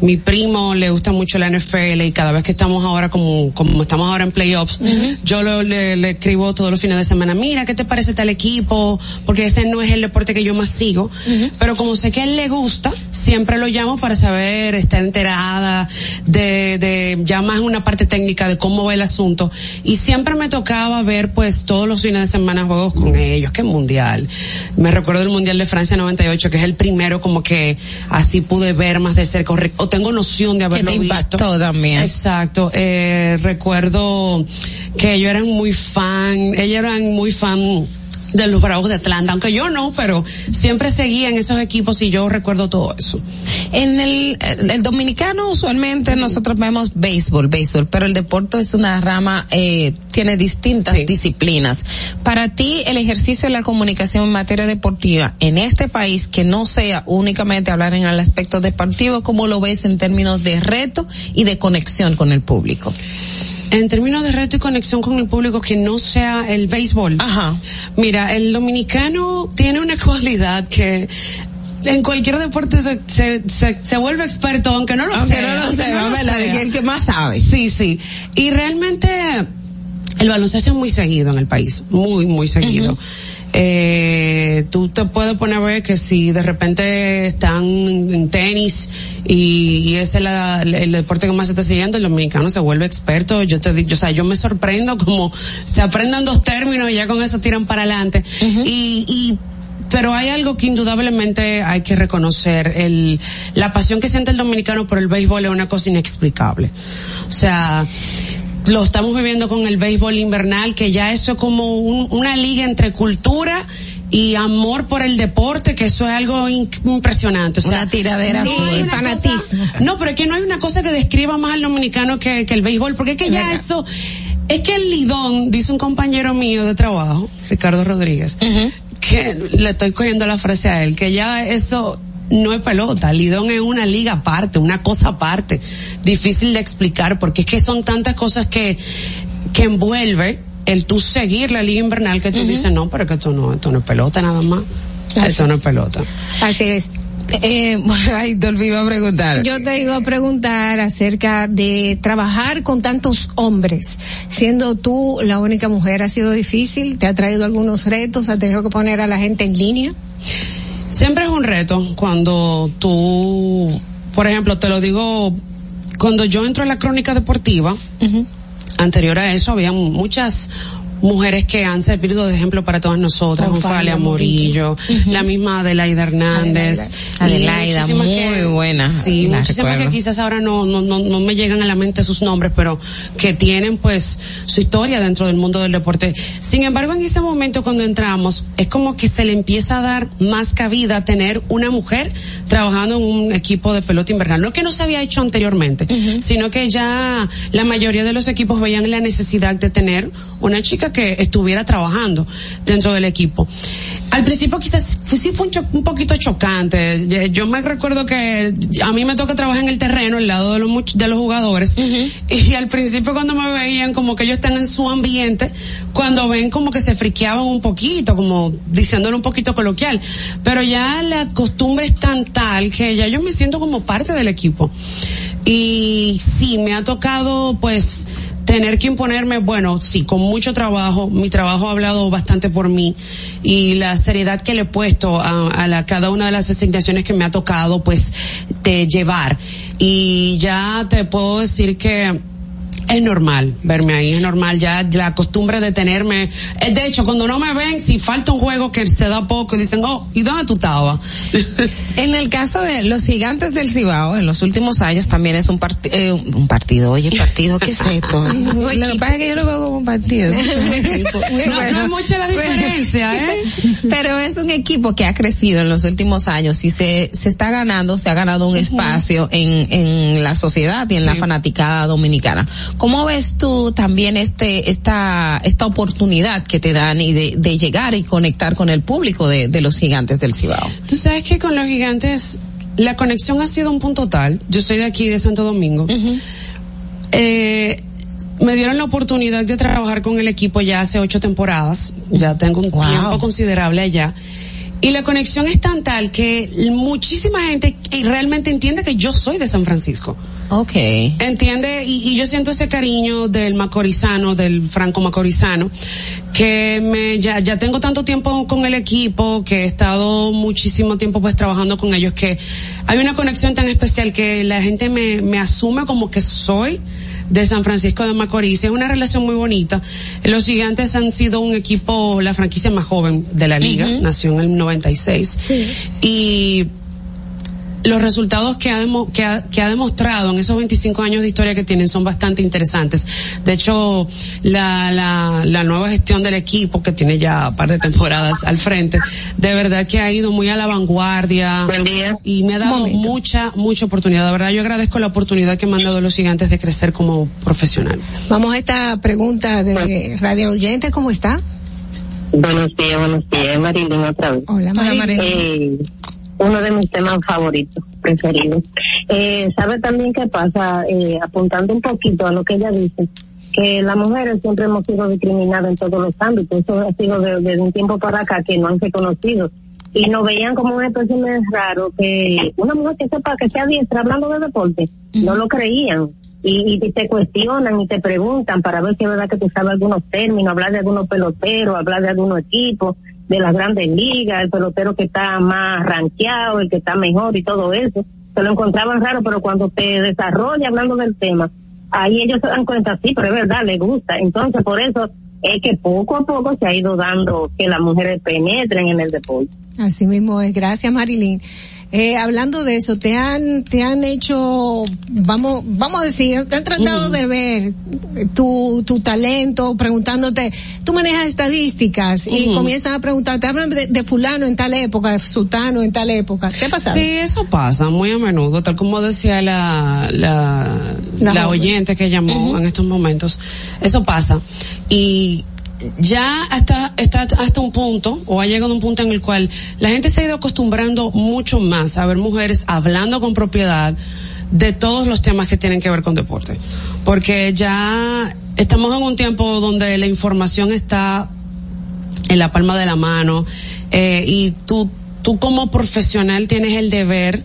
mi primo le gusta mucho la NFL y cada vez que estamos ahora como, como estamos ahora en playoffs, yo lo- le, le escribo todos los fines de semana, mira, ¿qué te parece tal equipo? Porque ese no es el deporte que yo más sigo, pero como sé que a él le gusta, siempre lo llamo para saber, está enterada de, de ya más una parte técnica de cómo va el asunto. Y siempre me tocaba ver pues todos los fines de semana juegos con ellos, que mundial. Me recuerdo el mundial de Francia 98, que es el primero como que así pude ver más de cerca, o, tengo noción de haberlo te visto. también. Exacto. Eh, recuerdo que ellos eran muy fan, ellos eran muy fan de los Bravos de Atlanta, aunque yo no, pero siempre seguían esos equipos y yo recuerdo todo eso. En el, el, el dominicano usualmente nosotros vemos béisbol, béisbol, pero el deporte es una rama, eh, tiene distintas disciplinas. Para ti, el ejercicio de la comunicación en materia deportiva en este país, que no sea únicamente hablar en el aspecto deportivo, ¿cómo lo ves en términos de reto y de conexión con el público? En términos de reto y conexión con el público que no sea el béisbol. Ajá. Mira, el dominicano tiene una cualidad que en cualquier deporte se, se, se, se vuelve experto, aunque no lo Aunque sea. no lo sea. Que el que más sabe. Sí, sí. Y realmente el baloncesto es muy seguido en el país, muy, muy seguido. Eh, tú te puedes poner a ver que si de repente están en tenis y, y ese es la- el deporte que más se está siguiendo, el dominicano se vuelve experto. Yo te digo, o sea, yo me sorprendo como se aprendan dos términos y ya con eso tiran para adelante. Y, y pero hay algo que indudablemente hay que reconocer, el, la pasión que siente el dominicano por el béisbol es una cosa inexplicable. O sea, lo estamos viviendo con el béisbol invernal, que ya eso es como un- una liga entre cultura y amor por el deporte, que eso es algo impresionante. O sea, Una tiradera no hay full. una Fanatismo. cosa- no, pero es que no hay una cosa que describa más al dominicano que, que el béisbol, porque es que ya eso, es que el lidón, dice un compañero mío de trabajo, Ricardo Rodríguez, que le estoy cogiendo la frase a él, que ya eso no es pelota, Lidón es una liga aparte, una cosa aparte, difícil de explicar, porque es que son tantas cosas que, que envuelve el tú seguir la liga invernal que tú dices, no, pero que esto no, esto no es pelota nada más. Esto no es pelota. Así es. Eh, ay, te olvidé a preguntar. Yo te iba a preguntar acerca de trabajar con tantos hombres. Siendo tú la única mujer, ¿ha sido difícil? ¿Te ha traído algunos retos? ¿Ha tenido que poner a la gente en línea? Siempre es un reto cuando tú, por ejemplo, te lo digo, cuando yo entro a la crónica deportiva, anterior a eso había muchas mujeres que han servido de ejemplo para todas nosotras, Onfalia Morillo, la misma Adelaida Hernández, Adelaida, muchísimas muy buena. Sí, La muchísimas recuerdo. que quizás ahora no, no, no, no me llegan a la mente sus nombres, pero que tienen pues su historia dentro del mundo del deporte. Sin embargo, en ese momento cuando entramos, es como que se le empieza a dar más cabida a tener una mujer trabajando en un equipo de pelota invernal. No que no se había hecho anteriormente, sino que ya la mayoría de los equipos veían la necesidad de tener una chica que estuviera trabajando dentro del equipo. Al principio quizás fue- sí fue un, un poquito chocante. Yo- me recuerdo que a mí me toca trabajar en el terreno al lado de los, de los jugadores y al principio cuando me veían como que ellos están en su ambiente, cuando ven como que se friqueaban un poquito, como diciéndolo un poquito coloquial. Pero ya la costumbre es tan tal que ya yo me siento como parte del equipo. Y sí, me ha tocado pues tener que imponerme, bueno, sí, con mucho trabajo, mi trabajo ha hablado bastante por mí y la seriedad que le he puesto a, a la, cada una de las asignaciones que me ha tocado, pues, de llevar. Y ya te puedo decir que es normal verme ahí, es normal ya la costumbre de tenerme. eh, De hecho, cuando no me ven, si falta un juego que se da poco y dicen, oh, ¿y dónde tú estabas? En el caso de los gigantes del Cibao, en los últimos años también es un, parti- eh, un partido. Oye, partido, ¿qué es esto? lo que pasa es que yo lo veo como un partido. No, no es mucha la diferencia, ¿eh? Pero es un equipo que ha crecido en los últimos años y se, se está ganando, se ha ganado un espacio en, en la sociedad y en la fanaticada dominicana. ¿Cómo ves tú también este, esta, esta oportunidad que te dan y de, de llegar y conectar con el público de, de los gigantes del Cibao? Tú sabes que con los gigantes la conexión ha sido un punto tal. Yo soy de aquí, de Santo Domingo. eh, me dieron la oportunidad de trabajar con el equipo ya hace ocho temporadas. Ya tengo un Wow. tiempo considerable allá. Y la conexión es tan tal que muchísima gente realmente entiende que yo soy de San Francisco. Ok. Entiende, y, y yo siento ese cariño del macorizano, del franco macorizano, que me, ya, ya tengo tanto tiempo con el equipo, que he estado muchísimo tiempo pues trabajando con ellos, que hay una conexión tan especial que la gente me, me asume como que soy de San Francisco de Macorís. Es una relación muy bonita. Los gigantes han sido un equipo, la franquicia más joven de la liga, nació en el 96. Y los resultados que ha, demo- que, ha, que ha demostrado en esos 25 años de historia que tienen son bastante interesantes. De hecho, la, la, la nueva gestión del equipo, que tiene ya un par de temporadas al frente, de verdad que ha ido muy a la vanguardia. Y me ha dado mucha, mucha oportunidad. De verdad, yo agradezco la oportunidad que me han dado los gigantes de crecer como profesional. Vamos a esta pregunta de radio oyente, ¿cómo está? Buenos días, buenos días, Marilyn otra vez. Hola, Marilyn. Eh, uno de mis temas favoritos, preferidos. Eh, ¿Sabe también qué pasa? Eh, apuntando un poquito a lo que ella dice, que las mujeres siempre hemos sido discriminadas en todos los ámbitos. Eso ha sido de- desde un tiempo para acá que no han reconocido. Y nos veían como una especie de raro que una mujer que sepa que sea diestra hablando de deporte, no lo creían. Y, y te cuestionan y te preguntan para ver si es verdad que tú sabes algunos términos, hablar de algunos peloteros, hablar de algunos equipos, de las grandes ligas, el pelotero que está más rankeado, el que está mejor y todo eso. Se lo encontraban raro, pero cuando te desarrolla hablando del tema, ahí ellos se dan cuenta, sí, pero es verdad, les gusta. Entonces, por eso es que poco a poco se ha ido dando que las mujeres penetren en el deporte. Así mismo es. Gracias, Marilyn. Eh, hablando de eso, te han, te han hecho, vamos, vamos a decir, te han tratado de ver tu, tu talento, preguntándote, tú manejas estadísticas y comienzan a preguntarte, hablan de, de fulano en tal época, de sultano en tal época. ¿Qué ha pasado? Sí, eso pasa muy a menudo, tal como decía la, la, La oyente que llamó en estos momentos. Eso pasa. Y ya hasta, está hasta un punto, o ha llegado un punto en el cual la gente se ha ido acostumbrando mucho más a ver mujeres hablando con propiedad de todos los temas que tienen que ver con deporte. Porque ya estamos en un tiempo donde la información está en la palma de la mano eh, y tú tú como profesional tienes el deber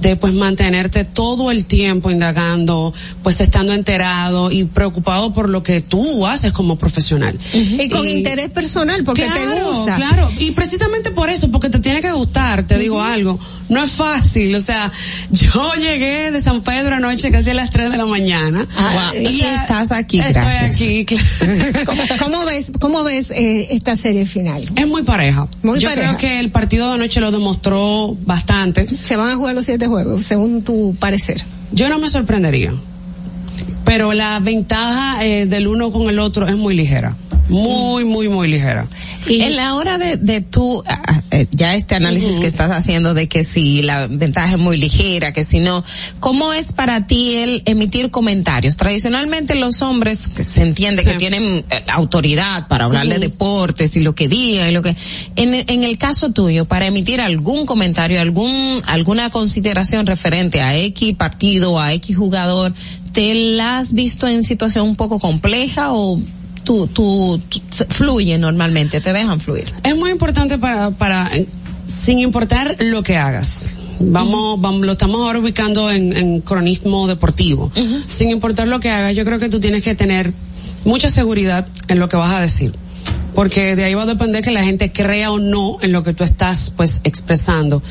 de pues mantenerte todo el tiempo indagando, pues estando enterado y preocupado por lo que tú haces como profesional. Y con interés personal, porque te gusta. Claro, y precisamente por eso, porque te tiene que gustar, te digo algo, no es fácil, o sea, yo llegué de San Pedro anoche casi a las 3 de la mañana. Ah, y estás aquí, Estoy gracias. aquí, claro. ¿Cómo, cómo ves, cómo ves eh, esta serie final? Es muy pareja. Muy Yo pareja. creo que el partido de anoche lo demostró bastante. Se van a jugar los siete juegos, según tu parecer. Yo no me sorprendería. Pero la ventaja eh, del uno con el otro es muy ligera. Muy, muy, muy ligera. en la hora de, de tú, ah, ah, eh, ya este análisis que estás haciendo de que si la ventaja es muy ligera, que si no, ¿cómo es para ti el emitir comentarios? Tradicionalmente los hombres, que se entiende que tienen eh, autoridad para hablar de deportes y lo que digan y lo que, en, en el caso tuyo, para emitir algún comentario, algún, alguna consideración referente a X partido, a X jugador, ¿te la has visto en situación un poco compleja o tú, tú, tú- fluye normalmente, te dejan fluir. Es muy importante para, para, sin importar lo que hagas. Vamos, vamos, lo estamos ahora ubicando en, en cronismo deportivo. Sin importar lo que hagas, yo creo que tú tienes que tener mucha seguridad en lo que vas a decir. Porque de ahí va a depender que la gente crea o no en lo que tú estás, pues, expresando.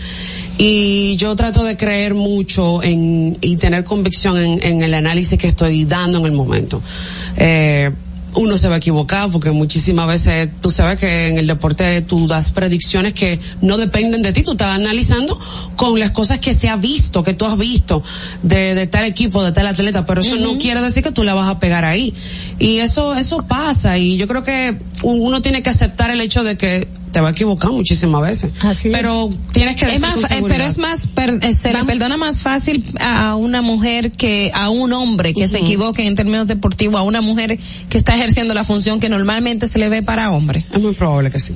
Y yo trato de creer mucho en, y tener convicción en, en el análisis que estoy dando en el momento. Eh, uno se va a equivocar porque muchísimas veces tú sabes que en el deporte tú das predicciones que no dependen de ti, tú estás analizando con las cosas que se ha visto, que tú has visto de, de tal equipo, de tal atleta, pero eso no quiere decir que tú la vas a pegar ahí. Y eso, eso pasa y yo creo que uno tiene que aceptar el hecho de que te va a equivocar muchísimas veces. pero tienes que Es más, eh, pero es más, per- eh, se le perdona más fácil a una mujer que a un hombre que se equivoque en términos deportivos, a una mujer que está ejerciendo la función que normalmente se le ve para hombre. Es muy probable que sí.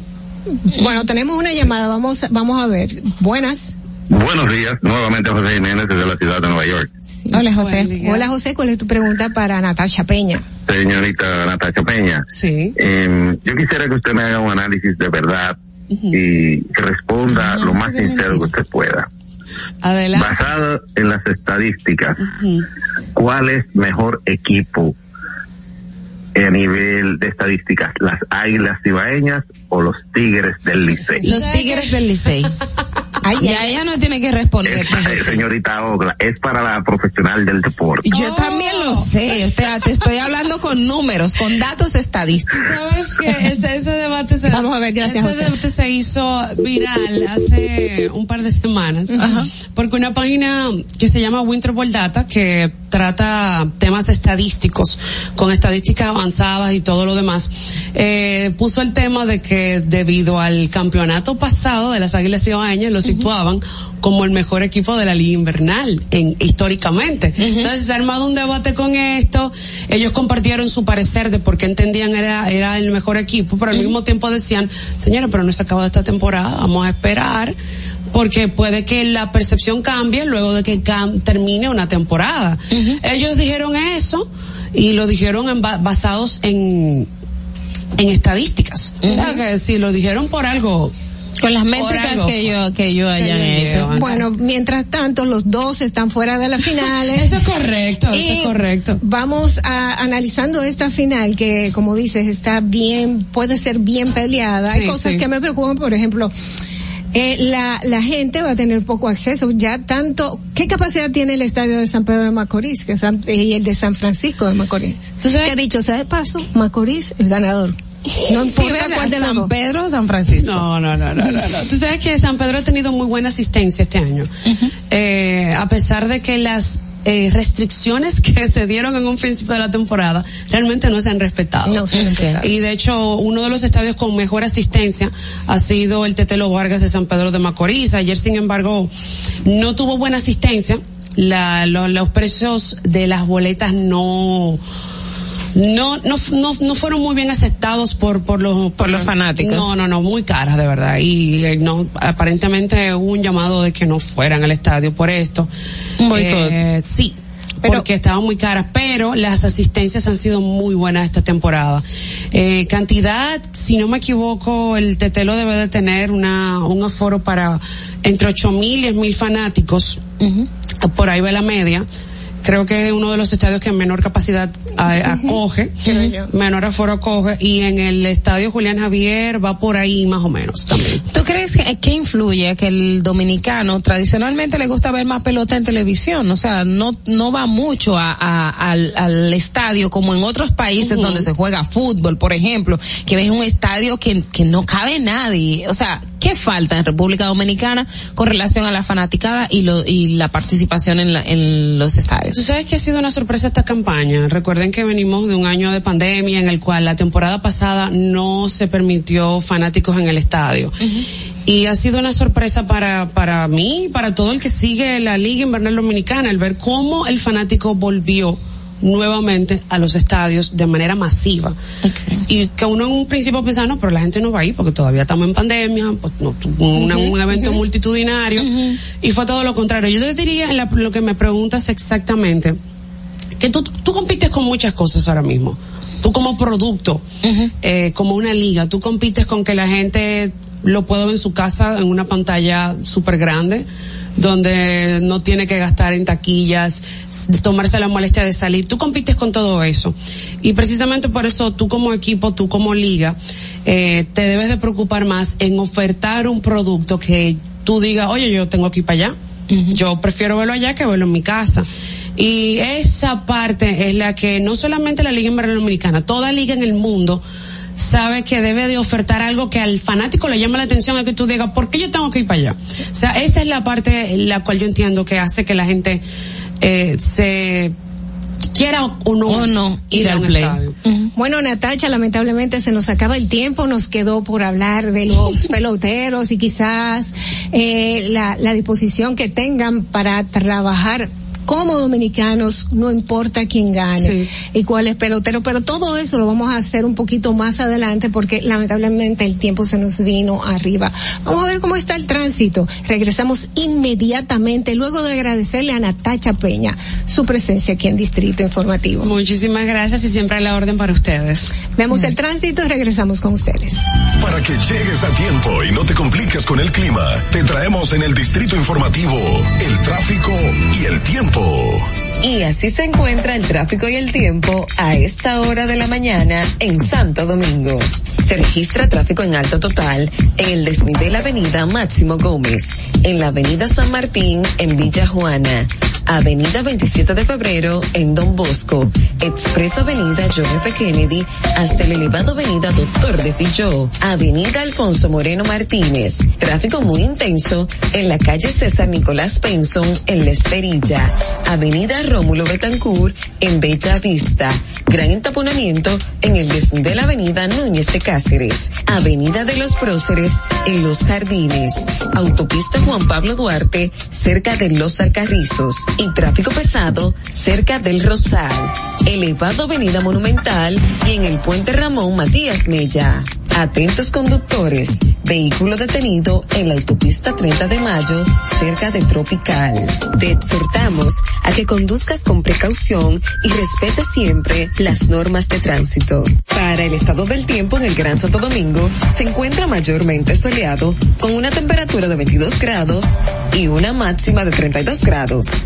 Bueno, tenemos una llamada, vamos, vamos a ver. Buenas. Buenos días, nuevamente José Jiménez desde la ciudad de Nueva York. Hola, José. Hola, José, ¿cuál es tu pregunta para Natasha Peña? Señorita Natasha Peña, Sí. eh, yo quisiera que usted me haga un análisis de verdad y que responda lo más sincero que usted pueda. Adelante. Basado en las estadísticas, ¿cuál es mejor equipo a nivel de estadísticas? ¿Las Águilas Cibaeñas o los Tigres del Licey? Los Tigres del Licey. Ay, ya ella no tiene que responder. Es, señorita Ogla, es para la profesional del deporte. Yo también lo sé, o sea, te estoy hablando con números, con datos estadísticos. ¿Sabes que ese, ese debate se Vamos a ver, gracias, ese José. debate se hizo viral hace un par de semanas porque una página que se llama Winter Ball Data que trata temas estadísticos con estadísticas avanzadas y todo lo demás eh, puso el tema de que debido al campeonato pasado de las Águilas Cibaeñas lo situaban como el mejor equipo de la liga invernal en históricamente. Entonces se ha armado un debate con esto. Ellos compartieron su parecer de por qué entendían era era el mejor equipo, pero al mismo tiempo decían, señora, pero no se acaba esta temporada, vamos a esperar porque puede que la percepción cambie luego de que termine una temporada. Ellos dijeron eso y lo dijeron en ba- basados en en estadísticas. O sea que si lo dijeron por algo Con las métricas que yo, que yo hayan hecho. Bueno, mientras tanto, los dos están fuera de las finales. Eso es correcto, eso es correcto. Vamos a analizando esta final que, como dices, está bien, puede ser bien peleada. Hay cosas sí. que me preocupan, por ejemplo, eh, la, la gente va a tener poco acceso. Ya tanto, ¿qué capacidad tiene el estadio de San Pedro de Macorís que San- y el de San Francisco de Macorís? Que dicho sea de paso, Macorís, el ganador. No importa cuál de los San. Pedro o San Francisco. No, no, no, no, no, no. Tú sabes que San Pedro ha tenido muy buena asistencia este año. eh, a pesar de que las eh, restricciones que se dieron en un principio de la temporada realmente no se han respetado. No. Y de hecho, uno de los estadios con mejor asistencia ha sido el Tetelo Vargas de San Pedro de Macorís. Ayer, sin embargo, no tuvo buena asistencia. La, lo- los precios de las boletas no, no, no, no, no fueron muy bien aceptados por, por los, Por los fanáticos. No, no, no, muy caras de verdad. Y eh, no, aparentemente hubo un llamado de que no fueran al estadio por esto. Eh, sí. porque estaban muy caras, pero las asistencias han sido muy buenas esta temporada. Eh, cantidad, si no me equivoco, el Tetelo debe de tener una, un aforo para entre ocho mil y diez mil fanáticos. Por ahí va la media. Creo que es uno de los estadios que menor capacidad a- acoge, menor aforo acoge, y en el estadio Julián Javier va por ahí más o menos también. ¿Tú crees que, que influye que el dominicano tradicionalmente le gusta ver más pelota en televisión? O sea, no, no va mucho a, a- al, al estadio como en otros países Ujú. donde se juega fútbol, por ejemplo, que ves un estadio que, que no cabe nadie. O sea, ¿qué falta en República Dominicana con relación a la fanaticada y, lo, y la participación en, la- en los estadios? Tú sabes que ha sido una sorpresa esta campaña. Recuerden que venimos de un año de pandemia en el cual la temporada pasada no se permitió fanáticos en el estadio. Y ha sido una sorpresa para, para mí, para todo el que sigue la Liga Invernal Dominicana, el ver cómo el fanático volvió nuevamente a los estadios de manera masiva. Y que uno en un principio pensaba, no, pero la gente no va a ir porque todavía estamos en pandemia, pues no, una- un evento multitudinario. Y fue todo lo contrario. Yo te diría, en la- lo que me preguntas exactamente, que tú, tú compites con muchas cosas ahora mismo. Tú como producto, eh, como una liga, tú compites con que la gente lo pueda ver en su casa en una pantalla súper grande, donde no tiene que gastar en taquillas, tomarse la molestia de salir. Tú compites con todo eso. Y precisamente por eso tú como equipo, tú como liga, eh, te debes de preocupar más en ofertar un producto que tú digas, oye, yo tengo aquí para allá. Yo prefiero verlo allá que verlo en mi casa. Y esa parte es la que no solamente la Liga Dominicana, toda liga en el mundo sabe que debe de ofertar algo que al fanático le llame la atención, a que tú digas, ¿por qué yo tengo que ir para allá? O sea, esa es la parte en la cual yo entiendo que hace que la gente eh, se quiera o no, O no, ir a al un play. estadio. Bueno, Natacha, lamentablemente se nos acaba el tiempo, nos quedó por hablar de los peloteros y quizás eh, la, la disposición que tengan para trabajar como dominicanos, no importa quién gane y cuál es pelotero, pero todo eso lo vamos a hacer un poquito más adelante porque lamentablemente el tiempo se nos vino arriba. Vamos a ver cómo está el tránsito. Regresamos inmediatamente luego de agradecerle a Natacha Peña su presencia aquí en Distrito Informativo. Muchísimas gracias y siempre a la orden para ustedes. Vemos el tránsito y regresamos con ustedes. Para que llegues a tiempo y no te compliques con el clima, te traemos en el Distrito Informativo el tráfico y el tiempo. full. Y así se encuentra el tráfico y el tiempo a esta hora de la mañana en Santo Domingo. Se registra tráfico en alto total en el desnivel Avenida Máximo Gómez, en la Avenida San Martín en Villa Juana, Avenida 27 de Febrero en Don Bosco, Expreso Avenida John F. Kennedy hasta el elevado Avenida Doctor de Filló, Avenida Alfonso Moreno Martínez. Tráfico muy intenso en la calle César Nicolás Penson en La Esperilla, Avenida Rómulo Betancourt en Bella Vista. Gran entaponamiento en el desnivel Avenida Núñez de Cáceres, Avenida de los Próceres en Los Jardines, Autopista Juan Pablo Duarte cerca de Los Alcarrizos y tráfico pesado cerca del Rosal, elevado Avenida Monumental y en el Puente Ramón Matías Mella. Atentos conductores, vehículo detenido en la autopista 30 de mayo cerca de Tropical. Te exhortamos a que conduzcas con precaución y respete siempre las normas de tránsito. Para el estado del tiempo en el Gran Santo Domingo se encuentra mayormente soleado con una temperatura de 22 grados y una máxima de 32 grados.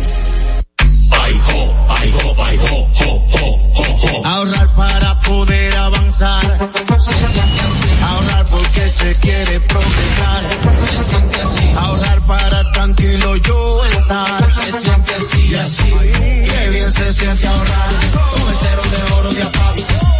Ahorrar para poder avanzar. Se siente así. Ahorrar porque se quiere progresar. Se siente así. Ahorrar para tranquilo yo estar. Se siente así así. Qué bien se siente ahorrar. Con el cero de oro de APAP.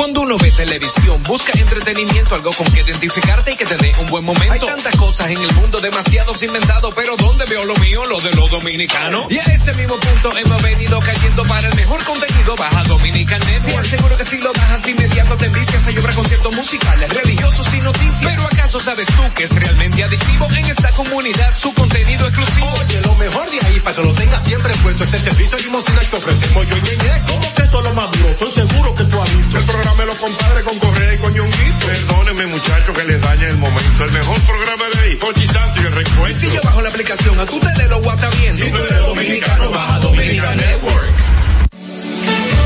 Cuando uno ve televisión, busca entretenimiento, algo con que identificarte y que te dé un buen momento. Hay tantas cosas en el mundo, demasiados inventados, pero ¿dónde veo lo mío? Lo de los dominicanos. Y a ese mismo punto hemos venido cayendo para el mejor contenido. Baja Dominican Network. Seguro que si lo bajas inmediato te envicias a llorar conciertos musicales, religiosos y noticias. Pero ¿acaso sabes tú que es realmente adictivo en esta comunidad su contenido exclusivo? Oye, lo mejor de ahí para que lo tengas siempre puesto es el servicio limosina que ofrecemos yo y Ñeñe. ¿Cómo que eso es lo más duro? Estoy seguro que tú has visto. El programa de los compadres con Correa y con Ñonguito. Perdónenme muchachos que les dañe el momento. El mejor programa de ahí, Pochi Santo y el recuento. Si yo bajo la aplicación, a tú te de lo guata viendo. Si tú eres dominicano, baja Dominica Network.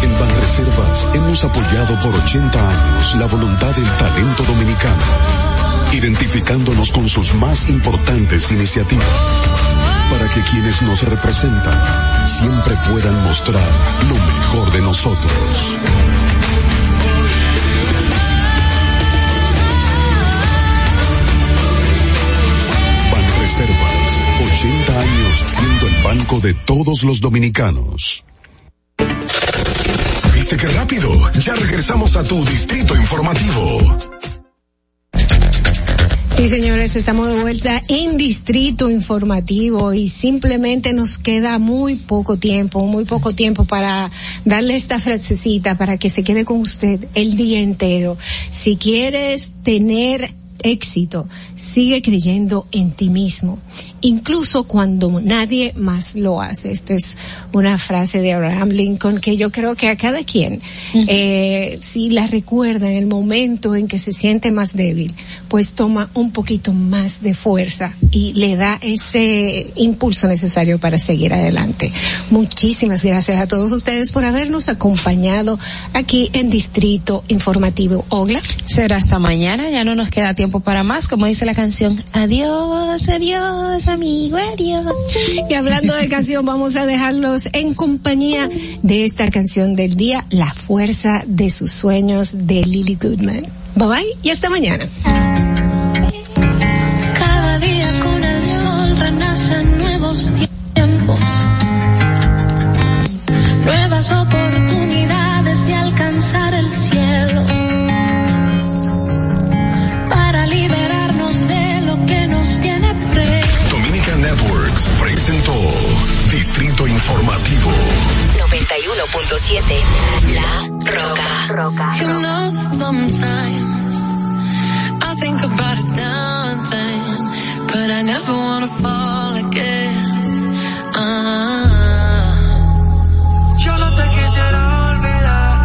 En Banreservas hemos apoyado por 80 años la voluntad del talento dominicano, identificándonos con sus más importantes iniciativas, para que quienes nos representan siempre puedan mostrar lo mejor de nosotros. Banreservas, 80 años siendo el banco de todos los dominicanos. ¿Viste qué rápido? Ya regresamos a tu distrito informativo. Sí, señores, estamos de vuelta en Distrito Informativo y simplemente nos queda muy poco tiempo, muy poco tiempo para darle esta frasecita para que se quede con usted el día entero. Si quieres tener éxito, sigue creyendo en ti mismo, incluso cuando nadie más lo hace. Esta es una frase de Abraham Lincoln que yo creo que a cada quien, eh, si la recuerda en el momento en que se siente más débil, pues toma un poquito más de fuerza y le da ese impulso necesario para seguir adelante. Muchísimas gracias a todos ustedes por habernos acompañado aquí en Distrito Informativo. Ogla. Será hasta mañana, ya no nos queda tiempo para más, como dice la canción. Adiós, adiós, amigo, adiós. Y hablando de canción, vamos a dejarlos en compañía de esta canción del día, La fuerza de sus sueños de Lily Goodman. Bye bye y hasta mañana. Cada día con el sol renacen nuevos tiempos, nuevas oportunidades Informativo. 91.7 La Roca. You know that sometimes I think about us now and then, but I never wanna fall again. Ah. Yo no te quisiera olvidar,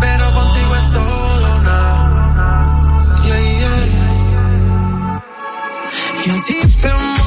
pero contigo es todo nada. Yeah, yeah. You're deep in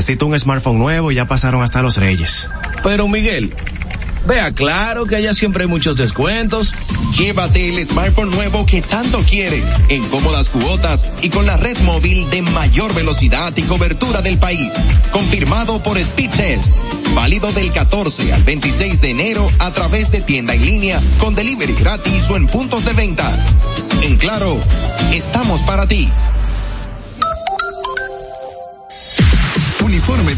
Necesito un smartphone nuevo y ya pasaron hasta los reyes. Pero Miguel, vea claro que allá siempre hay muchos descuentos. Llévate el smartphone nuevo que tanto quieres, en cómodas cuotas y con la red móvil de mayor velocidad y cobertura del país. Confirmado por Speedtest. Válido del 14 al 26 de enero a través de tienda en línea con delivery gratis o en puntos de venta. En claro, estamos para ti.